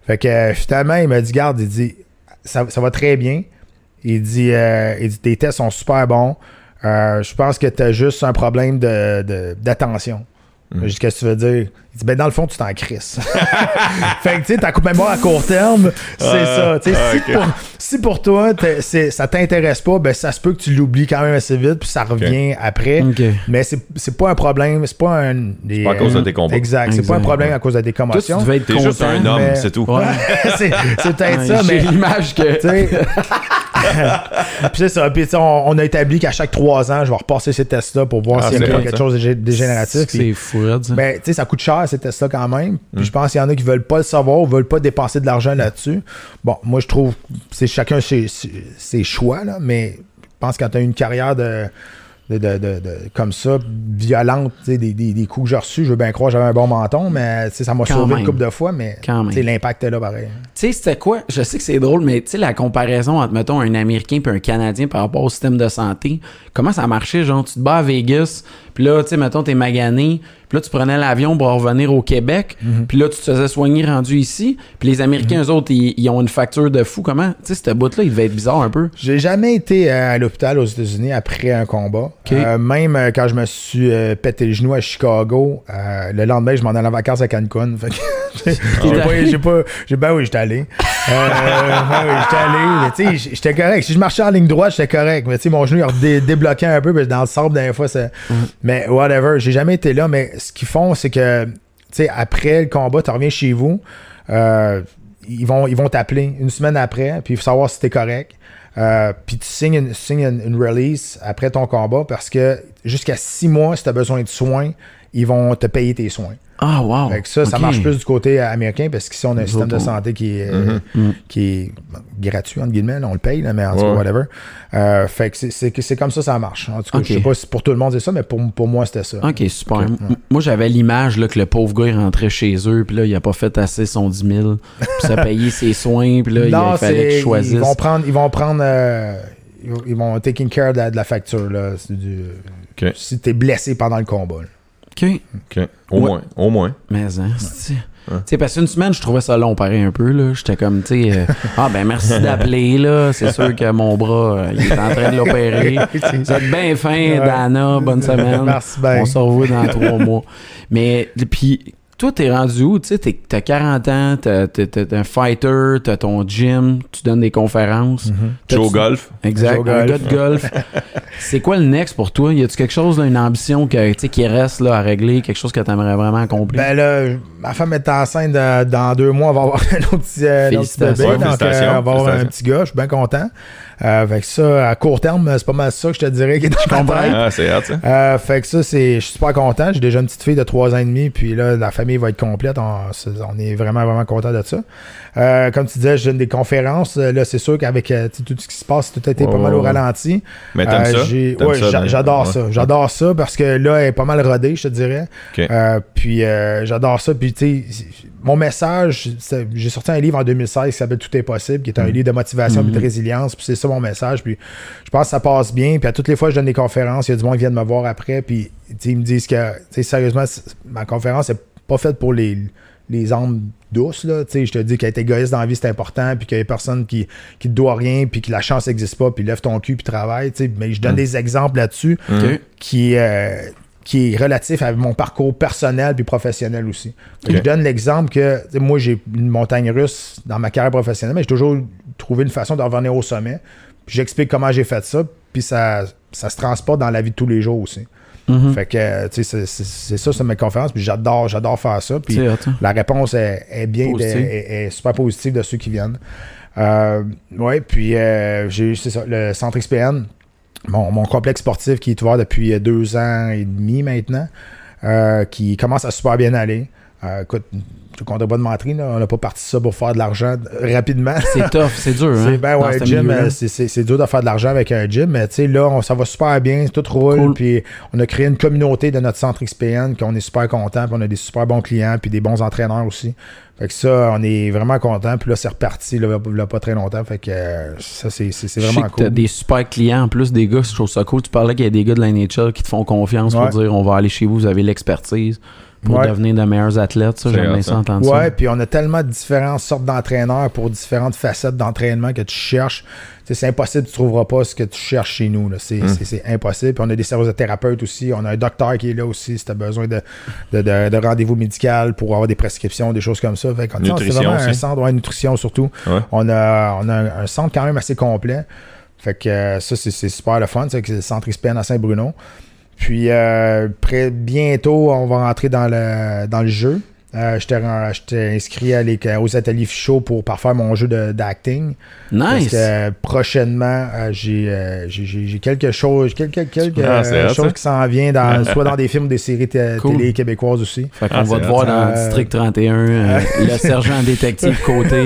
Fait que euh, finalement, il m'a dit, garde, il dit, ça, ça va très bien. Il dit, euh, il dit, tes tests sont super bons. Euh, je pense que tu as juste un problème de, de- d'attention. Mm. J'ai dit, Qu'est-ce que tu veux dire? Il dit, ben dans le fond, tu t'en crisses. fait que, tu sais, ta coupe mémoire à court terme, c'est Ah, ça. Si, pour, si pour toi, c'est- ça t'intéresse pas, ben ça se peut que tu l'oublies quand même assez vite, puis ça revient après. Ok. Mais c'est, c'est pas un problème, c'est pas un. pas à cause de tes combats. Exact, c'est pas un problème à cause de tes Toi, tu commotions. devais être content. juste un homme, mais- c'est tout. Ouais. c'est, peut-être Ouais, ça, J'ai mais. l'image que. puis c'est ça. Puis tu sais, on, on a établi qu'à chaque trois ans, je vais repasser ces tests-là pour voir Ah, s'il y c'est a quelque ça. chose de gé- dégénératif. C'est fou, ben, tu sais, ça coûte cher ces tests-là quand même. Mm. Puis je pense qu'il y en a qui veulent pas le savoir ou veulent pas dépenser de l'argent là-dessus. Bon, moi, je trouve que c'est chacun ses, ses choix, là, mais je pense que quand tu as une carrière de, de, de- de- comme ça, violente, des, des, des coups que j'ai reçus, je veux bien croire que j'avais un bon menton, mais ça m'a sauvé même. une couple de fois, mais l'impact est là pareil. Tu sais, c'était quoi? Je sais que c'est drôle, mais tu sais, la comparaison entre, mettons, un Américain et un Canadien par rapport au système de santé, comment ça marchait? Genre, tu te bats à Vegas, puis là, tu sais, mettons, t'es magané, puis là, tu prenais l'avion pour revenir au Québec, Mhm. puis là, tu te faisais soigner rendu ici, puis les Américains, eux autres, ils, ils ont une facture de fou. Comment? Tu sais, cette bout-là, il devait être bizarre un peu. J'ai jamais été euh, à l'hôpital aux États-Unis après un combat. Euh, même euh, quand je me suis euh, pété le genou à Chicago, euh, le lendemain, je m'en allais en vacances à Cancun. Fait que j'ai Ah pas, j'ai pas, j'ai- ben oui, j'étais allé. Ben oui, j'étais allé. Mais tu sais, j'étais correct. Si je marchais en ligne droite, j'étais correct. Mais tu sais, mon genou, il a dé- débloqué un peu, parce que dans le sable, dernière fois, c'est. Mais whatever, j'ai jamais été là. Mais ce qu'ils font, c'est que, tu sais, après le combat, tu reviens chez vous. euh, ils vont ils vont t'appeler une semaine après, puis il faut savoir si t'es correct. Euh, puis tu signes, une, une, une release après ton combat parce que jusqu'à six mois, si tu as besoin de soins, ils vont te payer tes soins. Ah, wow. Fait que ça, ça marche plus du côté américain parce qu'ici, on a un système de santé qui est, Mhm. Mm. qui est gratuit, entre guillemets. on le paye, là, mais en tout cas, Ouais. whatever. Euh, fait que c'est- c'est que c'est comme ça, ça marche. En tout cas, je sais pas si pour tout le monde c'est ça, mais pour, pour moi, c'était ça. Ok, super. Moi, j'avais l'image là, que le pauvre gars, il rentrait chez eux, puis là, il a pas fait assez son 10 000, puis ça payait ses soins, puis là, il- non, il fallait qu'il choisisse. ils vont prendre, ils vont prendre, euh, ils vont- taking care de la, de la facture là. Du-. Si t'es blessé pendant le combat. là. Ok. OK. Au Ouais. moins. Au moins. Mais, hein, c'est- Tu sais, parce qu'une semaine, je trouvais ça long, pareil, un peu, là. J'étais comme, tu sais, euh, ah, ben, merci d'appeler, là. C'est sûr que mon bras, euh, il est en train de l'opérer. Vous êtes bien fin. Dana. Bonne semaine. Merci bien. On se revoit dans trois mois. Mais, puis, toi, t'es rendu où? Tu sais, t'as 40 ans, t'as- t'es un fighter, t'as ton gym, tu donnes des conférences. Mhm. T'as- Joe Golf. Exact, Joe un golf. gars de golf. c'est quoi le next pour toi? Y a-tu quelque chose, là, une ambition que, qui reste là, à régler, quelque chose que t'aimerais vraiment accomplir? Ben là, ma femme est enceinte de- dans deux mois, on va avoir un autre petit, euh, un autre petit bébé. Ouais, donc, euh, on va avoir un petit gars, je suis bien content. Euh, fait que ça, à court terme, c'est pas mal ça que je te dirais qui est dans ma tête. Ah, c'est hâte, ça. Euh, fait que ça, c'est, je suis super content. J'ai déjà une petite fille de 3 ans et demi, puis là, la famille va être complète. On, est vraiment, vraiment content de ça. Euh, comme tu disais, je donne des conférences. Euh, Là, c'est sûr qu'avec euh, tout ce qui se passe, tout a été pas mal au ralenti. Mais t'aimes Euh, ça? j'ai- ouais, ça, j'adore ouais. ça. J'adore ça parce que là, elle est pas mal rodée, je te dirais. Ok. Euh, puis euh, j'adore ça. Puis tu sais, mon message, j'ai sorti un livre en 2016 qui s'appelle Tout est possible, qui est un Mm. livre de motivation et de résilience. Puis c'est ça mon message. Puis je pense que ça passe bien. Puis à toutes les fois je donne des conférences, il y a du monde qui vient de me voir après. Puis ils me disent que, sérieusement, ma conférence n'est pas faite pour les, les âmes douces. Là. Je te dis qu'être égoïste dans la vie, c'est important. Puis qu'il y a personne qui, qui te doit rien. Puis que la chance n'existe pas. Puis lève ton cul. Puis travaille. Mais je donne Mm. des exemples là-dessus qui, euh, qui est relatif à mon parcours personnel puis professionnel aussi. Je donne l'exemple que moi, j'ai une montagne russe dans ma carrière professionnelle, mais j'ai toujours trouvé une façon de revenir au sommet. J'explique comment j'ai fait ça, puis ça, ça se transporte dans la vie de tous les jours aussi. Mhm. Fait que, tu sais, c'est- ça, c'est mes conférences, puis j'adore, j'adore faire ça. Puis hein? la réponse est, est bien, Positive. est, est super positive de ceux qui viennent. Euh, ouais, puis euh, j'ai c'est ça, le centre XPN, mon, complexe sportif qui est ouvert depuis euh, deux ans et demi maintenant, euh, qui commence à super bien aller. Euh, écoute, je ne compterai pas de mentir, là, on n'a pas parti ça pour faire de l'argent rapidement. C'est tough, c'est dur, hein? C'est ben ouais, gym, euh, c'est- dur de faire de l'argent avec un gym, mais tu sais, là, on, ça va super bien, tout roule, Cool. puis on a créé une communauté de notre centre XPN, qu'on est super content, puis on a des super bons clients, puis des bons entraîneurs aussi. Fait que ça, on est vraiment content, puis là, c'est reparti, là, a pas très longtemps, fait que euh, ça, c'est vraiment que t'as cool. des super clients en plus, des gars, je trouve ça cool. Tu parlais qu'il y a des gars de la NHL qui te font confiance Ouais. pour dire on va aller chez vous, vous avez l'expertise pour Ouais. devenir de meilleurs athlètes. Ça, j'aime bien ça. ça entendre Ouais, ça. puis on a tellement de différentes sortes d'entraîneurs pour différentes facettes d'entraînement que tu cherches. C'est impossible, tu ne trouveras pas ce que tu cherches chez nous. là. C'est Mm. impossible. Puis on a des services de thérapeutes aussi. On a un docteur qui est là aussi si tu as besoin de, de, de- de rendez-vous médical pour avoir des prescriptions, des choses comme ça. Fait Nutrition vraiment un centre, ouais, nutrition surtout. Ouais. On a, on a un, un centre quand même assez complet. Fait que euh, ça, c'est super le fun. C'est que c'est le centre XPN à Saint-Bruno. Puis euh, près, bientôt, on va rentrer dans le, dans le jeu. Euh, J'étais inscrit à les- aux ateliers Fichot pour parfaire mon jeu de- d'acting. Parce Nice. que euh, prochainement, euh, j'ai euh, quelque chose, quelque, quelque Ah, c'est euh, chose qui s'en vient, dans, soit dans des films ou des séries Cool. télé québécoises aussi. Fait qu'on Ah, va c'est te voir dans Euh, District 31, euh, le sergent détective côté.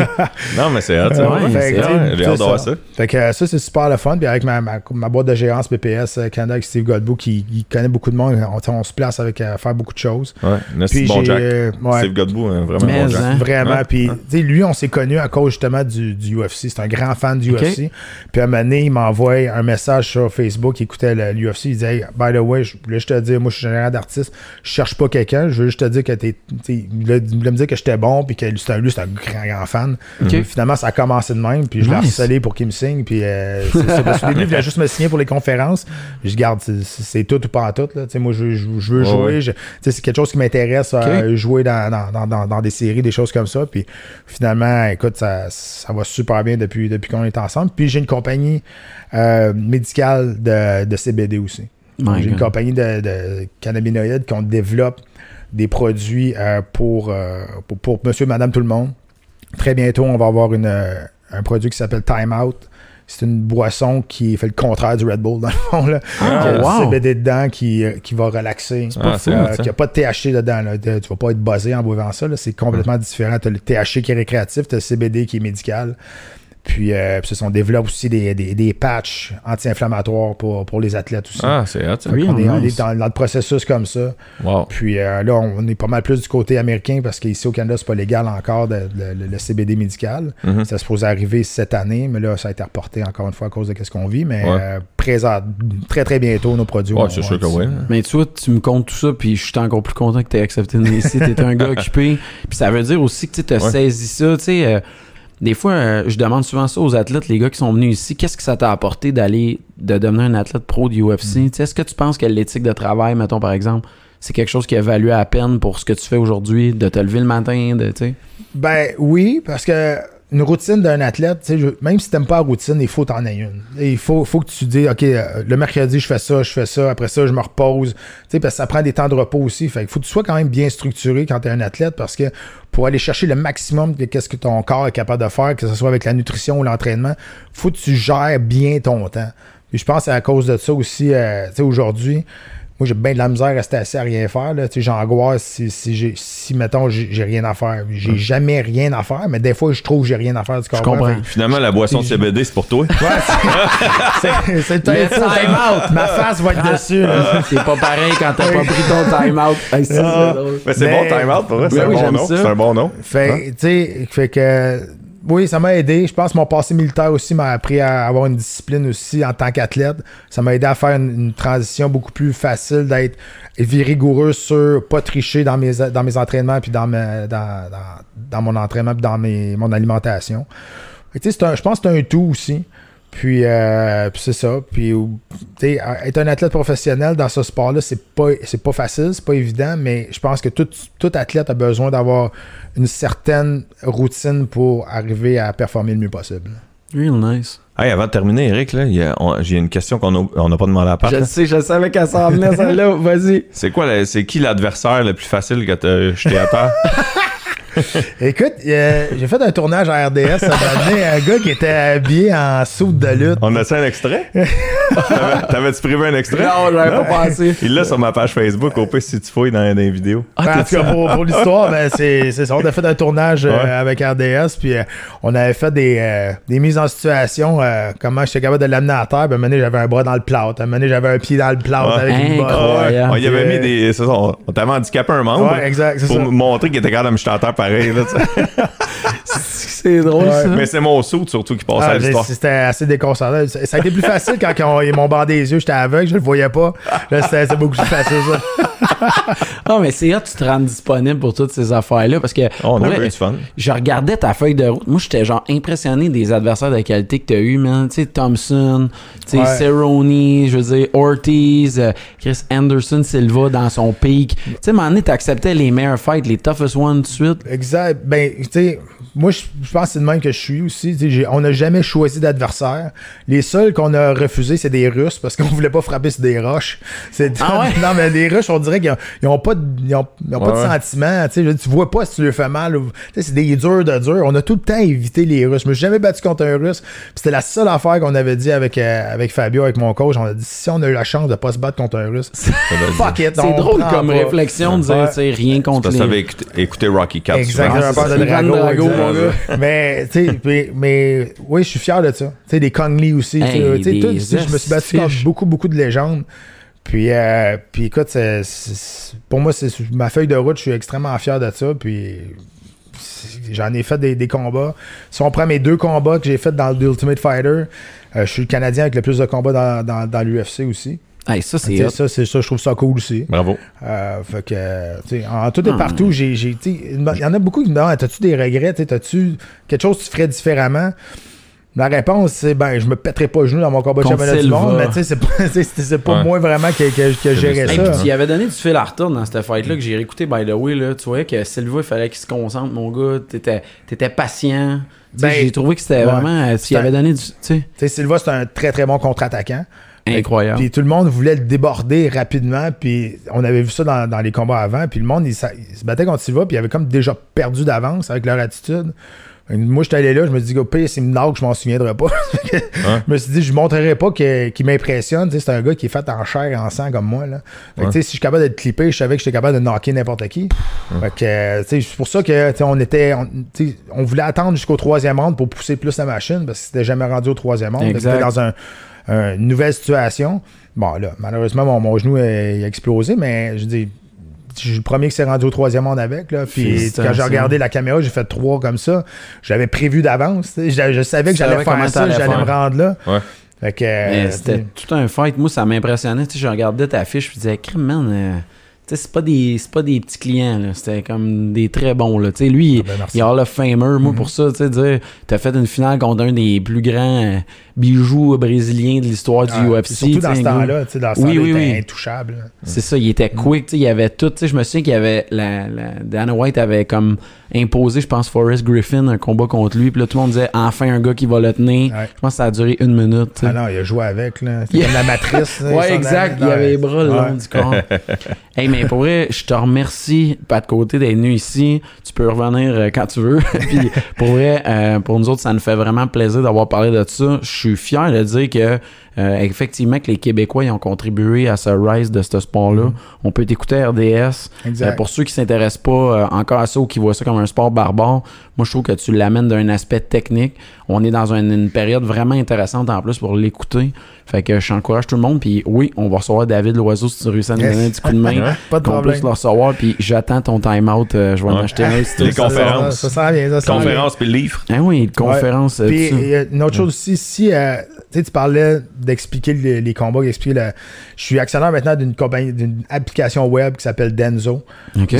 Non, mais c'est hot, ça. Ouais, Ouais, c'est c'est J'ai hâte de c'est voir ça. Fait que euh, ça, c'est super le fun. Puis avec ma, ma, ma boîte de gérance PPS euh, Canada avec Steve Godbout, qui, qui connaît beaucoup de monde, on, on se place avec euh, faire beaucoup de choses. Ouais, merci Puis bon Jack. euh, ouais. Steve Godbout, hein, vraiment Mais, bon Jack. hein. Vraiment. Puis, tu sais, lui, on s'est connu à cause justement du, du UFC. C'est un grand fan du. UFC. Puis, à un moment donné, il m'envoie un message sur Facebook. Il écoutait le- l'UFC. Il disait, hey, by the way, je voulais juste te dire, moi, je suis général d'artiste. Je cherche pas quelqu'un. Je veux juste te dire que t'es. Il voulait, me dire que j'étais bon. Puis que lui, c'est un, lui, c'est un grand, grand fan. Finalement, ça a commencé de même. Puis, je l'ai Nice. harcelé pour qu'il me signe. Puis, euh, c'est ça. Parce qu'au début, il voulait juste me signer pour les conférences. Je garde, c'est- c'est tout ou pas en tout. Là. Tu sais, Moi, je, je- je veux jouer. ouais. C'est quelque chose qui m'intéresse, euh, jouer dans, dans, dans, dans, dans des séries, des choses comme ça. Puis finalement, écoute, ça, ça va super bien depuis, depuis qu'on est ensemble. Puis j'ai une compagnie euh, médicale de, de CBD aussi. J'ai une compagnie de, de cannabinoïdes qu'on développe des produits euh, pour, euh, pour, pour monsieur, madame, tout le monde. Très bientôt, on va avoir une, un produit qui s'appelle Time Out. C'est une boisson qui fait le contraire du Red Bull, dans le fond. Là. Ah, Qui a du wow. CBD dedans qui, euh, qui va relaxer. pas fou, Euh, ça. qui a pas de THC dedans. Là. Tu vas pas être buzzé en buvant ça. là. C'est complètement différent. Tu as le THC qui est récréatif, tu as le CBD qui est médical. Puis, euh, puis on développe aussi des, des, des patchs anti-inflammatoires pour, pour les athlètes aussi. Ah, c'est. Oui. on, est, on est dans, dans le processus comme ça. Wow. Puis euh, là, on est pas mal plus du côté américain parce qu'ici au Canada, c'est pas légal encore de- de- le, le CBD médical. Mhm. Ça se pose arriver cette année, mais là, ça a été reporté encore une fois à cause de ce qu'on vit. Mais Ouais. euh, présent, très très bientôt, nos produits. Ouais, vont- c'est vont sûr que oui. Mais tu vois, tu me comptes tout ça, puis je suis encore plus content que tu aies accepté de venir ici. Tu un gars occupé. Puis ça veut dire aussi que tu as Ouais. saisi ça. Tu sais, euh, des fois, euh, je demande souvent ça aux athlètes, les gars qui sont venus ici. Qu'est-ce que ça t'a apporté d'aller, de devenir un athlète pro du UFC? Mm. Est-ce que tu penses que l'éthique de travail, mettons par exemple, c'est quelque chose qui a valu à peine pour ce que tu fais aujourd'hui, de te lever le matin, de, tu sais? Ben oui, parce que une routine d'un athlète, même si t'aimes pas la routine, il faut t'en aies une. Il faut, faut que tu dis, OK, euh, le mercredi, je fais ça, je fais ça, après ça, je me repose. Parce que ça prend des temps de repos aussi. Fait qu'il faut que tu sois quand même bien structuré quand tu es un athlète parce que pour aller chercher le maximum de qu'est-ce que ton corps est capable de faire, que ce soit avec la nutrition ou l'entraînement, faut que tu gères bien ton temps. Je pense à cause de ça aussi, euh, aujourd'hui, moi, j'ai bien de la misère à rester assis à rien faire. Là. Tu sais, J'angoisse si, si, j'ai- si, mettons, j'ai j'ai rien à faire. J'ai jamais rien à faire, mais des fois, je trouve que j'ai rien à faire du corps. comprends. Finalement, la boisson de CBD, c'est pour toi. C'est c'est peut-être Le ça. time out. Ma face va être dessus. là. c'est pas pareil quand t'as pas pris ton time-out. Hey, ça, c'est drôle. Mais c'est Mais- bon, time out, pour vrai. C'est Ben un bon j'aime nom. ça. C'est un bon nom. Fait, tu sais, fait que. Oui, ça m'a aidé. Je pense que mon passé militaire aussi m'a appris à avoir une discipline aussi en tant qu'athlète. Ça m'a aidé à faire une, transition beaucoup plus facile, d'être être rigoureux sur pas tricher dans mes, dans mes entraînements puis dans, dans, mon entraînement puis dans mes, mon alimentation. Tu sais, un- je pense que c'est un tout aussi. Puis, euh, puis c'est ça. Puis, tu sais, être un athlète professionnel dans ce sport-là, c'est pas, c'est pas facile, c'est pas évident, mais je pense que tout, tout athlète a besoin d'avoir une certaine routine pour arriver à performer le mieux possible. Real nice. Hey, avant de terminer, Eric, là, il y a- on- j'ai une question qu'on n'a pas demandé à part. Je le sais, je savais qu'elle s'en venait, celle-là. Vas-y. C'est quoi, la- c'est qui l'adversaire le plus facile que t'as jeté à terre? Écoute, euh, j'ai fait un tournage à RDS, ça m'a donné un gars qui était habillé en soude de lutte. On a-tu un extrait? T'avais- T'avais-tu prévu un extrait? Non, j'avais pas pensé. Il l'a sur ma page Facebook, au pire si tu fouilles dans, dans les vidéos. Ah, Ben, en tout cas, pour, pour l'histoire, ben, c'est c'est ça. On a fait un tournage euh, Ouais. avec RDS, puis euh, on avait fait des, euh, des mises en situation, euh, comment j'étais capable de l'amener à terre. Ben, à un moment donné, j'avais un bras dans le plâtre. À un moment donné, j'avais un pied dans le plâtre Ouais. avec une botte. Incroyable. On y avait mis des. c'est ça, on t'avait handicapé un membre. Ouais, exact, Pour ça. montrer qu'il était capable de me jeter à terre pareil. là, tu sais. C'est drôle, Ouais. ça. Mais c'est mon saut surtout qui Ah, à l'histoire. C'était assez déconcertant. Ça a été plus facile quand ils ont- ils m'ont bandé les yeux, j'étais aveugle, je le voyais pas. Là, c'était c'était beaucoup plus facile, ça. Ah, mais c'est là tu te rends disponible pour toutes ces affaires-là parce que Oh, on a eu du fun. je regardais ta feuille de route. Moi, j'étais genre impressionné des adversaires de qualité que tu as eu, man. Tu sais, Thompson, tu sais, Ouais. Cerrone, je veux dire, Ortiz, euh, Chris Anderson Silva dans son pic. Tu sais, à un moment donné, t'acceptais les meilleurs fights, les toughest ones tout de suite. Exact. Ben, tu sais, moi, je je pense que c'est de même que je suis aussi. Tu on n'a jamais choisi d'adversaire. Les seuls qu'on a refusés, c'est des Russes parce qu'on voulait pas frapper sur des roches. C'est Ah ouais? Non, mais les Russes, on dirait dirait qu'ils ont, ils ont pas de, ils ont, ils ont pas de Ouais, ouais. sentiment. Tu sais, tu vois pas si tu leur fais mal. ou- Tu sais, c'est des durs de durs. On a tout le temps évité les Russes. Je me suis jamais battu contre un Russe. C'était la seule affaire qu'on avait dit avec, euh, avec Fabio, avec mon coach. On a dit si on a eu la chance de pas se battre contre un Russe, fuck it. C'est drôle comme pas. réflexion de dire, sais, rien contre Parce que les... écouté, Rocky 4. Exactement, souvent. un C'est de ça, Drago. Drago, exact. mon gars. mais, tu sais, mais, mais, oui, je suis fier de ça. Tu sais, des Kong Lee aussi. Hey, tu sais, je me suis battu contre beaucoup, beaucoup de légendes. Puis, euh, puis écoute, pour moi, c'est ma feuille de route, je suis extrêmement fier de ça. Puis j'en ai fait des, des combats. Si on prend mes deux combats que j'ai fait dans le Ultimate Fighter, euh, je suis le Canadien avec le plus de combats dans, dans, dans l'UFC aussi. Hey, ça, c'est ça, c'est ça, je trouve ça cool aussi. Bravo. Euh, fait que, tu sais, en tout et Ah. partout, j'ai, j'ai, tu sais, il y en a beaucoup qui me demandent T'as-tu des regrets T'as-tu quelque chose que tu ferais différemment? La réponse, c'est ben, je me pèterais pas le genou dans mon combat de championnat du monde, mais tu sais, c'est pas, c'est, c'est pas Ouais. moi vraiment que, que, que gérais Hey, Hey, ça. puis tu y avais donné du fil à retordre dans cette fight-là que j'ai réécouté, by the way. Là. Tu voyais que Silva, il fallait qu'il se concentre, mon gars. T'étais, t'étais patient. Ben, j'ai trouvé que c'était ouais. vraiment. euh, Tu y C'est avais un- donné du. Tu sais, Silva, c'est un très très bon contre-attaquant. incroyable. Puis tout le monde voulait le déborder rapidement. Puis on avait vu ça dans, dans les combats avant. Puis le monde, il, il se battait contre Silva. Puis il avait comme déjà perdu d'avance avec leur attitude. Moi, j'étais allé là, je me suis dit, pire, s'il me knock, je m'en souviendrai pas. je me suis dit, je ne montrerai pas qu'il m'impressionne. C'est un gars qui est fait en chair et en sang comme moi. Là. Fait que, si je suis capable d'être clippé, je savais que j'étais capable de knocker n'importe qui. C'est pour ça que on était. On, voulait attendre jusqu'au troisième round pour pousser plus la machine parce que c'était jamais rendu au troisième round. C'était dans un, un- une nouvelle situation. Bon, là, malheureusement, mon, mon genou a explosé, mais je dis. Je suis le premier qui s'est rendu au troisième round avec. Là. Puis quand j'ai regardé la caméra, j'ai fait trois comme ça. J'avais prévu d'avance. Je, je savais que j'allais faire ça, j'allais me rendre là. Ouais. Fait que, Mais euh, c'était tout un fight. Moi, ça m'impressionnait. Tu sais, je regardais ta fiche, je me disais, crime, man, euh, c'est pas des c'est pas des petits clients là, c'était comme des très bons là. Tu sais, lui, Ah ben, il Hall of Famer. Moi pour ça, tu sais dire t'as fait une finale contre un des plus grands euh, bijoux brésiliens de l'histoire du ah, UFC. surtout dans ce temps-là, tu sais, dans ce Oui, temps-là, oui, il oui. était intouchable. C'est ça, il était quick, tu sais, il y avait tout, tu sais, je me souviens qu'il y avait la, la Dana White avait comme imposé, je pense Forrest Griffin un combat contre lui, puis là tout le monde disait enfin un gars qui va le tenir. Ouais. Je pense que ça a duré une minute. Ah non, il a joué avec. là. C'était Yeah. comme la matrice. Ouais, exact. allait. Il avait les bras le long du corps. hey, mais pour vrai, je te remercie, pas de côté, d'être venu ici. Tu peux revenir euh, quand tu veux. Puis pour vrai, euh, pour nous autres, ça nous fait vraiment plaisir d'avoir parlé de ça. Je suis fier de dire que euh, effectivement que les Québécois ils ont contribué à ce rise de ce sport-là. On peut t'écouter RDS. Exact. Pour ceux qui s'intéressent pas encore à ça ou qui voient ça comme un sport barbare, moi je trouve que tu l'amènes d'un aspect technique. On est dans une, une période vraiment intéressante en plus pour l'écouter. Fait que j'encourage tout le monde. Puis oui, on va recevoir David Loiseau si tu réussis à nous donner un petit coup de main. Pas de qu'on problème. puisse le recevoir. Puis j'attends ton time-out. euh, je vais en acheter un. si Les conférences. Ça, ça sent bien, ça sent bien. Conférence puis le livre. Ah oui, conférence. euh, Puis a une autre chose aussi, si euh, tu parlais d'expliquer les, les combats, d'expliquer le. Je suis actionnaire maintenant d'une compagnie, d'une application web qui s'appelle Denzo.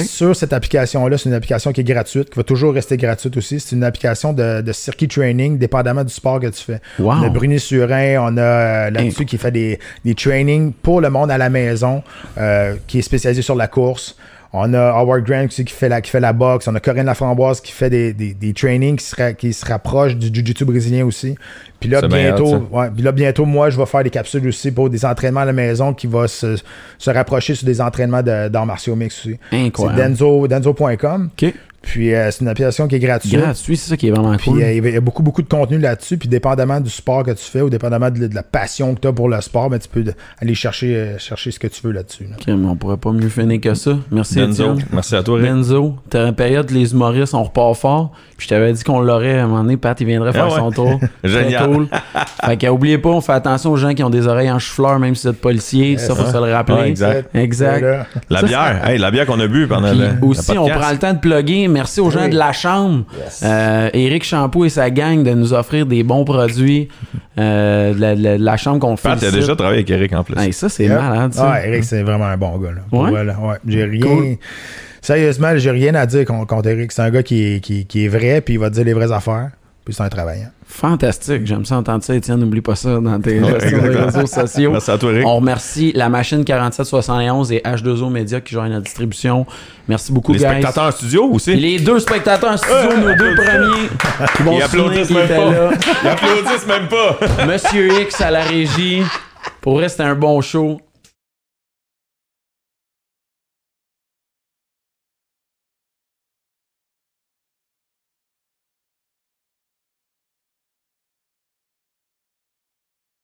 Sur cette application-là, c'est une application qui est gratuite, qui va toujours rester gratuite aussi. C'est une application de, de circuit training, dépendamment du sport que tu fais. Wow. On a Bruni Surin, on a euh, là-dessus qui fait des, des trainings pour le monde à la maison, euh, qui est spécialisé sur la course. On a Howard Grant aussi qui fait la, qui fait la boxe. On a Corinne Laframboise qui fait des, des, des trainings qui se, qui se rapprochent du jiu-jitsu brésilien aussi. Puis là, bientôt, hot, ouais, puis là, bientôt, moi, je vais faire des capsules aussi pour des entraînements à la maison qui vont se, se rapprocher sur des entraînements de- d'arts martiaux mix aussi. C'est denzo, denzo.com. Puis euh, c'est une application qui est gratuite. Gratuit, c'est ça qui est vraiment Puis cool. euh, il y a beaucoup, beaucoup de contenu là-dessus. Puis dépendamment du sport que tu fais ou dépendamment de, de la passion que tu as pour le sport, ben, tu peux aller chercher, euh, chercher ce que tu veux là-dessus. là. Ok, mais on pourrait pas mieux finir que ça. Merci. Étienne. Merci à toi, Rick. Benzo, t'as une période, les humoristes, on repart fort. Puis je t'avais dit qu'on l'aurait à un moment donné. Pat, il viendrait faire Ah ouais. son tour. Génial. cool. fait que, oubliez pas, on fait attention aux gens qui ont des oreilles en chou-fleur, même si vous êtes policier. ça, faut se le rappeler. Ouais, exact. Exact. Voilà. La Ça, bière. Hey, la bière qu'on a bu pendant Puis le, le aussi, on prend le temps de plugger. Merci aux gens Oui. de la chambre. Euh, Éric Champoux et sa gang de nous offrir des bons produits. euh, de, la, de la- de la chambre qu'on fait. Pat, t'as déjà travaillé avec Eric en plus. Hey, ça, c'est Yep. malade. ça. Ah, Eric, c'est vraiment un bon gars. Là. Ouais? J'ai rien. Cool. Sérieusement, j'ai rien à dire contre, contre Eric. C'est un gars qui est, qui, qui est vrai, puis il va te dire les vraies affaires. Puis c'est un travaillant. Fantastique. J'aime ça entendre ça, Étienne. N'oublie pas ça dans tes Ouais, réseaux sociaux. Merci à toi, Eric. On remercie la machine 4771 et H2O Media qui joignent la distribution. Merci beaucoup, Les guys. spectateurs en studio aussi. les deux spectateurs en studio, nos deux premiers, qui vont Ils se souvenir applaudissent même pas. là. Ils applaudissent même pas. Monsieur X à la régie. Pour vrai, c'était un bon show.